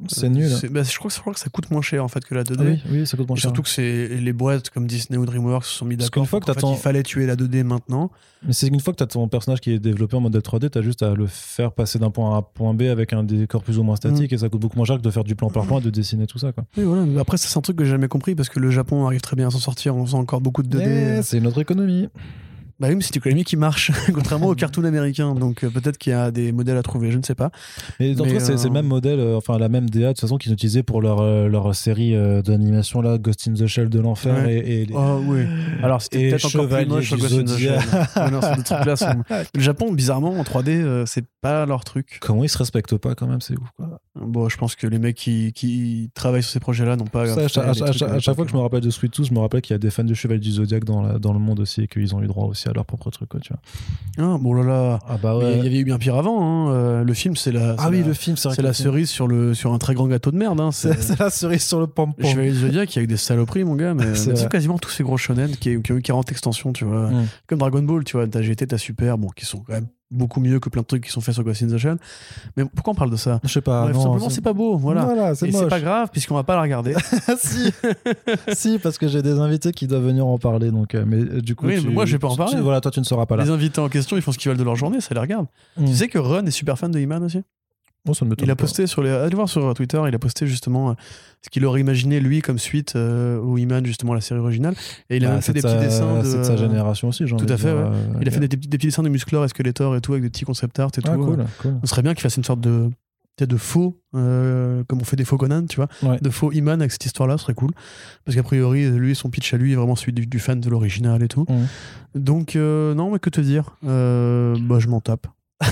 C'est nul. c'est- bah, je, crois que, je crois que ça coûte moins cher en fait que la 2D. Ah oui, oui, ça coûte moins Et cher. surtout que c'est les boîtes comme Disney ou DreamWorks se sont mis Parce d'accord. qu'une fois que qu'en t'as fait, ton- il fallait tuer la 2D maintenant. Mais c'est une fois que tu as ton personnage qui est développé en modèle 3D, tu as juste à le faire passer d'un point A à un point B avec un décor plus ou moins Mm. statique et ça coûte beaucoup moins cher que de faire du plan par plan et de dessiner tout ça. Quoi. Oui, voilà. Mais après c'est un truc que j'ai jamais compris parce que le Japon arrive très bien à s'en sortir en faisant encore beaucoup de 2D. Mais c'est une autre économie. Bah oui, mais c'est une économie qui marche, contrairement au cartoon américain. Donc euh, peut-être qu'il y a des modèles à trouver, je ne sais pas. Mais en tout cas, c'est le euh, même modèle, euh, enfin la même DA de toute façon qu'ils utilisaient pour leur, euh, leur série d'animation là, Ghost in the Shell de l'enfer Ouais. et, et les- Oh oui. Alors c'était peut-être encore plus moche Ghost in the. Shell. Ouais, non, ces trucs-là sont- Le Japon, bizarrement, en 3D, euh, c'est pas leur truc. Comment ils se respectent pas quand même, c'est ouf. Quoi. Bon, je pense que les mecs qui, qui travaillent sur ces projets-là n'ont pas. Ça, à, chaque- à les chaque- trucs à à chaque fois que je me rappelle de Sweet Tooth, je me rappelle qu'il y a des fans de Chevalier du Zodiac dans, la- dans le monde aussi et qu'ils ont eu droit aussi à leur propre truc. Quoi, tu vois. Ah, bon là là. Ah bah Mais Il y avait eu bien pire avant. hein. Euh, Le film, c'est la. Ah oui, la- le film, c'est la cerise sur, le, sur un très grand gâteau de merde. Hein. C'est la cerise sur le pompon. Chevalier du Zodiac avec des saloperies, mon gars. Mais C'est quasiment tous ces gros shonen qui, qui ont eu 40 extensions, tu vois. Mm. Comme Dragon Ball, tu vois. T'as GT, t'as Super, bon, qui sont quand même beaucoup mieux que plein de trucs qui sont faits sur Ghost in the Shell. Mais pourquoi on parle de ça Je sais pas. Bref, non, Simplement, c'est pas beau. Voilà. Voilà, c'est Et c'est pas grave, puisqu'on va pas la regarder. si. si, parce que j'ai des invités qui doivent venir en parler. Donc, euh, mais euh, du coup, Oui, tu- mais moi, je vais pas en tu- parler. voilà, toi, tu ne seras pas là. Les invités en question, ils font ce qu'ils veulent de leur journée, ça les regarde. Mm. Tu sais que Ron est super fan de Iman aussi? Moi, ça ne Il a pas. posté sur les. Allez voir sur Twitter, il a posté justement euh, ce qu'il aurait imaginé lui comme suite euh, au Iman, justement, la série originale. Et il a Bah, même fait des de petits dessins de. C'est de sa génération aussi, Tout à fait, ouais. Il a fait des, des petits dessins de Musclor et Skeletor et tout, avec des petits concept art et Ah, tout. cool, cool. Ce serait bien qu'il fasse une sorte de. de faux, euh, comme on fait des faux Conan, tu vois, Ouais. de faux Iman avec cette histoire-là, ce serait cool. Parce qu'a priori, lui, son pitch à lui est vraiment celui du, du fan de l'original et tout. Donc, euh, non, mais que te dire Euh, Bah, je m'en tape.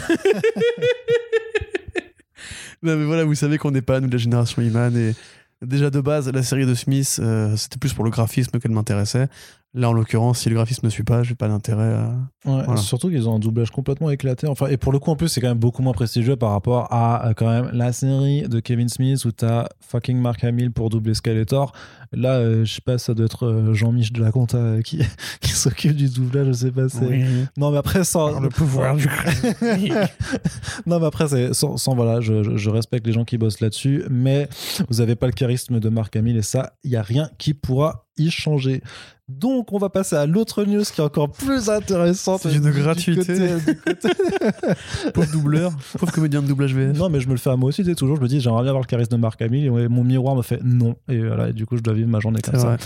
non, mais voilà, vous savez qu'on n'est pas, nous, de la génération Iman. Et déjà, de base, la série de Smith, euh, c'était plus pour le graphisme qu'elle m'intéressait. Là, en l'occurrence, si le graphisme ne suit pas, j'ai pas d'intérêt à. Ouais, Voilà. Surtout qu'ils ont un doublage complètement éclaté. Enfin, et pour le coup, en plus, c'est quand même beaucoup moins prestigieux par rapport à euh, quand même la série de Kevin Smith où t'as fucking Mark Hamill pour doubler Skeletor. Là, euh, je sais pas, ça doit être euh, Jean-Mich de la Conta euh, qui, qui s'occupe du doublage. Je sais pas. c'est- Non, mais après, sans le pouvoir du non, mais après, c'est sans, sans- voilà, je, respecte les gens qui bossent là-dessus, mais vous avez pas le charisme de Marc Hamill et ça, il y a rien qui pourra y changer. Donc, on va passer à l'autre news qui est encore plus intéressante. C'est une gratuité. côté- Pauvre doubleur, pauvre comédien de doublage VF. non, mais je me le fais à moi aussi, tu sais, toujours. Je me dis, j'aimerais bien avoir le charisme de Marc Hamill et mon miroir me fait non. Et voilà, et du coup, je dois vivre ma journée comme ça.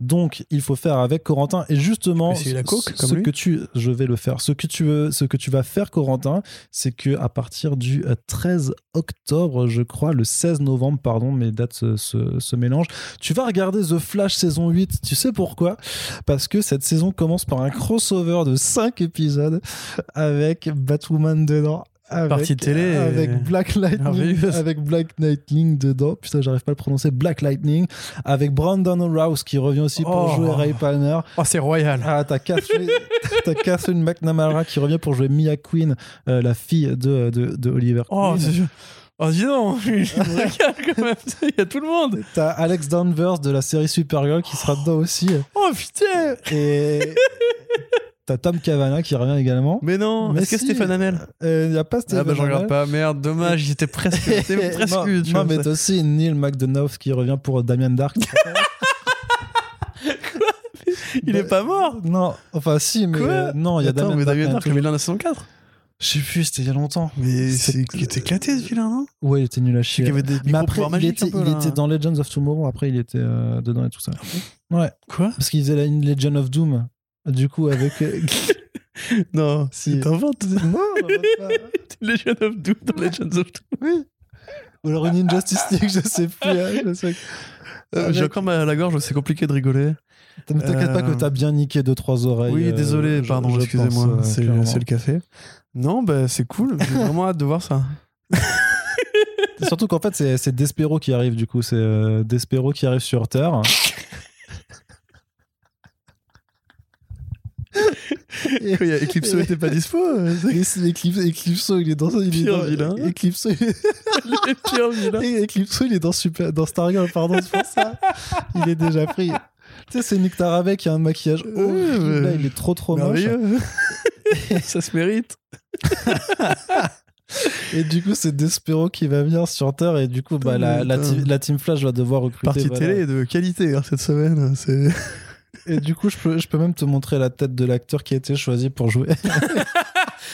Donc, il faut faire avec Corentin. Et justement, Essayer la coke, ce comme que tu, je vais le faire. Ce que tu veux, ce que tu vas faire, Corentin, c'est que à partir du euh, 13 octobre, je crois, le 16 novembre, pardon, mes dates se, se, se mélangent. Tu vas regarder The Flash saison 8. Tu sais pourquoi? Parce que cette saison commence par un crossover de 5 épisodes avec Batwoman dedans. Avec, Partie télé, avec euh, Black Lightning avec Black Lightning dedans putain j'arrive pas à le prononcer Black Lightning avec Brandon Rouse qui revient aussi pour Oh. jouer Ray Palmer Oh, c'est royal. ah, t'as Catherine, t'as Catherine McNamara qui revient pour jouer Mia Queen, euh, la fille de, de, de Oliver Oh, Queen. c'est Oh, dis donc, il me régale quand même. Il y a tout le monde. T'as Alex Danvers de la série Supergirl qui sera dedans aussi. Oh, putain. Et t'as Tom Cavana qui revient également. Mais non, Mais est-ce que si. Stéphane Hamel Euh, y a pas Stephen Ah bah je regarde pas, merde, dommage, j'étais presque, presque, non, tu non, vois, mais t'as aussi Neil McDonough qui revient pour Damien Dark. il est pas mort Non, enfin si, mais Quoi euh, non, il y a Damien mais Dark. Damien hein, Dark, il est là dans la saison 4 Je sais plus, c'était il y a longtemps. Mais C'est- qui était éclaté ce vilain, non? Ouais, il était nul à chier. y avait des Mais après, il, magiques était, peu, il était dans Legends of Tomorrow, après il était euh, dedans et tout ça. Ouais, Quoi? Parce qu'il faisait la une Legend of Doom. Du coup, avec. euh, Non, Si. t'inventes. non, Legend of Doom dans Legends of Doom. oui. Ou alors une Injustice League, je sais plus. hein, je sais. Euh, Avec- J'ai encore mal à la gorge, c'est compliqué de rigoler. Ne t'inquiète pas que Euh, t'as bien niqué deux trois oreilles. oui, euh, désolé, je- pardon, excusez-moi, euh, c'est le café. Non, bah c'est cool, j'ai vraiment hâte de voir ça. Surtout qu'en fait, c'est- c'est Despero qui arrive, du coup. C'est euh, Despero qui arrive sur Terre. Et- Eclipso était pas dispo, euh, Eclipso, il est dans. Il est Pire dans- vilain. Eclipso, il est- pire vilain. Eclipso, il est dans, Super, dans Stargirl, pardon, c'est pour ça. Il est déjà pris. Tu sais, c'est Nick Tarabek qui a un maquillage horrible. ouais. Là, il est trop trop moche. Ça se mérite. Et du coup, c'est Despero qui va venir sur Terre. Et du coup, bah, la, la, Team Flash va devoir recruter. Partie voilà. télé de qualité hein, cette semaine. C'est Et du coup, je peux, je peux même te montrer la tête de l'acteur qui a été choisi pour jouer.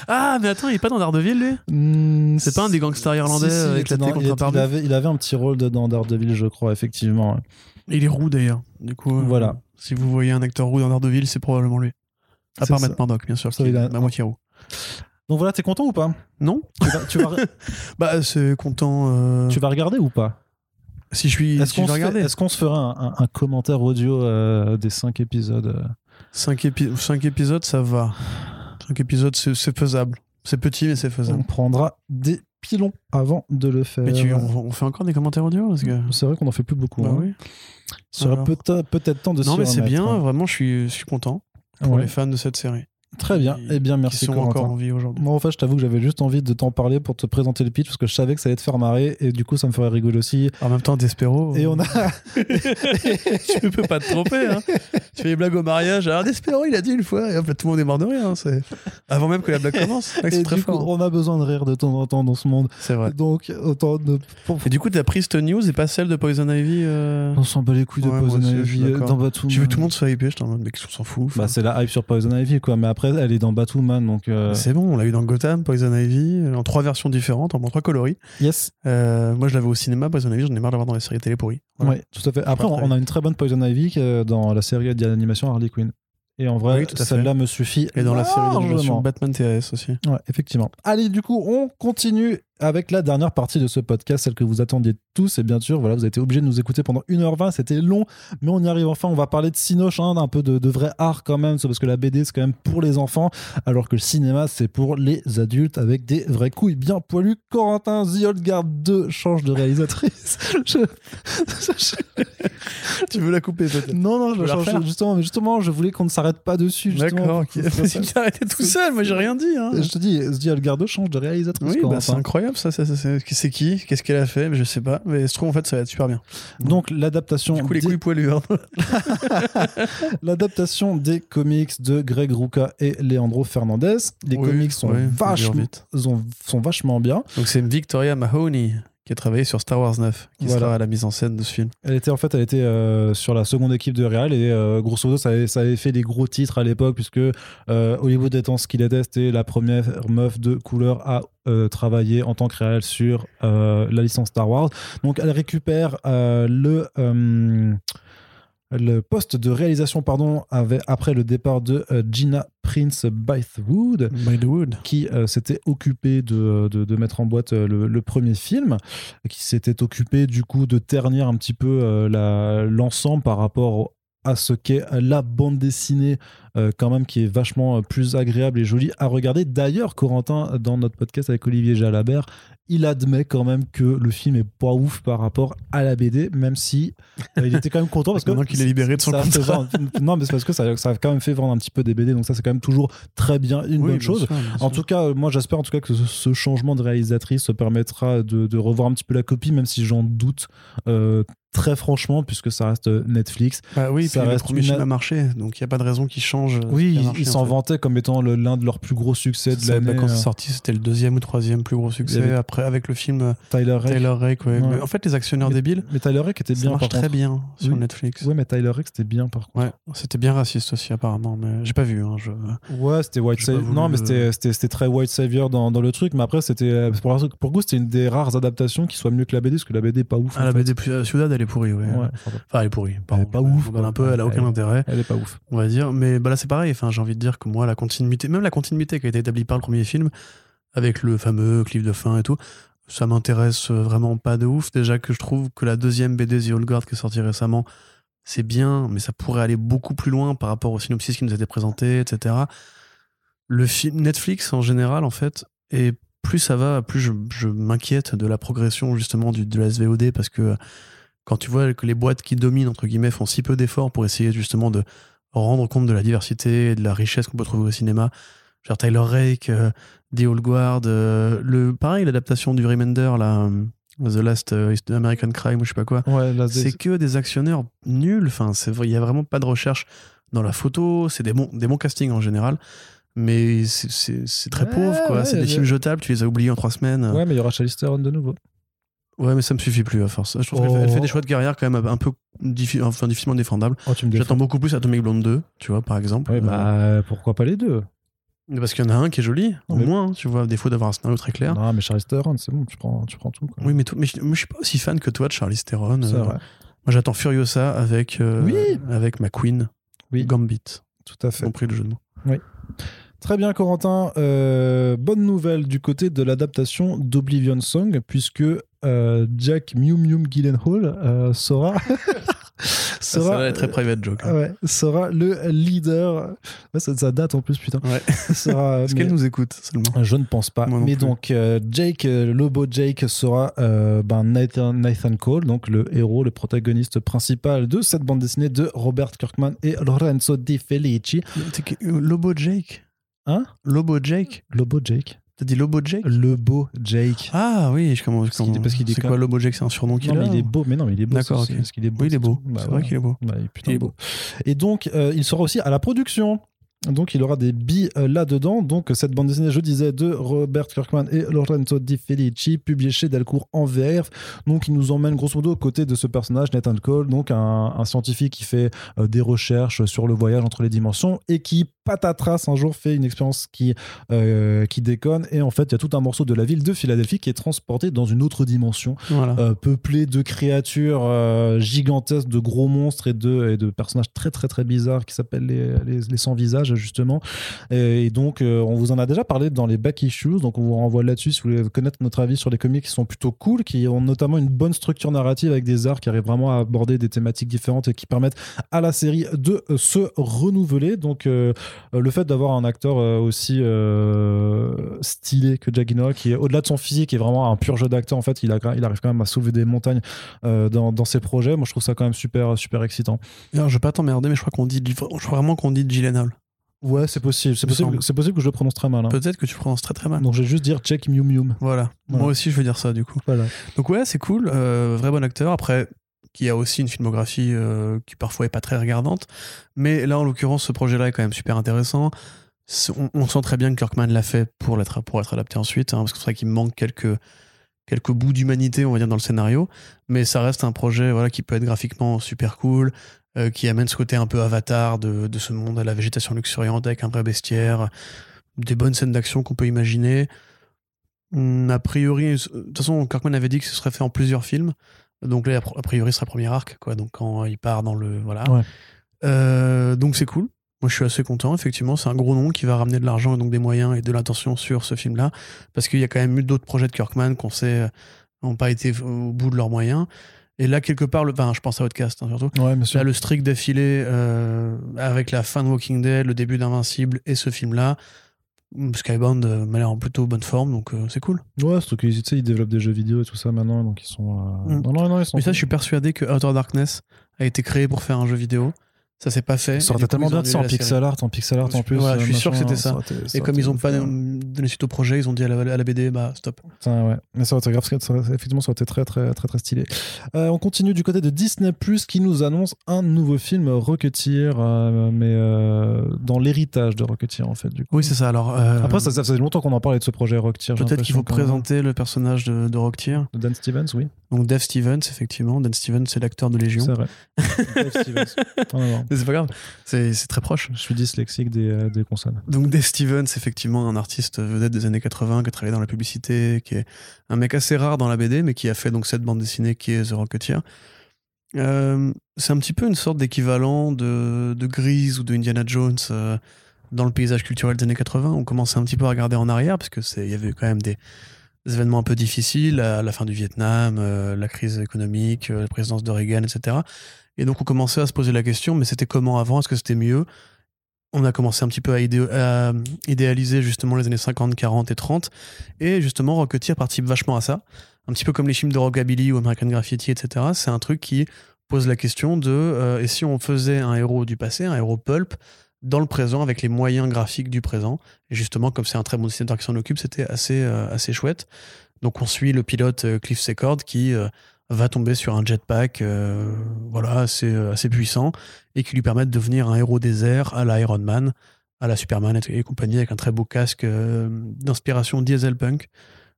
Ah, mais attends, il est pas dans Daredevil lui? Hmm, C'est pas un des gangsters irlandais si, si, il était contre il, un avait, il avait un petit rôle de- dans Daredevil, je crois, effectivement. Il est roux d'ailleurs. Du coup, euh, Voilà. Si vous voyez un acteur roux dans Daredevil, c'est probablement lui. À part ça. Matt Murdock, bien sûr, Ça, qui il est à moitié roux. Donc voilà, t'es content ou pas? Non tu vas, tu, vas, Bah, c'est content. euh, tu vas regarder ou pas? Si je suis. Est-ce si qu'on se, fait- fera un, un- un commentaire audio euh, des 5 épisodes euh 5 épisodes, ça va. 5 épisodes, c'est faisable. C'est petit, mais c'est On faisable. prendra des pilons avant de le faire. Mais tu, on, on fait encore des commentaires audio parce que... C'est vrai qu'on en fait plus beaucoup. Bah hein. oui. Il serait Alors. peut-être temps de Non, mais c'est bien, hein. vraiment, je suis, je suis content pour Ouais. les fans de cette série. Très bien. Qui- Eh bien, Qui merci sont Corentin. encore en vie aujourd'hui. Moi, en fait, je t'avoue que j'avais juste envie de t'en parler pour te présenter le pitch parce que je savais que ça allait te faire marrer et du coup, ça me ferait rigoler aussi. En même temps, Despero. Et on a. tu peux pas te tromper. Hein. tu fais des blagues au mariage. Alors, Despero, il a dit une fois. Et hop, là, tout le monde est mort de rire. hein, c'est- Avant même que la blague commence. Ouais, et très du coup, hein. on a besoin de rire de temps en temps dans ce monde. C'est vrai. Donc, autant de. Et du coup, t'as pris cette news et pas celle de Poison Ivy euh, On s'en bat les couilles de Ouais, Poison aussi, Ivy euh, dans Batwoman. J'ai vu tout le monde se hyper. J'étais en mode, mec, on s'en fout. Bah, c'est la hype sur Poison Ivy, quoi. Mais après, elle est dans Batwoman, donc. euh, C'est bon, on l'a eu dans Gotham, Poison Ivy, euh, en trois versions différentes, en trois coloris. Yes. Euh, moi, je l'avais au cinéma, Poison Ivy, j'en ai marre d'avoir dans les séries télé pourries. Voilà. Ouais, tout à fait. Après, on, a une très bonne Poison Ivy dans la série d'animation Harley Quinn. Et en vrai, Oui, celle-là me suffit. Et dans la série d'animation. Batman TAS aussi. Ouais, effectivement. Allez, du coup, on continue avec la dernière partie de ce podcast, celle que vous attendiez tous. Et bien sûr, voilà, vous avez été obligés de nous écouter pendant 1h20. C'était long, mais on y arrive enfin. On va parler de Cinoche, hein, un peu de, de vrai art quand même, parce que la BD, c'est quand même pour les enfants, alors que le cinéma, c'est pour les adultes avec des vraies couilles bien poilues. Corentin The Old Guard 2 change de réalisatrice. Je- je- tu veux la couper peut-être Non, non, je la change justement, mais justement, je voulais qu'on ne s'arrête pas dessus. D'accord, ok. ça- Il arrêté tout seul, moi j'ai rien dit. Hein. Je te dis, The Old Guard 2 change de réalisatrice. Oui, bah, c'est incroyable ça. ça, ça, ça. C'est qui? Qu'est-ce qu'elle a fait? Je sais pas. Mais je trouve en fait ça va être super bien. Donc l'adaptation Du coup, les des- couilles poilues. hein. l'adaptation des comics de Greg Rucka et Leandro Fernandez. Les Oui, comics sont, vachement, sont vachement bien. Donc c'est Victoria Mahoney qui a travaillé sur Star Wars 9, qui Voilà. sera à la mise en scène de ce film. Elle était en fait, elle était euh, sur la seconde équipe de Real et euh, grosso modo, ça avait, ça avait fait des gros titres à l'époque puisque euh, Hollywood étant ce qu'il était, c'était la première meuf de couleur à euh, travailler en tant que réal sur la licence Star Wars. Donc elle récupère le le poste de réalisation pardon avait, après le départ de euh, Gina Prince Bythewood By the Wood. qui euh, s'était occupé de, de, de mettre en boîte euh, le, le premier film, qui s'était occupé du coup de ternir un petit peu euh, l'ensemble par rapport à ce qu'est la bande dessinée quand même qui est vachement plus agréable et jolie à regarder. D'ailleurs, Corentin, dans notre podcast avec Olivier Jalabert, il admet quand même que le film est pas ouf par rapport à la BD, même si euh, il était quand même content parce que qu'il est libéré de son fait contrat. non, mais c'est parce que ça, ça a quand même fait vendre un petit peu des BD, donc ça c'est quand même toujours très bien, une Oui, bonne bien chose. sûr, bien En sûr. tout cas, euh, moi j'espère en tout cas que ce, ce changement de réalisatrice permettra de, de revoir un petit peu la copie, même si j'en doute euh, très franchement, puisque ça reste Netflix. Bah oui, Ça puis le reste premier une- marché, donc il n'y a pas de raison qu'il change. euh, Oui, ils- marché, ils en s'en vantaient comme étant l'un de leurs plus gros succès de C'est ça, bah, l'année. quand c'est euh, sorti, c'était le deuxième ou troisième plus gros succès. avait- Après, avec le film euh, Tyler Rake. Tyler Rake, ouais. Ouais. Mais en fait, les actionnaires débiles, Mais Tyler Rake était ça bien marche par très contre. bien sur Oui. Netflix. Ouais, mais Tyler Rake c'était bien par contre. Ouais, c'était bien raciste aussi apparemment, mais j'ai pas vu. Hein, je... Ouais, c'était White Savior. voulu Non, mais c'était- très White Savior dans, dans le truc. Mais après, c'était pour, la- pour c'était une des rares adaptations qui soit mieux que la BD, parce que la BD est pas ouf. Ah, la fait. BD plus- Ciudad, elle est pourrie, ouais. Ouais, enfin, elle est pourrie. Elle est pas ouf, quoi. un peu, elle a aucun intérêt, elle est pas ouf. on va dire. Mais bah, là, c'est pareil. Enfin, j'ai envie de dire que moi, la continuité, même la continuité qui a été établie par le premier film, avec le fameux clip de fin et tout, ça m'intéresse vraiment pas de ouf. Déjà que je trouve que la deuxième BD The Old Guard qui est sortie récemment, c'est bien, mais ça pourrait aller beaucoup plus loin par rapport au synopsis qui nous a été présenté, etc. Le film Netflix en général, en fait, et plus ça va, plus je, je m'inquiète de la progression justement du, de la SVOD parce que quand tu vois que les boîtes qui dominent entre guillemets font si peu d'efforts pour essayer justement de rendre compte de la diversité et de la richesse qu'on peut trouver au cinéma, genre Tyler Rake, euh, The Old Guard, euh, le pareil l'adaptation du Remender là, euh, The Last euh, American Crime ou je sais pas quoi, Ouais, c'est que des actionnaires nuls. Enfin, il y a vraiment pas de recherche dans la photo. C'est des bons, des bons castings en général, mais c'est- très Ouais, pauvre quoi. ouais, c'est des films jetables. Tu les as oubliés en trois semaines. Ouais, mais il y aura Charlize Theron de nouveau. Ouais, mais ça me suffit plus à force. Je trouve qu'elle fait- elle Oh. fait des choix de carrière quand même un peu diffi- enfin, difficilement défendables. Oh, J'attends beaucoup plus Atomic Blonde 2, tu vois, par exemple. Ouais, bah, pourquoi pas les deux? Euh, parce qu'il y en a un qui est joli, au Mais- moins, tu vois, à défaut d'avoir un scénario très clair. Non, mais Charlize Theron, c'est bon, tu prends, tu prends tout. quoi. Oui, mais, mais je, moi, je suis pas aussi fan que toi de Charlize Theron. Euh. Moi, j'attends Furiosa avec, euh, Oui. avec McQueen, Oui. Gambit. Tout à fait. compris le jeu de mots. Très bien, Corentin. Euh, bonne nouvelle du côté de l'adaptation d'Oblivion Song, puisque euh, Jack Mew Mew Gyllenhaal euh, sera, sera, ça va être très private joke. hein. ouais, sera le leader. Ouais, ça, ça date en plus, putain. Ouais. Sera, Est-ce qu'elle nous écoute seulement? Je ne pense pas. Moi Mais donc, euh, Jake, euh, Lobo Jake sera euh, ben, Nathan, Nathan Cole, donc le héros, le protagoniste principal de cette bande dessinée de Robert Kirkman et Lorenzo Di Felici. Euh, Lobo Jake? Hein? Lobo Jake? Lobo Jake T'as dit Lobo Jake Le beau Jake. Ah oui, je commence. est- parce qu'il est quoi Lobo Jake C'est un surnom qu'il a mais il est beau. Mais non, mais il est beau. D'accord, c'est- ok. Parce qu'il est beau. Oui, il est beau. Bah, c'est voilà. vrai qu'il est beau. Bah, il est putain Il est beau. beau. Et donc, euh, il sera aussi à la production. Donc, il aura des billes euh, là-dedans. Donc, cette bande dessinée, je disais, de Robert Kirkman et Lorenzo Di Felici, publiée chez Delcourt en VF. Donc, il nous emmène grosso modo aux côtés de ce personnage, Nathan Cole, donc un, un scientifique qui fait euh, des recherches sur le voyage entre les dimensions et qui, patatras, un jour fait une expérience qui, euh, qui déconne. Et en fait, il y a tout un morceau de la ville de Philadelphie qui est transporté dans une autre dimension Voilà. euh, peuplé de créatures gigantesques, de gros monstres et de, et de personnages très très très bizarres qui s'appellent les, les, les sans justement. Et, et donc euh, on vous en a déjà parlé dans les back issues, donc on vous renvoie là-dessus si vous voulez connaître notre avis sur les comics qui sont plutôt cool, qui ont notamment une bonne structure narrative avec des arcs qui arrivent vraiment à aborder des thématiques différentes et qui permettent à la série de euh, se renouveler. Donc euh, euh, le fait d'avoir un acteur euh, aussi euh, stylé que Jack qui au-delà de son physique, est vraiment un pur jeu d'acteur. En fait, il, a, arrive quand même à soulever des montagnes euh, dans, ses projets. Moi, je trouve ça quand même super, super excitant. Je vais pas t'emmerder, mais je crois qu'on dit, je crois vraiment qu'on dit Gyllenhaal. Ouais, c'est possible. C'est possible, semble. c'est possible que je le prononce très mal. hein. Peut-être que tu prononces très très mal. Donc, je vais juste dire check Mew Mew. Voilà. Voilà. Moi aussi, je veux dire ça du coup. Voilà. Donc ouais, c'est cool. euh, vrai bon acteur. Après, qui a aussi une filmographie euh, qui parfois est pas très regardante. Mais là, en l'occurrence, ce projet-là est quand même super intéressant. On sent très bien que Kirkman l'a fait pour être, pour être adapté ensuite, hein, parce que c'est vrai qu'il manque quelques, quelques bouts d'humanité, on va dire, dans le scénario. Mais ça reste un projet voilà, qui peut être graphiquement super cool, euh, qui amène ce côté un peu avatar de, de ce monde à la végétation luxuriante avec un vrai bestiaire, des bonnes scènes d'action qu'on peut imaginer. Hum, a priori, de toute façon, Kirkman avait dit que ce serait fait en plusieurs films. Donc là, a priori, ce serait premier arc, quoi. Donc quand il part dans le. Voilà. Ouais. Euh, donc c'est cool. Moi, je suis assez content. Effectivement, c'est un gros nom qui va ramener de l'argent et donc des moyens et de l'attention sur ce film-là. Parce qu'il y a quand même eu d'autres projets de Kirkman qu'on sait n'ont pas été au bout de leurs moyens. Et là, quelque part, le, je pense à Outcast hein, surtout. Ouais, monsieur. Là, le streak d'affilé euh, avec la fin de Walking Dead, le début d'Invincible et ce film-là, Skybound euh, m'a l'air en plutôt bonne forme, donc euh, c'est cool. Ouais, surtout qu'ils ils développent des jeux vidéo et tout ça maintenant, donc ils sont. euh, Mm. Non, non, non, ils sont. Mais ça, je suis persuadé que Outer Darkness a été créé pour faire un jeu vidéo Ça s'est pas fait. Ça aurait été tellement bien de ça en pixel art, en pixel art en plus. Ouais, je suis euh, sûr que c'était ça. Et comme ils ont pas donné suite au projet, ils ont dit à la, à la BD, bah stop. Putain, ouais. Mais ça aurait été grave, effectivement, ça aurait été très, très, très, très stylé. Euh, on continue du côté de Disney Plus qui nous annonce un nouveau film Rocketeer, euh, mais euh, dans l'héritage de Rocketeer en fait. Du coup. Oui, c'est ça. Alors, Après, ça, ça faisait longtemps qu'on en parlait de ce projet Rocketeer. peut-être qu'il faut présenter le personnage de, de Rocktier. De Dan Stevens, oui, Donc Dave Stevens, effectivement. Dan Stevens, c'est l'acteur de Légion. c'est vrai. Dave Stevens. C'est pas grave, c'est c'est très proche. Je suis dyslexique des, euh, des consonnes. Donc Dave Stevens, effectivement, un artiste vedette des années 80 qui a travaillé dans la publicité, qui est un mec assez rare dans la BD, mais qui a fait donc cette bande dessinée qui est The Rocketeer. Euh, c'est un petit peu une sorte d'équivalent de, de Grease ou de Indiana Jones euh, dans le paysage culturel des années 80. On commençait un petit peu à regarder en arrière, parce qu'il y avait quand même des, des événements un peu difficiles, la, la fin du Vietnam, euh, la crise économique, euh, la présidence de Reagan, etc. Et donc on commençait à se poser la question, mais c'était comment avant? Est-ce que c'était mieux? On a commencé un petit peu à, à idéaliser justement les années 50, 40 et 30. Et justement, Rocketeer participe vachement à ça. Un petit peu comme les films de Rockabilly ou American Graffiti, etc. C'est un truc qui pose la question de euh, et si on faisait un héros du passé, un héros pulp, dans le présent avec les moyens graphiques du présent? Et justement, comme c'est un très bon dessinateur qui s'en occupe, c'était assez, euh, assez chouette. Donc on suit le pilote euh, Cliff Secord qui euh, va tomber sur un jetpack euh, voilà, assez, euh, assez puissant et qui lui permet de devenir un héros des airs à la Iron Man, à la Superman et, compagnie avec un très beau casque euh, d'inspiration dieselpunk.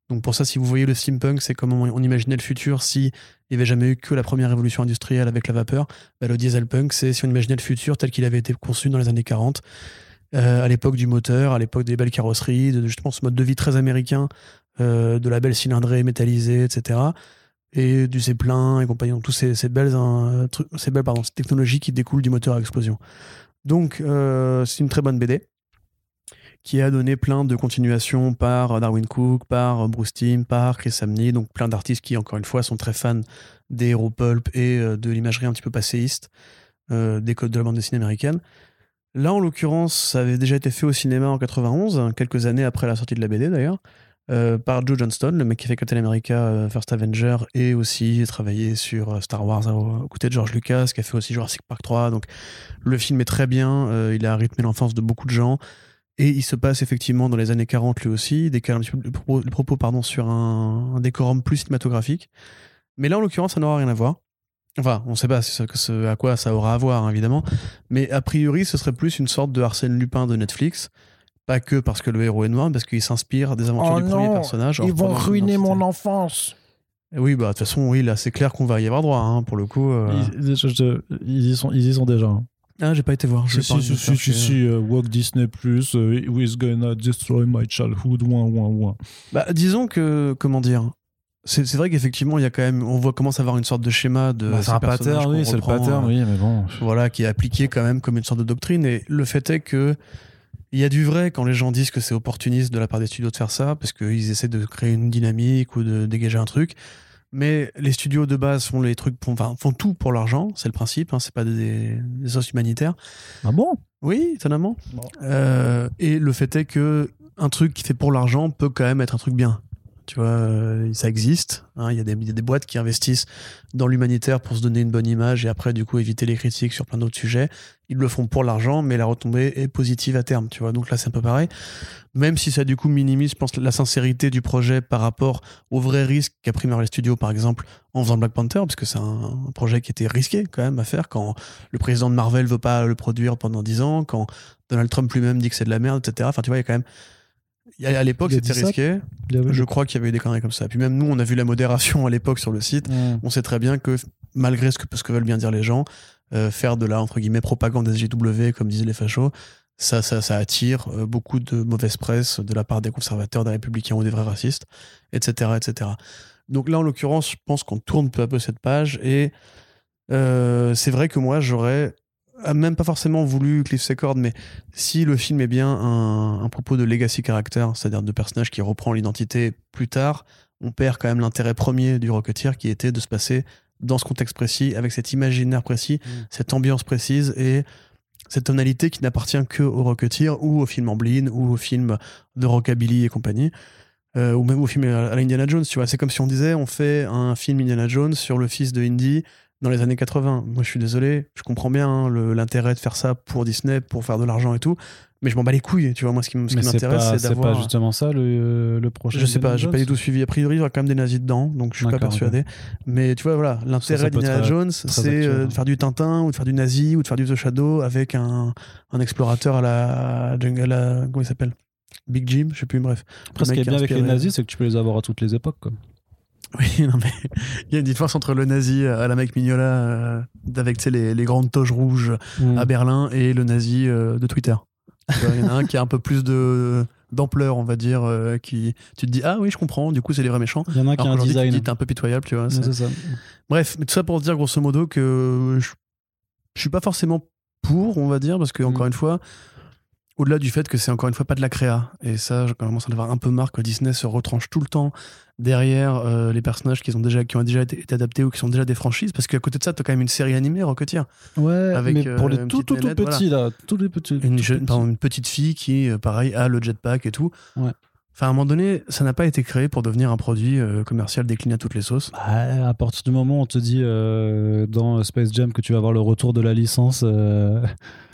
Donc pour ça, si vous voyez le steampunk, c'est comment on imaginait le futur si il n'y avait jamais eu que la première révolution industrielle avec la vapeur. Bah, le dieselpunk, c'est si on imaginait le futur tel qu'il avait été conçu dans les années 40, euh, à l'époque du moteur, à l'époque des belles carrosseries, de justement ce mode de vie très américain, de la belle cylindrée métallisée, etc. Et du zeppelin et compagnie, donc tous ces, belles, trucs- ces belles pardon, ces technologies qui découlent du moteur à explosion. Donc euh, c'est une très bonne BD qui a donné plein de continuations par Darwin Cook, par Bruce Timm, par Chris Samney, donc plein d'artistes qui, encore une fois, sont très fans des héros pulp et euh, de l'imagerie un petit peu passéiste euh, des codes de la bande dessinée américaine. Là, en l'occurrence, ça avait déjà été fait au cinéma en 91, hein, quelques années après la sortie de la BD d'ailleurs, euh, par Joe Johnston, le mec qui fait Captain America euh, First Avenger et aussi travaillé sur euh, Star Wars aux côtés de George Lucas, qui a fait aussi Jurassic Park 3. Donc le film est très bien, il a rythmé l'enfance de beaucoup de gens. Et il se passe effectivement dans les années 40 lui aussi, décale un petit peu le propos, pardon, sur un, décorum plus cinématographique. Mais là, en l'occurrence, ça n'aura rien à voir. Enfin, on ne sait pas à quoi ça aura à voir, hein, évidemment. Mais a priori, ce serait plus une sorte de Arsène Lupin de Netflix. Pas que parce que le héros est noir, mais parce qu'il s'inspire des aventures Oh du premier personnage. Ils vont ruiner mon enfance. Et Oui, bah de toute façon, oui, là, c'est clair qu'on va y avoir droit, hein, pour le coup. euh. Ils, je- je- ils y sont, ils y sont déjà. hein. Ah, j'ai pas été voir. Pas si, si, si, si, euh, Walk Disney Plus, euh, who is gonna destroy my childhood, ouin, ouin, ouin. Bah, disons que, comment dire, c'est vrai qu'effectivement, il y a quand même, on voit commence à avoir une sorte de schéma de. Bah, c'est ces un personnages pattern, oui, c'est le pattern, euh, oui, mais bon. Voilà, qui est appliqué quand même comme une sorte de doctrine. Et le fait est que il y a du vrai quand les gens disent que c'est opportuniste de la part des studios de faire ça, parce qu'ils essaient de créer une dynamique ou de dégager un truc. Mais les studios de base font les trucs, pour- enfin, font tout pour l'argent, c'est le principe. Hein, c'est pas des, des os humanitaires. Ah bon? Oui, étonnamment. Bon. Euh, et le fait est que un truc qui fait pour l'argent peut quand même être un truc bien. Tu vois, euh, ça existe. hein, Il y, a des- boîtes qui investissent dans l'humanitaire pour se donner une bonne image et après, du coup, éviter les critiques sur plein d'autres sujets. Ils le font pour l'argent, mais la retombée est positive à terme. Tu vois, donc là, c'est un peu pareil. Même si ça, du coup, minimise, je pense, la sincérité du projet par rapport aux vrais risques qu'a pris Marvel Studios, par exemple, en faisant Black Panther, parce que c'est un, un projet qui était risqué quand même à faire quand le président de Marvel veut pas le produire pendant 10 ans, quand Donald Trump lui-même dit que c'est de la merde, etc. Enfin, tu vois, il y a quand même. À l'époque, c'était risqué. Je crois qu'il y avait eu des conneries comme ça. Puis même nous, on a vu la modération à l'époque sur le site. On sait très bien que, malgré ce que, ce que veulent bien dire les gens, euh, faire de la entre guillemets propagande SJW, comme disaient les fachos, ça, ça, ça attire euh, beaucoup de mauvaise presse de la part des conservateurs, des républicains ou des vrais racistes, etc., etc. Donc là, en l'occurrence, je pense qu'on tourne peu à peu cette page et euh, c'est vrai que moi, j'aurais ah, même pas forcément voulu Cliff Secord, mais si le film est bien un, un propos de legacy character, c'est-à-dire de personnage qui reprend l'identité plus tard, on perd quand même l'intérêt premier du Rocketeer qui était de se passer dans ce contexte précis, avec cet imaginaire précis, cette ambiance précise et cette tonalité qui n'appartient que au Rocketeer ou au film Amblin ou au film de Rockabilly et compagnie. euh, ou même au film à la Indiana Jones, tu vois. C'est comme si on disait, on fait un film Indiana Jones sur le fils de Indy dans les années 80. Moi, je suis désolé, je comprends bien hein, l'intérêt de faire ça pour Disney, pour faire de l'argent et tout, mais je m'en bats les couilles. Tu vois, moi, ce qui, m- ce qui Mais c'est m'intéresse, pas, c'est pas d'avoir. justement ça le, le prochain. Je sais pas, j'ai pas du tout suivi. A priori, il y aura quand même des nazis dedans, donc je suis pas persuadé. Mais tu vois, voilà, l'intérêt d'Indiana Jones, c'est euh, hein. de faire du Tintin, ou de faire du nazi, ou de faire du The Shadow avec un, un explorateur à la, à la. Comment il s'appelle? Big Jim, je sais plus, bref. Après, ce qui est bien avec les nazis, c'est que tu peux les avoir à toutes les époques. Quoi. Oui, non, mais il y a une différence entre le nazi à la mec Mignola, euh, avec les, les grandes toges rouges Mm. à Berlin, et le nazi euh, de Twitter. Il y en a un qui a un peu plus de d'ampleur, on va dire, euh, qui tu te dis ah oui je comprends, du coup c'est les vrais méchants. Il y en a un qui a un qu'aujourd'hui, tu te design. dis un peu pitoyable, tu vois. C'est- ça. Bref, tout ça pour dire grosso modo que je, je suis pas forcément pour, on va dire, parce que Mm. encore une fois, au-delà du fait que c'est encore une fois pas de la créa, et ça, je commence à en avoir un peu marre que Disney se retranche tout le temps derrière euh, les personnages qui ont déjà qui ont déjà été, été adaptés ou qui sont déjà des franchises, parce qu'à côté de ça, t'as quand même une série animée Rocketeer, Ouais, Avec, mais pour euh, les une tout, petits, là. Tous les petits. une tout jeune, petits. pardon, une petite fille qui, euh, pareil, a le jetpack et tout. Ouais. Enfin, à un moment donné, ça n'a pas été créé pour devenir un produit euh, commercial décliné à toutes les sauces. Bah, à partir du moment où on te dit euh, dans Space Jam que tu vas avoir le retour de la licence. euh,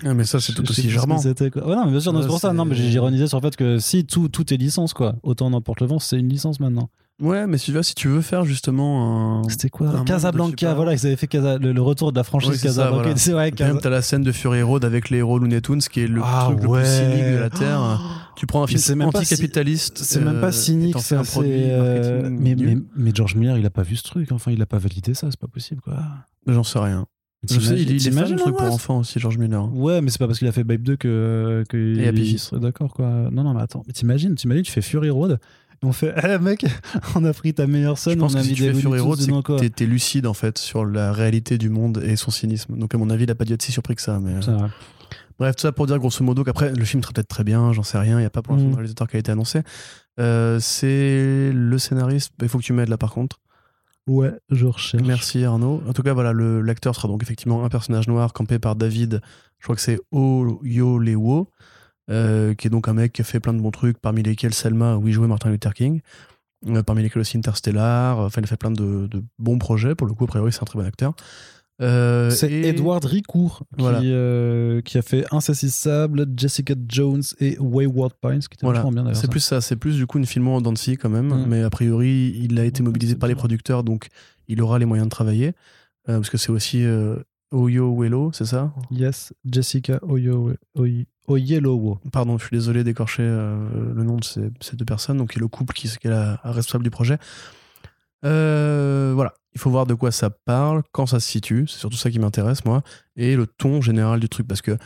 Ah, mais ça, c'est tout aussi charmant. c'était. Ouais, non, mais bien sûr, Ouais, c'est pour ça. Non, mais j'ironisais sur le fait que si tout, tout est licence, quoi. Autant n'importe le vent, c'est une licence maintenant. Ouais, mais si tu veux, si tu veux faire justement un. C'était quoi Un Casablanca, voilà, ils avaient fait Casa- le, le retour de la franchise Oui, c'est Casablanca. voilà. C'est vrai, Casa- t'as la scène de Fury Road avec les héros Looney Tunes, qui est le Ah truc le ouais. plus cynique de la Terre. Tu prends un c'est film anticapitaliste. C'est même euh, pas et cynique, ça. un c'est, produit euh, mais, nul. mais, mais George Miller, il a pas vu ce truc. Enfin, il a pas validé ça. C'est pas possible, quoi. J'en sais rien. Je sais, il, il est fan pour enfants aussi, George Miller. Ouais, mais c'est pas parce qu'il a fait Babe 2 que, que Et Happy il d'accord, quoi. Non, non, mais attends. Mais t'imagines, t'imagines, tu fais Fury Road. On fait, eh mec, on a pris ta meilleure Je scène, pense on a que si mis tu des fais t'es- lucide en fait sur la réalité du monde et son cynisme. Donc à mon avis, il a pas dû être si surpris que ça. Mais... euh. Bref, tout ça pour dire grosso modo qu'après, le film sera peut-être très bien, j'en sais rien, il n'y a pas pour l'instant Mm. de réalisateur qui a été annoncé. Euh, c'est le scénariste, il faut que tu m'aides là par contre. Ouais, je recherche. Merci Arnaud. En tout cas, voilà, le- l'acteur sera donc effectivement un personnage noir campé par David, je crois que c'est Oyolewo, euh, qui est donc un mec qui a fait plein de bons trucs, parmi lesquels Selma, où il jouait Martin Luther King, euh, parmi lesquels aussi Interstellar, enfin il a fait plein de, de bons projets, pour le coup, a priori c'est un très bon acteur. Euh, C'est et- Edward Ricourt qui, Voilà. euh, qui a fait Insaisissable, Jessica Jones et Wayward Pines, qui était Voilà, bien d'ailleurs. c'est plus ça, c'est plus du coup une filmo en scie quand même, mais a priori il a été mobilisé par les producteurs, donc il aura les moyens de travailler, euh, parce que c'est aussi Oyo Wello, c'est ça? Yes, Jessica Oyo, Oy- Oyelowo. Pardon, je suis désolé d'écorcher euh, le nom de ces, ces deux personnes, donc qui est le couple qui, qui est la la responsable du projet. Euh, voilà, il faut voir de quoi ça parle, quand ça se situe, c'est surtout ça qui m'intéresse moi, et le ton général du truc, parce que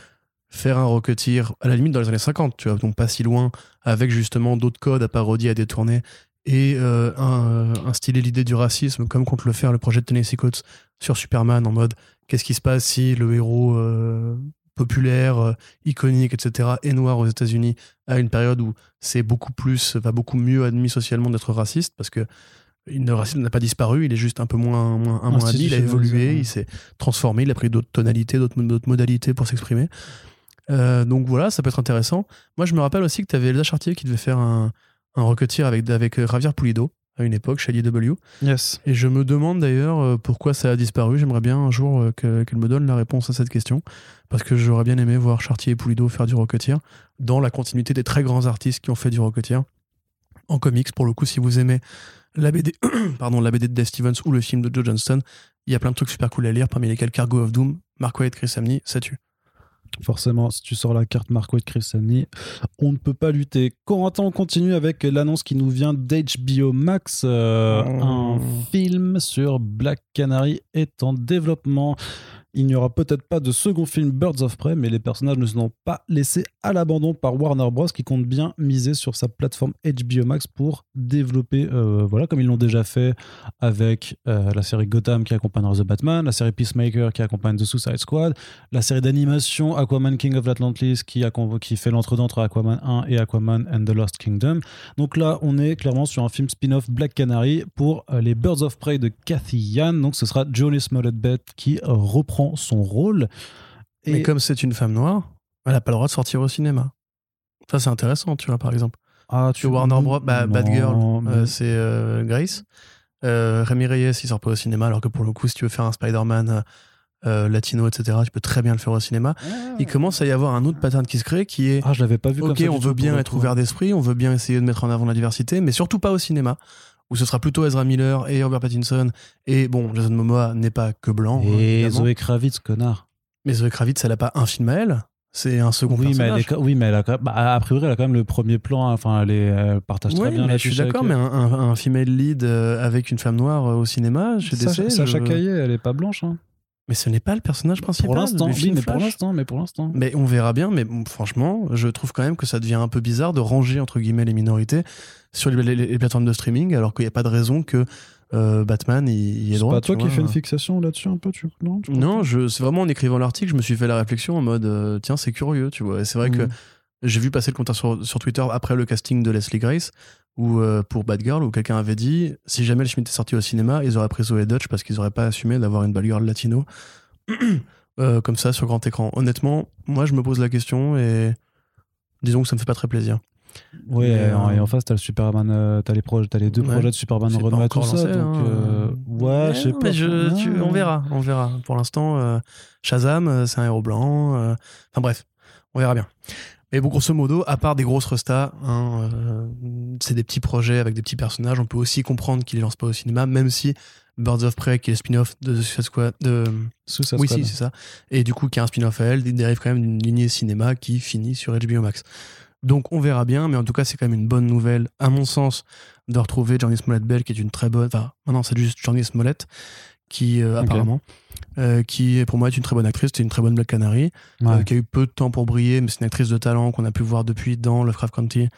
faire un Rocketeer, à la limite dans les années 50, tu vois, donc pas si loin, avec justement d'autres codes à parodier, à détourner, et euh, un, instiller l'idée du racisme, comme compte le faire le projet de Tennessee Coates sur Superman, en mode qu'est-ce qui se passe si le héros euh, populaire, euh, iconique, etc., est noir aux États-Unis à une période où c'est beaucoup plus, va beaucoup mieux admis socialement d'être raciste, parce que le racisme n'a pas disparu, il est juste un peu moins, moins, un moins admis, il a évolué, il s'est transformé, il a pris d'autres tonalités, d'autres modalités pour s'exprimer. Euh, donc voilà, ça peut être intéressant. Moi, je me rappelle aussi que tu avais Elsa Chartier qui devait faire un, un avec, avec Javier Pulido à une époque chez IDW. Yes. Et je me demande d'ailleurs euh, pourquoi ça a disparu. J'aimerais bien un jour euh, que- qu'elle me donne la réponse à cette question. Parce que j'aurais bien aimé voir Chartier et Pulido faire du Rocketeer dans la continuité des très grands artistes qui ont fait du Rocketeer en comics. Pour le coup, si vous aimez la BD, pardon, la BD de Dave Stevens ou le film de Joe Johnston, il y a plein de trucs super cool à lire, parmi lesquels Cargo of Doom, Mark Waid, Chris Samney, ça tue. Forcément, si tu sors la carte Marco et Chris Samney, on ne peut pas lutter. Corentin, on continue avec l'annonce qui nous vient d'HBO Max. euh, Oh. Un film sur Black Canary est en développement. Il n'y aura peut-être pas de second film Birds of Prey, mais les personnages ne seront pas laissés à l'abandon par Warner Bros. qui compte bien miser sur sa plateforme HBO Max pour développer, euh, voilà, comme ils l'ont déjà fait avec euh, la série Gotham qui accompagnera The Batman, la série Peacemaker qui accompagne The Suicide Squad, la série d'animation Aquaman King of Atlantis qui, accom- qui fait l'entre-deux entre Aquaman 1 et Aquaman and the Lost Kingdom. Donc là, on est clairement sur un film spin-off Black Canary pour euh, les Birds of Prey de Cathy Yan. Donc ce sera Johnny Smollett qui euh, son rôle. Et Mais comme c'est une femme noire, elle n'a pas le droit de sortir au cinéma. Ça, c'est intéressant, tu vois, par exemple. ah, Tu Warner Bros. bah, Bad Girl, euh, c'est euh, Grace. Euh, Rémi Reyes, il sort pas au cinéma, alors que pour le coup, si tu veux faire un Spider-Man latino, etc., tu peux très bien le faire au cinéma. Il commence à y avoir un autre pattern qui se crée qui est Ah, je l'avais pas vu comme Ok, ça. on veut bien être ouvert d'esprit, on veut bien essayer de mettre en avant la diversité, mais surtout pas au cinéma, où ce sera plutôt Ezra Miller et Robert Pattinson. Et bon, Jason Momoa n'est pas que blanc. hein, Et évidemment. Zoé Kravitz, connard. Mais Zoe Kravitz, elle a pas un film à elle, c'est un second Oui mais, elle personnage. est, oui, mais elle a bah, a priori, elle a quand même le premier plan. Enfin, elle, est, elle partage très Oui, bien mais je suis d'accord, mais un, un, un female lead euh, avec une femme noire euh, au cinéma, chez Sacha, DC, Sacha je- elle est pas blanche. Hein. Mais ce n'est pas le personnage principal. Pour l'instant, oui, mais pour l'instant, mais pour l'instant. Mais on verra bien, mais bon, franchement, je trouve quand même que ça devient un peu bizarre de ranger entre guillemets les minorités sur les, les- les plateformes de streaming, alors qu'il n'y a pas de raison que euh, Batman y, y ait C'est droit. pas toi qui fais une fixation là-dessus un peu, tu non tu Non, je, c'est vraiment en écrivant l'article, je me suis fait la réflexion en mode euh, tiens, c'est curieux, tu vois. Et c'est vrai que Mm. J'ai vu passer le commentaire sur, sur Twitter après le casting de Leslie Grace, où, euh, pour Bad Girl, où quelqu'un avait dit si jamais le film était sorti au cinéma, ils auraient pris Zoé Dutch parce qu'ils auraient pas assumé d'avoir une Bad Girl latino euh, comme ça sur grand écran. Honnêtement, moi je me pose la question et disons que ça me fait pas très plaisir. Oui, Mais, et, en- euh, et en face, t'as le Superman, t'as les, t'as les deux Ouais. projets de Superman et tout ça. lancé, donc, hein. ouais, je sais pas. je- tu- on verra, on verra. Pour l'instant, Shazam, c'est un héros blanc. Enfin bref, on verra bien. Mais bon, grosso modo, à part des grosses restas, hein, euh, c'est des petits projets avec des petits personnages. On peut aussi comprendre qu'ils les lancent pas au cinéma, même si Birds of Prey, qui est le spin-off de The Suicide Squad, de... Suicide oui, Squad. si, c'est ça. Et du coup, qui a un spin-off à elle, il dérive quand même d'une lignée cinéma qui finit sur HBO Max. Donc on verra bien, mais en tout cas, c'est quand même une bonne nouvelle, à mon sens, de retrouver Johnny Smollett Bell, qui est une très bonne. Enfin, maintenant, c'est juste Johnny Smollett, qui, euh, apparemment, euh, qui pour moi est une très bonne actrice, c'est une très bonne Black Canary, Ouais. euh, qui a eu peu de temps pour briller, mais c'est une actrice de talent qu'on a pu voir depuis dans Lovecraft County,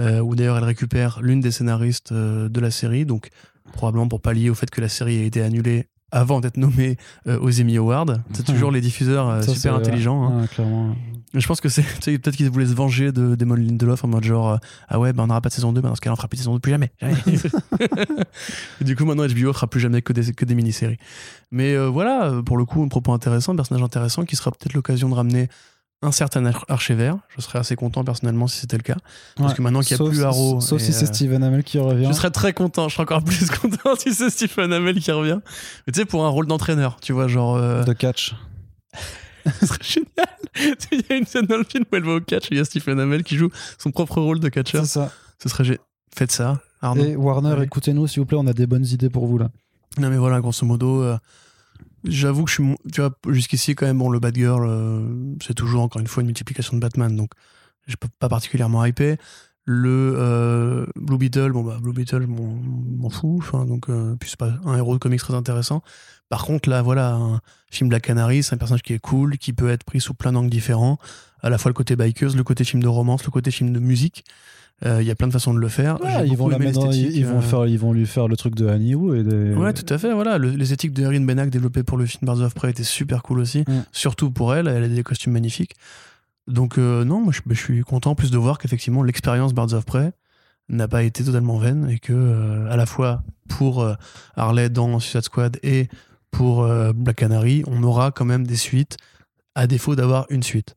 euh, où d'ailleurs elle récupère l'une des scénaristes euh, de la série, donc probablement pour pallier au fait que la série a été annulée avant d'être nommée aux Emmy Awards. C'est toujours les diffuseurs Ça, super intelligents. hein. ouais, clairement. Je pense que c'est peut-être qu'ils voulaient se venger de Damon Lindelof en mode genre euh, ah ouais bah on n'aura pas de saison 2 bah dans ce cas-là on fera plus de saison 2 plus jamais, jamais. Et du coup maintenant HBO fera plus jamais que des, que des mini-séries mais euh, voilà pour le coup un propos intéressant un personnage intéressant qui sera peut-être l'occasion de ramener un certain Ar- Archevert je serais assez content personnellement si c'était le cas parce Ouais. que maintenant qu'il n'y a plus Arrow Sauf si c'est euh, Steven Amell qui revient. je serais très content je serais encore plus content si c'est Stephen Amell qui revient mais tu sais pour un rôle d'entraîneur tu vois genre euh, de catch. ce serait génial. Il y a une scène dans le film où elle va au catch et il y a Stephen Amell qui joue son propre rôle de catcheur. C'est ça. Ce serait génial. Faites ça, Arnaud. Et Warner, écoutez-nous s'il vous plaît, on a des bonnes idées pour vous là. Non mais voilà, grosso modo, euh, j'avoue que je suis, tu vois, jusqu'ici quand même, bon, le Bad Girl, euh, c'est toujours encore une fois une multiplication de Batman, donc je peux pas particulièrement hyper. Le euh, Blue Beetle, bon bah Blue Beetle, m'en fous, enfin donc euh, puis c'est pas un héros de comics très intéressant. Par contre là, voilà, un film Black Canary, c'est un personnage qui est cool, qui peut être pris sous plein d'angles différents, à la fois le côté bikers, le côté film de romance, le côté film de musique. Euh, Il y a plein de façons de le faire. J'ai ils, vont la dans- ils, vont euh, faire, ils vont lui faire le truc de Annie Wu et des... Ouais, tout à fait. Voilà, Le- les éthiques de Erin Benak développées pour le film Birds of Prey étaient super cool aussi, Mm. surtout pour elle. Elle a des costumes magnifiques. Donc euh, non, moi je, je suis content en plus de voir qu'effectivement l'expérience Birds of Prey n'a pas été totalement vaine et que euh, à la fois pour euh, Harley dans Suicide Squad et pour Black Canary, on aura quand même des suites à défaut d'avoir une suite.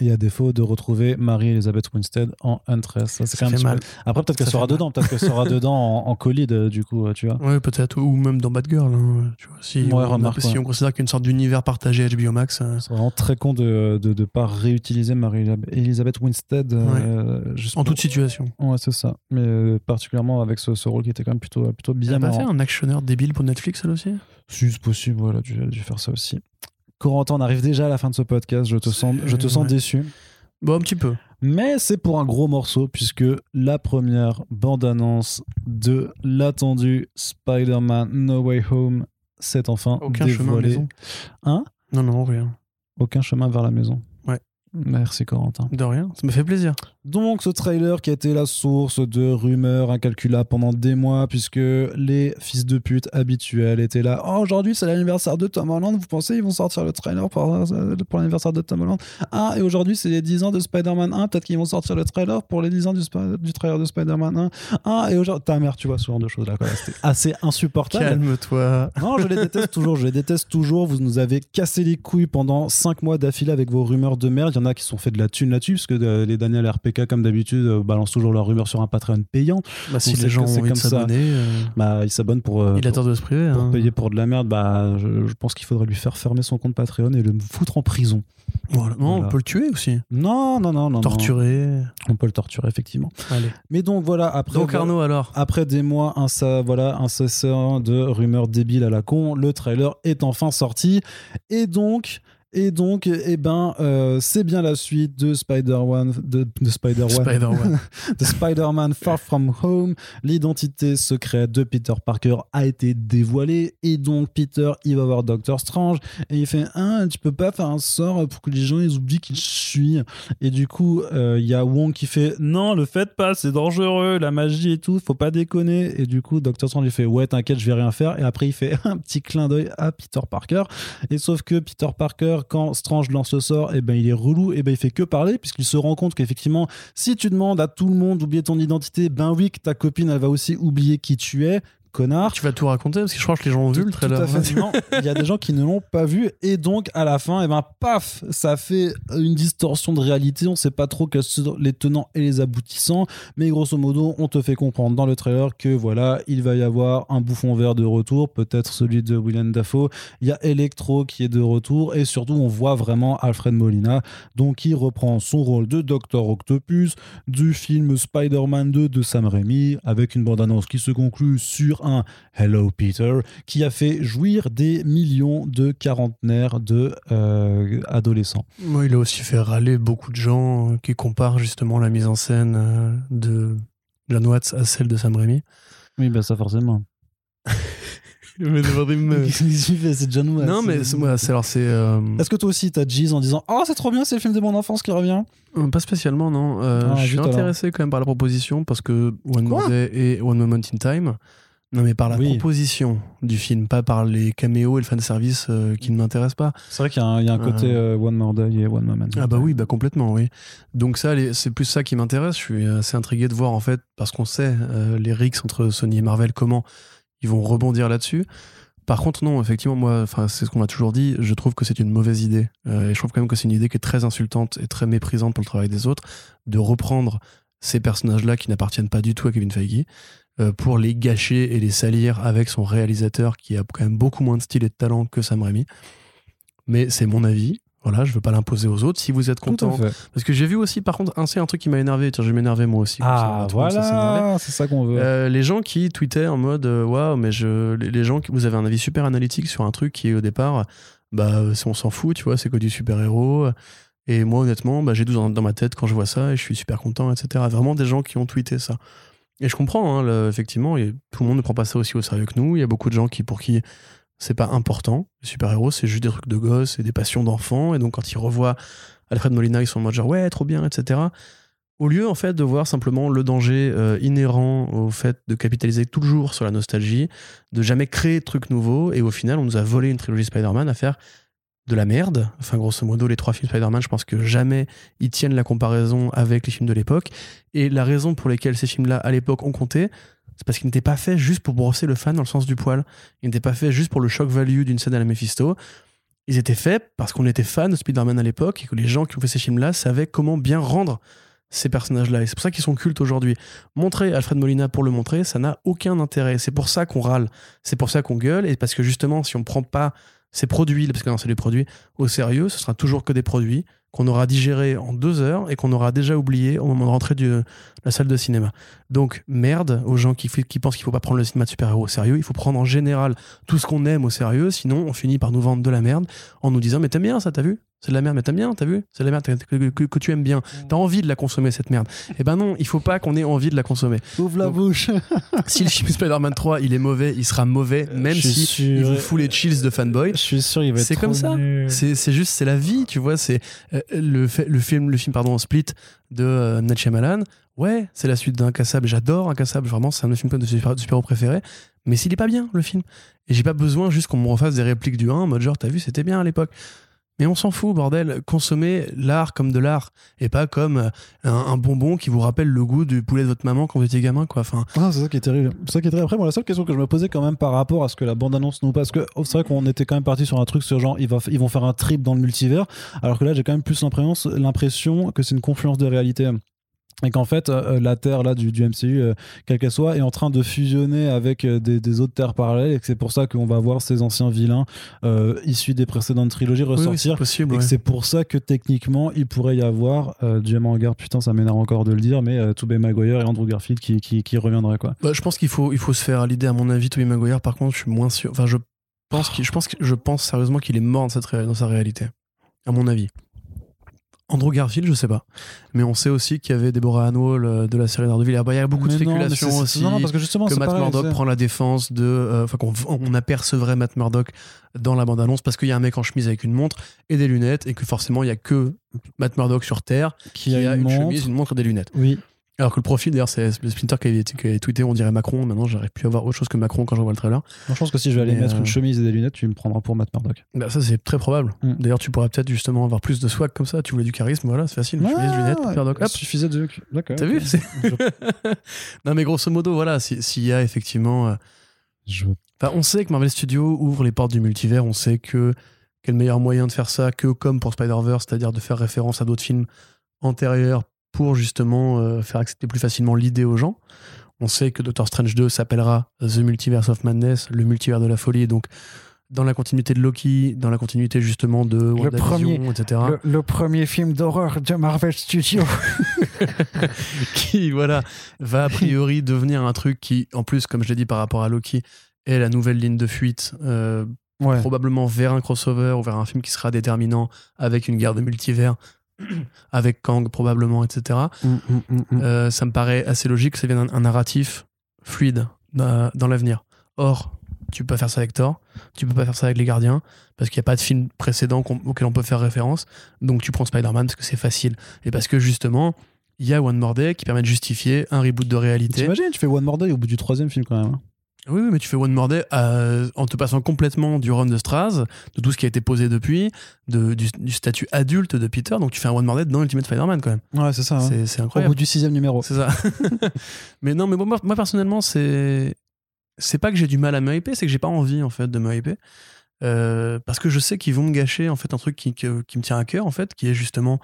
Et à défaut de retrouver Marie-Elisabeth Winstead en Huntress. Ça, c'est quand même mal. Après, peut-être qu'elle sera dedans. Peut-être qu'elle sera dedans en, euh, du coup, euh, tu vois. Ouais, peut-être ou même dans Batgirl. Hein, tu vois, si, Ouais, on, remarque, si ouais. on considère qu'une sorte d'univers partagé HBO Max, euh, C'est vraiment très con de ne pas réutiliser Marie-Elisabeth Winstead euh, en toute situation. Ouais, c'est ça. Mais euh, particulièrement avec ce, ce rôle qui était quand même plutôt, plutôt Elle bien a pas fait un actionneur débile pour Netflix elle aussi? Si c'est possible, voilà, dû, dû faire ça aussi. Corentin, on arrive déjà à la fin de ce podcast. Je te sens, je te sens Ouais. déçu. Bon, un petit peu. Mais c'est pour un gros morceau, puisque la première bande-annonce de l'attendu Spider-Man No Way Home s'est enfin Aucun chemin dévoilée. maison. Hein? Non, non, rien. Aucun chemin vers la maison. Merci Corentin. De rien. Ça me fait plaisir. Donc ce trailer qui a été la source de rumeurs incalculables pendant des mois puisque les fils de pute habituels étaient là. Oh, aujourd'hui c'est l'anniversaire de Tom Holland, vous pensez ils vont sortir le trailer pour, pour l'anniversaire de Tom Holland? Ah, et aujourd'hui c'est les 10 ans de Spider-Man 1, peut-être qu'ils vont sortir le trailer pour les 10 ans du, du trailer de Spider-Man 1. Ah, et aujourd'hui... Ta mère, tu vois, ce genre de choses là. C'était assez insupportable. Calme-toi. Non, je les déteste toujours, je les déteste toujours. Vous nous avez cassé les couilles pendant 5 mois d'affilée avec vos rumeurs de merde. Il y en en a qui se sont fait de la thune là-dessus, parce que euh, les Daniel RPK, comme d'habitude, euh, balancent toujours leurs rumeurs sur un Patreon payant. Bah, si les gens ont envie de s'abonner, euh, Bah, ils s'abonnent pour, euh, il a pour, tort de se priver. pour hein. payer pour de la merde. Bah, je, je pense qu'il faudrait lui faire fermer son compte Patreon et le foutre en prison. Voilà. Non, Voilà. on peut le tuer aussi. Non, non, non, non. non. Torturer. On peut le torturer, effectivement. Allez. Mais donc voilà, après. Donc Arnaud, alors Après des mois voilà, incessants de rumeurs débiles à la con, le trailer est enfin sorti. Et donc, et donc eh ben, euh, c'est bien la suite de Spider-Man, de, de Spider-Man, de Spider-Man Far From Home. L'identité secrète de Peter Parker a été dévoilée. Et donc, Peter, il va voir Doctor Strange. Et il fait Ah, tu peux pas faire un sort pour que les gens ils oublient qui je suis. Et du coup, euh, il y a Wong qui fait Non, le faites pas, c'est dangereux, la magie et tout, faut pas déconner. Et du coup, Doctor Strange il fait Ouais, t'inquiète, je vais rien faire. Et après, il fait un petit clin d'œil à Peter Parker. Et sauf que Peter Parker, quand Strange lance le sort, et ben il est relou, et ben il fait que parler, puisqu'il se rend compte qu'effectivement, si tu demandes à tout le monde d'oublier ton identité, ben oui, que ta copine, elle va aussi oublier qui tu es, connard. Tu vas tout raconter parce que je crois que les gens ont vu le Tout trailer. à fait. Non, il y a des gens qui ne l'ont pas vu et donc à la fin, et ben paf, ça fait une distorsion de réalité. On sait pas trop quels sont les tenants et les aboutissants, mais grosso modo, on te fait comprendre dans le trailer que voilà, il va y avoir un bouffon vert de retour, peut-être celui de Willem Dafoe. Il y a Electro qui est de retour et surtout on voit vraiment Alfred Molina, donc qui reprend son rôle de Docteur Octopus du film Spider-Man 2 de Sam Raimi avec une bande-annonce qui se conclut sur un Hello Peter qui a fait jouir des millions de quarantenaires de euh, adolescents. Moi, il a aussi fait râler beaucoup de gens qui comparent justement la mise en scène euh, de John Watts à celle de Sam Raimi. Oui, bah ça forcément. Mais c'est John Watts. non, mais c'est- c'est alors c'est euh, Est-ce que toi aussi t'as Jeez en disant Oh, c'est trop bien, c'est le film de mon enfance qui revient? Pas spécialement, non. Euh, Ah, je suis alors. intéressé quand même par la proposition parce que One Quoi? Day et One Moment in Time. Non, mais par la Oui. proposition du film, pas par les caméos et le fanservice euh, qui ne m'intéressent pas. C'est vrai qu'il y a un, il y a un côté euh, One More Day et One Moment. Ah bah oui, bah complètement, oui. Donc ça, c'est plus ça qui m'intéresse. Je suis assez intrigué de voir en fait, parce qu'on sait euh, les rixes entre Sony et Marvel, comment ils vont rebondir là-dessus. Par contre, non, effectivement, moi, c'est ce qu'on m'a toujours dit. Je trouve que c'est une mauvaise idée, Euh, et je trouve quand même que c'est une idée qui est très insultante et très méprisante pour le travail des autres, de reprendre ces personnages-là qui n'appartiennent pas du tout à Kevin Feige euh, pour les gâcher et les salir avec son réalisateur qui a quand même beaucoup moins de style et de talent que Sam Raimi. Mais c'est mon avis. Voilà, je veux pas l'imposer aux autres. Si vous êtes content, parce que j'ai vu aussi, par contre, un, c'est un truc qui m'a énervé. Tiens, je vais m'énerver moi aussi. Ah, voilà, c'est ça qu'on veut. Euh, les gens qui tweetaient en mode euh, waouh, mais je, les, gens qui vous avez un avis super analytique sur un truc qui au départ, bah euh, on s'en fout, tu vois, c'est que du super héros. Et moi, honnêtement, bah, j'ai 12 ans dans ma tête quand je vois ça et je suis super content, etc. Vraiment des gens qui ont tweeté ça. Et je comprends, hein, effectivement, et tout le monde ne prend pas ça aussi au sérieux que nous. Il y a beaucoup de gens pour qui c'est pas important. Les super-héros, c'est juste des trucs de gosses et des passions d'enfants. Et donc, quand ils revoient Alfred Molina, ils sont en mode genre, ouais, trop bien, etc. Au lieu, en fait, de voir simplement le danger euh, inhérent au fait de capitaliser toujours sur la nostalgie, de jamais créer de trucs nouveaux, et au final, on nous a volé une trilogie Spider-Man à faire de la merde. Enfin, grosso modo, les trois films Spider-Man, je pense que jamais ils tiennent la comparaison avec les films de l'époque. Et la raison pour laquelle ces films-là, à l'époque, ont compté, c'est parce qu'ils n'étaient pas faits juste pour brosser le fan dans le sens du poil. Ils n'étaient pas faits juste pour le shock value d'une scène à la Mephisto. Ils étaient faits parce qu'on était fan de Spider-Man à l'époque et que les gens qui ont fait ces films-là savaient comment bien rendre ces personnages-là. Et c'est pour ça qu'ils sont cultes aujourd'hui. Montrer Alfred Molina pour le montrer, ça n'a aucun intérêt. C'est pour ça qu'on râle. C'est pour ça qu'on gueule. Et parce que justement, si on prend pas ces produits, parce que non, c'est des produits, au sérieux, ce sera toujours que des produits qu'on aura digérés en deux heures et qu'on aura déjà oublié au moment de rentrer de la salle de cinéma. Donc, merde aux gens qui, qui pensent qu'il faut pas prendre le cinéma de super-héros au sérieux. Il faut prendre en général tout ce qu'on aime au sérieux. Sinon, on finit par nous vendre de la merde en nous disant Mais t'aimes bien ça, t'as vu? C'est de la merde, mais t'aimes bien, t'as vu? C'est de la merde que, que- tu aimes bien. T'as envie de la consommer, cette merde. Eh ben non, il faut pas qu'on ait envie de la consommer. Ouvre la donc- bouche. Si le film Spider-Man 3, il est mauvais, il sera mauvais, même je suis si sûr. il vous fout les chills de fanboy. Je suis sûr, il va être C'est comme ça. C'est juste, c'est la vie, tu vois. C'est euh, le, le film, le film pardon, Split de euh, Night Shyamalan. Ouais, c'est la suite d'Incassable. J'adore Incassable. Vraiment, c'est un de mes films de super, de super-héros préférés. Mais s'il est pas bien, le film. Et j'ai pas besoin juste qu'on me refasse des répliques du 1 en mode genre, t'as vu, c'était bien à l'époque. Mais on s'en fout, bordel. Consommez l'art comme de l'art et pas comme euh, un, bonbon qui vous rappelle le goût du poulet de votre maman quand vous étiez gamin, quoi. Enfin, c'est ça qui est terrible. C'est ça qui est terrible. Après, moi, la seule question que je me posais quand même par rapport à ce que la bande-annonce nous passe, que oh, c'est vrai qu'on était quand même parti sur un truc sur genre, ils, ils vont faire un trip dans le multivers, alors que là, j'ai quand même plus l'impression que c'est une confluence de réalité. Et qu'en fait, euh, la Terre là, du, du MCU, euh, quelle qu'elle soit, est en train de fusionner avec euh, des, des autres Terres parallèles, et que c'est pour ça qu'on va voir ces anciens vilains euh, issus des précédentes trilogies oui, oui, c'est ressortir. possible. Et ouais. que c'est pour ça que techniquement, il pourrait y avoir euh, Jamie Haggard, putain, ça m'énerve encore de le dire, mais euh, Tobey Maguire et Andrew Garfield qui, qui, qui reviendraient, quoi. Bah, je pense qu'il faut, il faut se faire à l'idée, à mon avis, Tobey Maguire. Par contre, je suis moins sûr. Enfin, je pense, qu'il- je pense, que- je pense sérieusement qu'il est mort dans, cette dans sa réalité. À mon avis. Andrew Garfield, je sais pas. Mais on sait aussi qu'il y avait Deborah Hannwall euh, de la série Daredevil. Ah bah, Il y a beaucoup de Mais spéculations aussi. Non, non, parce que justement, que Matt pareil, Murdock prend la défense de. euh, Enfin, qu'on on apercevrait Matt Murdock dans la bande-annonce parce qu'il y a un mec en chemise avec une montre et des lunettes et que forcément il y a que Matt Murdock sur Terre qui qui a, une, chemise, une montre et des lunettes. Oui, Alors que le profil, d'ailleurs, c'est le Splinter qui avait tweeté, on dirait Macron. Maintenant, j'aurais pu avoir autre chose que Macron quand je vois le trailer. Moi, je pense que si je vais aller mettre euh, une chemise et des lunettes, tu me prendras pour Matt Murdock. Bah, ça, c'est très probable. Mm. D'ailleurs, tu pourrais peut-être justement avoir plus de swag comme ça. Tu voulais du charisme, voilà, c'est facile. chemise, lunettes, Matt Murdock, il hop. suffisait de. D'accord. T'as vu Non, mais grosso modo, voilà, si- s'il y a effectivement. euh, je- Enfin, on sait que Marvel Studios ouvre les portes du multivers. On sait que quel meilleur moyen de faire ça que comme pour Spider-Verse, c'est-à-dire de faire référence à d'autres films antérieurs pour justement euh, faire accepter plus facilement l'idée aux gens. On sait que Doctor Strange 2 s'appellera The Multiverse of Madness, le multivers de la folie. Et donc, dans la continuité de Loki, dans la continuité justement de WandaVision, etc. Le, premier film d'horreur de Marvel Studios. qui voilà va a priori devenir un truc qui en plus comme je l'ai dit par rapport à Loki est la nouvelle ligne de fuite euh, Ouais. probablement vers un crossover ou vers un film qui sera déterminant avec une guerre de multivers avec Kang probablement etc Mm, mm, mm. Euh, ça me paraît assez logique que ça vienne un, un narratif fluide dans, dans l'avenir. Or tu peux pas faire ça avec Thor tu peux pas faire ça avec les gardiens parce qu'il n'y a pas de film précédent auquel on peut faire référence. Donc tu prends Spider-Man parce que c'est facile. Et parce que justement il y a One More Day qui permet de justifier un reboot de réalité. T'imagines, tu fais One More Day au bout du troisième film quand même. Oui, oui, mais tu fais One More Day euh, en te passant complètement du run de Straz, de tout ce qui a été posé depuis, de, du, du statut adulte de Peter. Donc tu fais un One More Day dans Ultimate Spider-Man quand même. Ouais, c'est ça. hein. C'est- C'est Au incroyable. bout du sixième numéro. C'est ça. mais non, mais bon, moi, moi, personnellement, c'est c'est pas que j'ai du mal à me hyper, c'est que j'ai pas envie en fait de me hyper. Euh, parce que je sais qu'ils vont me gâcher en fait un truc qui, qui me tient à cœur en fait, qui est justement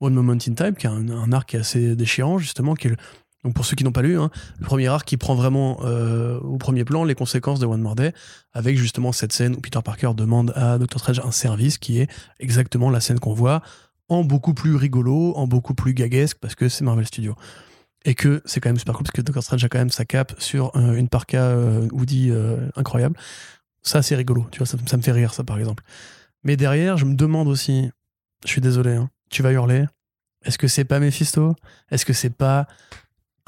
One Moment in Time, qui est un, un arc qui est assez déchirant justement, qui est le- donc pour ceux qui n'ont pas lu, hein, le premier arc qui prend vraiment euh, au premier plan les conséquences de One More Day, avec justement cette scène où Peter Parker demande à Doctor Strange un service qui est exactement la scène qu'on voit en beaucoup plus rigolo, en beaucoup plus gaguesque, parce que c'est Marvel Studios. Et que c'est quand même super cool, parce que Doctor Strange a quand même sa cape sur euh, une parka euh, Woody euh, incroyable. Ça, c'est rigolo, tu vois, ça, me fait rire, ça, par exemple. Mais derrière, je me demande aussi, je suis désolé, hein, tu vas hurler, est-ce que c'est pas Mephisto? Est-ce que c'est pas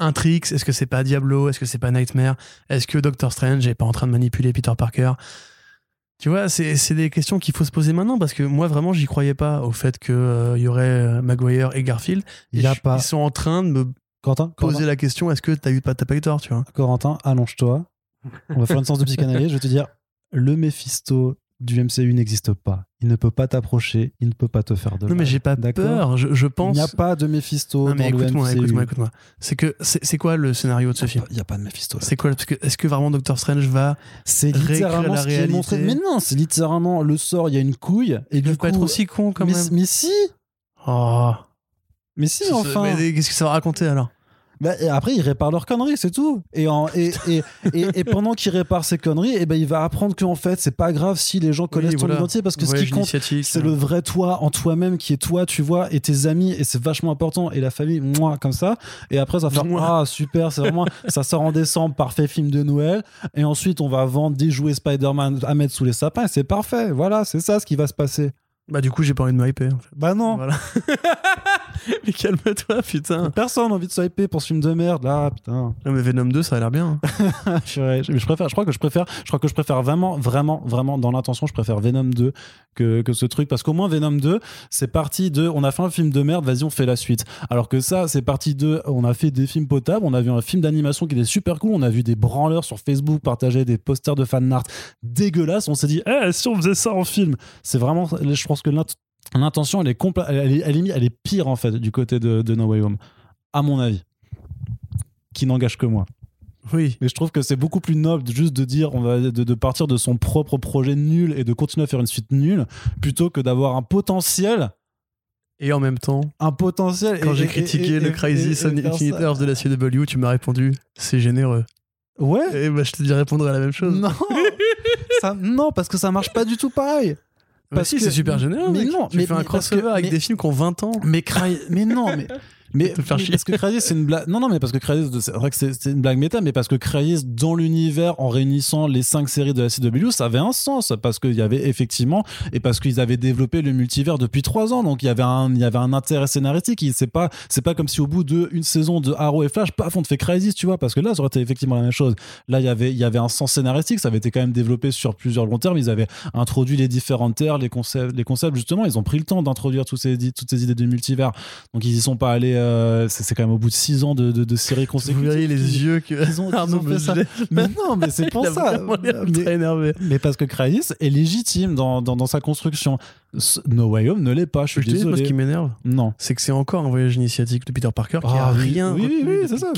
un Trix Est-ce que c'est pas Diablo Est-ce que c'est pas Nightmare Est-ce que Doctor Strange est pas en train de manipuler Peter Parker? Tu vois, c'est des questions qu'il faut se poser maintenant parce que moi vraiment j'y croyais pas au fait qu'il y aurait euh, Maguire et Garfield. Il a pas- Ils sont en train de me poser Corentin, la question est-ce que t'as eu pas t'as pas eu tort, tu vois? Corentin, allonge-toi. On va faire une séance de psychanalyse. Je vais te dire, le Mephisto du MCU n'existe pas. Il ne peut pas t'approcher, il ne peut pas te faire de Non mais j'ai pas D'accord peur, je, je Il pense. n'y a pas de Mephisto Non, mais dans le écoute-moi, MCU. écoute-moi, écoute-moi. C'est que c'est quoi le scénario de ce film Il n'y a pas de Mephisto. C'est quoi parce que est-ce que vraiment Doctor Strange va C'est littéralement la ce qui est montré. Mais non, c'est littéralement le sort, il y a une couille. Et Il du peut coup, pas être aussi con quand mais, même. mais si Oh. Mais si, C'est- enfin mais Qu'est-ce que ça va raconter alors? Bah, et après, il répare leurs conneries, c'est tout. Et, en- et, et, et, pendant qu'il répare ses conneries, et ben, il va apprendre qu'en fait, c'est pas grave si les gens connaissent Oui, ton voilà. identité, parce que ce qui compte, c'est le vrai toi en toi-même qui est toi, tu vois, et tes amis, et c'est vachement important, et la famille, moi, comme ça. Et après, ça va faire, ah, super, c'est vraiment, ça sort en décembre, parfait film de Noël. Et ensuite, on va vendre des jouets Spider-Man à mettre sous les sapins, et c'est parfait. Voilà, c'est ça ce qui va se passer. Bah du coup j'ai pas envie de me hyper. en fait. Bah non. Voilà. Mais calme-toi, putain. Personne n'a envie de swiper pour ce film de merde, là, putain. Non, mais Venom 2, ça a l'air bien. Je, je préfère, je crois que je préfère, je crois que je préfère vraiment, vraiment, vraiment, dans l'intention, je préfère Venom 2 que, que ce truc, parce qu'au moins Venom 2, c'est parti de, on a fait un film de merde, vas-y, on fait la suite. Alors que ça, c'est parti de, on a fait des films potables, on a vu un film d'animation qui était super cool, on a vu des branleurs sur Facebook partager des posters de fan art dégueulasses, on s'est dit, eh, si on faisait ça en film, c'est vraiment, je pense que l'int- l'intention, elle est elle, est- elle est, elle est pire en fait du côté de, de No Way Home, à mon avis, qui n'engage que moi. Oui. Mais je trouve que c'est beaucoup plus noble juste de dire on va de, de partir de son propre projet nul et de continuer à faire une suite nulle plutôt que d'avoir un potentiel Et en même temps, un potentiel quand j'ai critiqué et- le et- Infinite ça. Earths de la CW, tu m'as répondu c'est généreux. ouais Et bah, je te dis répondre à la même chose. non ça, non parce que ça marche pas du tout pareil parce si, que- c'est super généreux. mais mec. non, tu mais- fais un que- crossover avec mais- des films qui ont 20 ans. mais Cry- mais non mais mais, Te faire chier. parce que Crysis c'est une blague non non mais parce que Crysis c'est vrai que c'est une blague méta mais parce que Crysis dans l'univers en réunissant les cinq séries de la CW ça avait un sens parce qu'il y avait effectivement et parce qu'ils avaient développé le multivers depuis trois ans donc il y avait un il y avait un intérêt scénaristique c'est pas c'est pas comme si au bout de une saison de Arrow et Flash paf on te fait Crysis tu vois parce que là ça aurait été effectivement la même chose là il y avait il y avait un sens scénaristique ça avait été quand même développé sur plusieurs longs termes ils avaient introduit les différentes terres les concepts les concepts justement ils ont pris le temps d'introduire tous ces toutes ces idées de multivers donc ils y sont pas allés euh, c'est quand même au bout de six ans de, de, de séries Vous consécutives verriez les yeux que qu'ils ont, Arnaud ont fait ça. mais non mais c'est pour a ça mais, très énervé. mais parce que Crysis est légitime dans, dans, dans sa construction No Way Home ne l'est pas je Je suis te dis, moi, ce désolé qui m'énerve, non c'est que c'est encore un voyage initiatique de Peter Parker qui a Ah, oui, rien oui, oui, c'est ça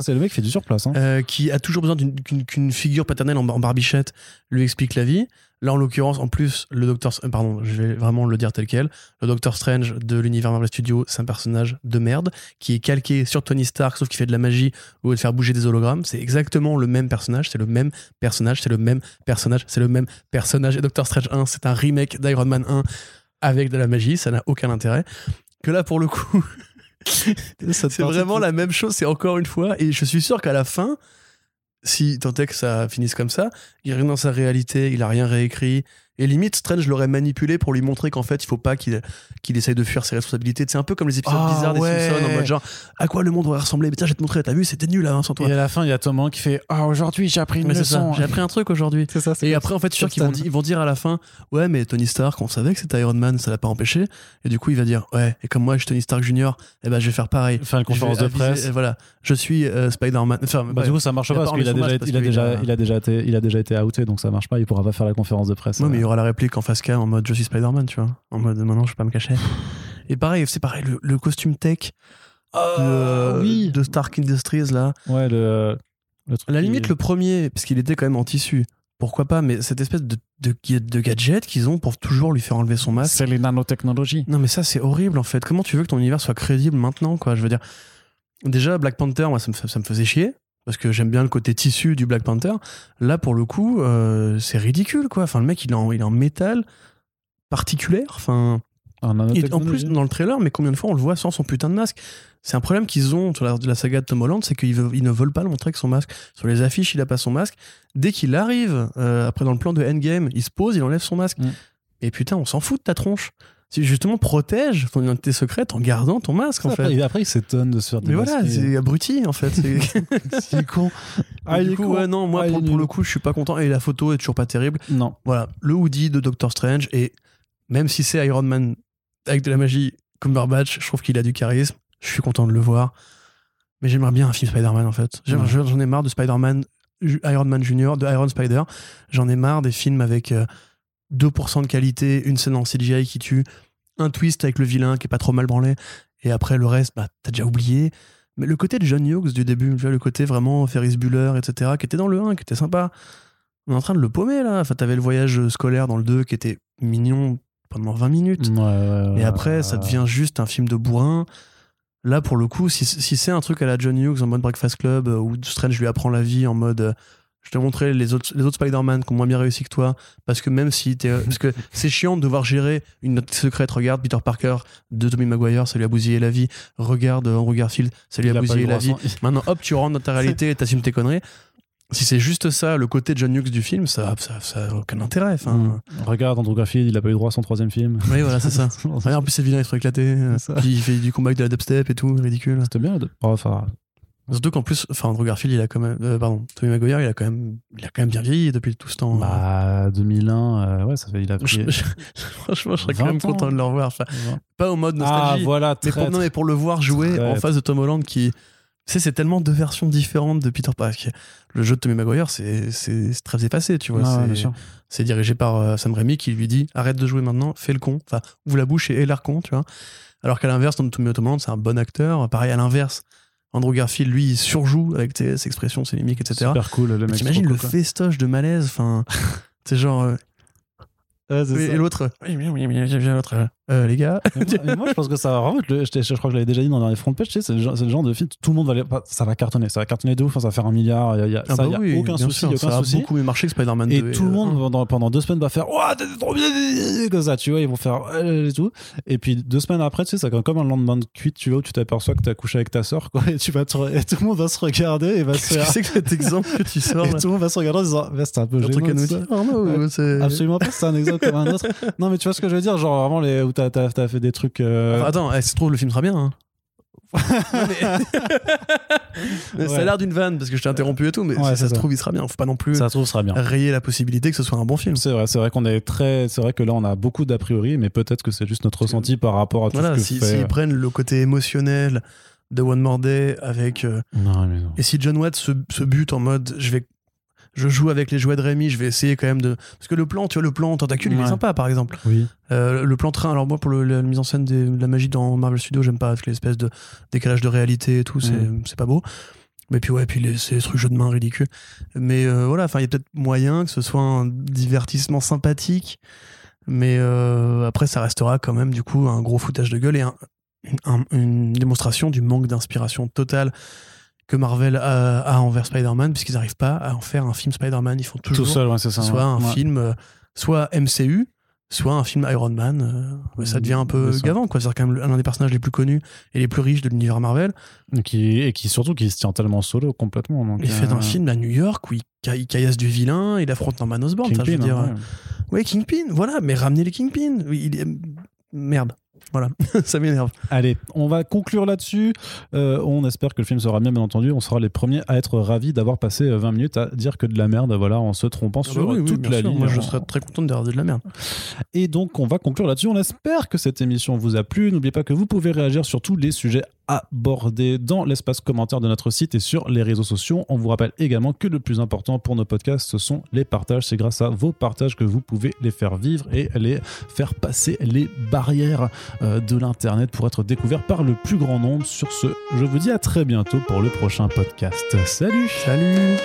c'est le mec qui fait du surplace hein. euh, qui a toujours besoin d'une- qu'une figure paternelle en, en barbichette lui explique la vie. Là, en l'occurrence, en plus, le Docteur, pardon, je vais vraiment le dire tel quel. Le Docteur Strange de l'univers Marvel Studios, c'est un personnage de merde qui est calqué sur Tony Stark, sauf qu'il fait de la magie ou de faire bouger des hologrammes. C'est exactement le même personnage, c'est le même personnage, c'est le même personnage, c'est le même personnage. Et Doctor Strange 1, c'est un remake d'Iron Man 1 avec de la magie, ça n'a aucun intérêt. Que là, pour le coup, c'est vraiment la même chose, c'est encore une fois, et je suis sûr qu'à la fin, si tant est que ça finisse comme ça, il revient dans sa réalité, il a rien réécrit, et limite, Strange l'aurait manipulé pour lui montrer qu'en fait, il faut pas qu'il qu'il essaye de fuir ses responsabilités. C'est un peu comme les épisodes Ah, bizarres ouais. des Simpsons, en mode genre, à quoi le monde aurait ressemblé? Mais tiens, je vais te montrer, t'as vu, c'était nul avant sans toi. et à la fin il y a Tom Holland qui fait ah aujourd'hui j'ai appris une Mais c'est ça, leçon j'ai appris un truc aujourd'hui. c'est ça c'est Et après, en fait, je suis sûr qu'ils vont, ils vont dire à la fin, ouais, mais Tony Stark, on savait que c'était Iron Man, ça l'a pas empêché. Et du coup, il va dire, ouais, et comme moi, je suis Tony Stark Junior, eh ben, je vais faire pareil. faire une conférence de aviser- presse et voilà, je suis euh, Spider-Man. Enfin, Bah, du coup, ça marche pas parce qu'il a déjà été outé, donc ça marche pas. Il pourra pas faire la conférence de presse. Euh. aura la réplique en face cam en mode je suis Spider-Man, tu vois. En mode maintenant, je vais pas me cacher. Et pareil, c'est pareil, le, le costume tech Ah, de, oui. de Stark Industries, là. Ouais, le, le truc À la limite, le premier, parce qu'il était quand même en tissu. Pourquoi pas, mais cette espèce de, de, de gadget qu'ils ont pour toujours lui faire enlever son masque. c'est les nanotechnologies. Non, mais ça, c'est horrible en fait. Comment tu veux que ton univers soit crédible maintenant, quoi? Je veux dire, déjà, Black Panther, moi, ça me, fait- ça me faisait chier. Parce que j'aime bien le côté tissu du Black Panther. Là, pour le coup, euh, c'est ridicule, quoi. Enfin, le mec, il est en, il est en métal particulière. Enfin, En et en plus, dans le trailer, mais combien de fois on le voit sans son putain de masque? C'est un problème qu'ils ont sur la, saga de Tom Holland, c'est qu'ils ils ne veulent pas le montrer avec son masque. Sur les affiches, il a pas son masque. Dès qu'il arrive, euh, après dans le plan de Endgame, il se pose, il enlève son masque. Mm. Et putain, on s'en fout de ta tronche. C'est justement protège ton identité secrète en gardant ton masque, en après, fait. il- après, il s'étonne de se faire Mais voilà, c'est abruti, en fait. C'est- con. Ah, du coup, con. ouais, non, moi, Ah, pour, le coup, je suis pas content. Et la photo est toujours pas terrible. Non. Voilà, le hoodie de Doctor Strange. Et même si c'est Iron Man avec de la magie, Cumberbatch, je trouve qu'il a du charisme. Je suis content de le voir. Mais j'aimerais bien un film Spider-Man, en fait. J'en ai marre de Spider-Man, Iron Man Junior, de Iron Spider. J'en ai marre des films avec euh, 2% de qualité, une scène en CGI qui tue, un twist avec le vilain qui est pas trop mal branlé. Et après, le reste, bah, t'as déjà oublié. Mais le côté de John Hughes du début, tu vois, le côté vraiment Ferris Bueller, etc., qui était dans le 1, qui était sympa. On est en train de le paumer, là. Enfin, t'avais le voyage scolaire dans le 2 qui était mignon pendant 20 minutes. Ouais, ouais, ouais, Et après, ça devient juste un film de bourrin. Là, pour le coup, si, si c'est un truc à la John Hughes en mode Breakfast Club, euh, où Strange lui apprend la vie en mode. Je te montrer les autres, les autres Spider-Man qui ont moins bien réussi que toi. Parce que même si t'es. Parce que c'est chiant de devoir gérer une note secrète. Regarde Peter Parker de Tommy Maguire, ça lui a bousillé la vie. Regarde euh, Andrew Garfield, ça lui a a bousillé la vie. Maintenant, hop, tu rentres dans ta réalité et t'assumes tes conneries. si c'est juste ça, le côté John Hughes du film, ça, ça, ça a aucun intérêt. Enfin, Mm. Regarde, Andrew Garfield, il a pas eu droit à son troisième film. Oui, voilà, c'est ça. Ouais, en plus, c'est vilain, il se fait éclater. Puis il fait du combat avec de la dubstep et tout, ridicule. C'était bien. oh, Enfin, Surtout qu'en plus, enfin, Andrew Garfield, il a quand même. euh, pardon, Tommy Maguire, il a quand même, il a quand même bien vieilli depuis tout ce temps. bah, 2001, euh, ouais, ça fait. Il a Je- pris. je- franchement, je serais quand 20 même content de le revoir. Enfin, pas au mode Ah, nostalgie. voilà, mais, très, pour, non, mais pour le voir jouer en Traître. face de Tom Holland qui. Tu sais, c'est tellement deux versions différentes de Peter Parker. Le jeu de Tommy Maguire, c'est c'est- très effacé, tu vois. Ah, c'est- dirigé par euh, Sam Raimi qui lui dit arrête de jouer maintenant, fais le con, enfin ouvre la bouche et aie l'air con, tu vois. Alors qu'à l'inverse, Tom Tommy Holland, c'est un bon acteur. Pareil à l'inverse, Andrew Garfield, lui, il surjoue avec ses, expressions, ses mimiques, etc. Super cool, le mec. T'imagines le quoi. festoche de malaise, enfin, c'est genre. euh, et l'autre, oui, oui, oui, oui, oui, l'autre, euh, les gars. Mais moi, mais moi, je pense que ça va je, t'ai- je crois que je l'avais déjà dit dans les front page, tu sais, c'est le, genre- c'est le genre de film, tout le monde va aller, ça va cartonner, ça va cartonner de ouf, hein, ça va faire un milliard, il y a, il y a- Ah ça, bah y a aucun souci, sûr, il y a ça aucun a souci. beaucoup mieux marché que Spider-Man Et 2. tout le monde euh, pendant, pendant deux semaines va faire Ouah, t'es trop bien comme ça, tu vois, ils vont faire et tout. Et puis deux semaines après, tu sais, c'est comme un lendemain de cuite, tu vois, où tu t'aperçois que t'as couché avec ta soeur, quoi, et tu vas te et tout le monde va se regarder et va se faire. c'est que cet exemple que tu sors Et tout le monde va se regarder en disant, Ouais, c'était un peu Un truc à gênant. nous dire Ouais. ou c'est- Absolument pas, c'est un exemple comme un autre. Non, mais tu vois ce que je veux dire, genre vraiment les, où t'as, t'as, t'as fait des trucs. euh, Enfin, attends, eh, ça se trouve, le film sera bien. Hein. Non, mais- Mais Ça a Ouais. l'air d'une vanne parce que je t'ai interrompu et tout, mais Ouais, si c'est ça se ça. trouve, il sera bien. Faut pas non plus ça se trouve, ce sera bien. rayer la possibilité que ce soit un bon film. C'est vrai, c'est vrai qu'on est très. C'est vrai que là, on a beaucoup d'a priori, mais peut-être que c'est juste notre ressenti par rapport à tout Voilà, ce que si- fait. s'ils prennent le côté émotionnel de One More Day avec. euh, Non, mais non. et si John Watt se, se bute en mode je vais. Je joue avec les jouets de Rémi, je vais essayer quand même de. Parce que le plan, tu vois, le plan tentacule, il est Ouais. sympa par exemple. Oui. Euh, le plan train, alors moi pour le- la mise en scène des- de la magie dans Marvel Studios, j'aime pas l'espèce de décalage de réalité et tout, c'est Mm. c'est pas beau. Mais puis ouais, puis les, ces trucs jeux de main ridicules. Mais euh, voilà, enfin il y a peut-être moyen que ce soit un divertissement sympathique, mais euh, après ça restera quand même du coup un gros foutage de gueule et un- un- une démonstration du manque d'inspiration totale que Marvel a, a envers Spider-Man, puisqu'ils n'arrivent pas à en faire un film Spider-Man. Ils font toujours Tout seul, ouais, c'est ça. soit un ouais. film euh, soit MCU soit un film Iron Man euh, ça devient un peu gavant quoi c'est quand même l'un des personnages les plus connus et les plus riches de l'univers Marvel Et qui, et qui surtout qui se tient tellement solo complètement. Donc, il fait euh, un film à New York où il, ca- il caillasse du vilain il affronte Norman Osborn je veux Kingpin, dire hein, euh, ouais. Kingpin voilà mais ramenez les Kingpin Oui, il est- merde voilà ça m'énerve Allez, on va conclure là-dessus. Euh, on espère que le film sera bien, bien entendu. On sera les premiers à être ravis d'avoir passé euh, 20 minutes à dire que de la merde, voilà, en se trompant Ah bah sur oui, toute la sûr. ligne. moi je serais très content de regarder de la merde Et donc, on va conclure là-dessus. On espère que cette émission vous a plu. N'oubliez pas que vous pouvez réagir sur tous les sujets abordés dans l'espace commentaire de notre site et sur les réseaux sociaux. On vous rappelle également que le plus important pour nos podcasts, ce sont les partages. C'est grâce à vos partages que vous pouvez les faire vivre et les faire passer les barrières euh, de l'Internet pour être découverts par le plus grand nombre. Sur ce, je vous dis à très bientôt pour le prochain podcast. Salut salut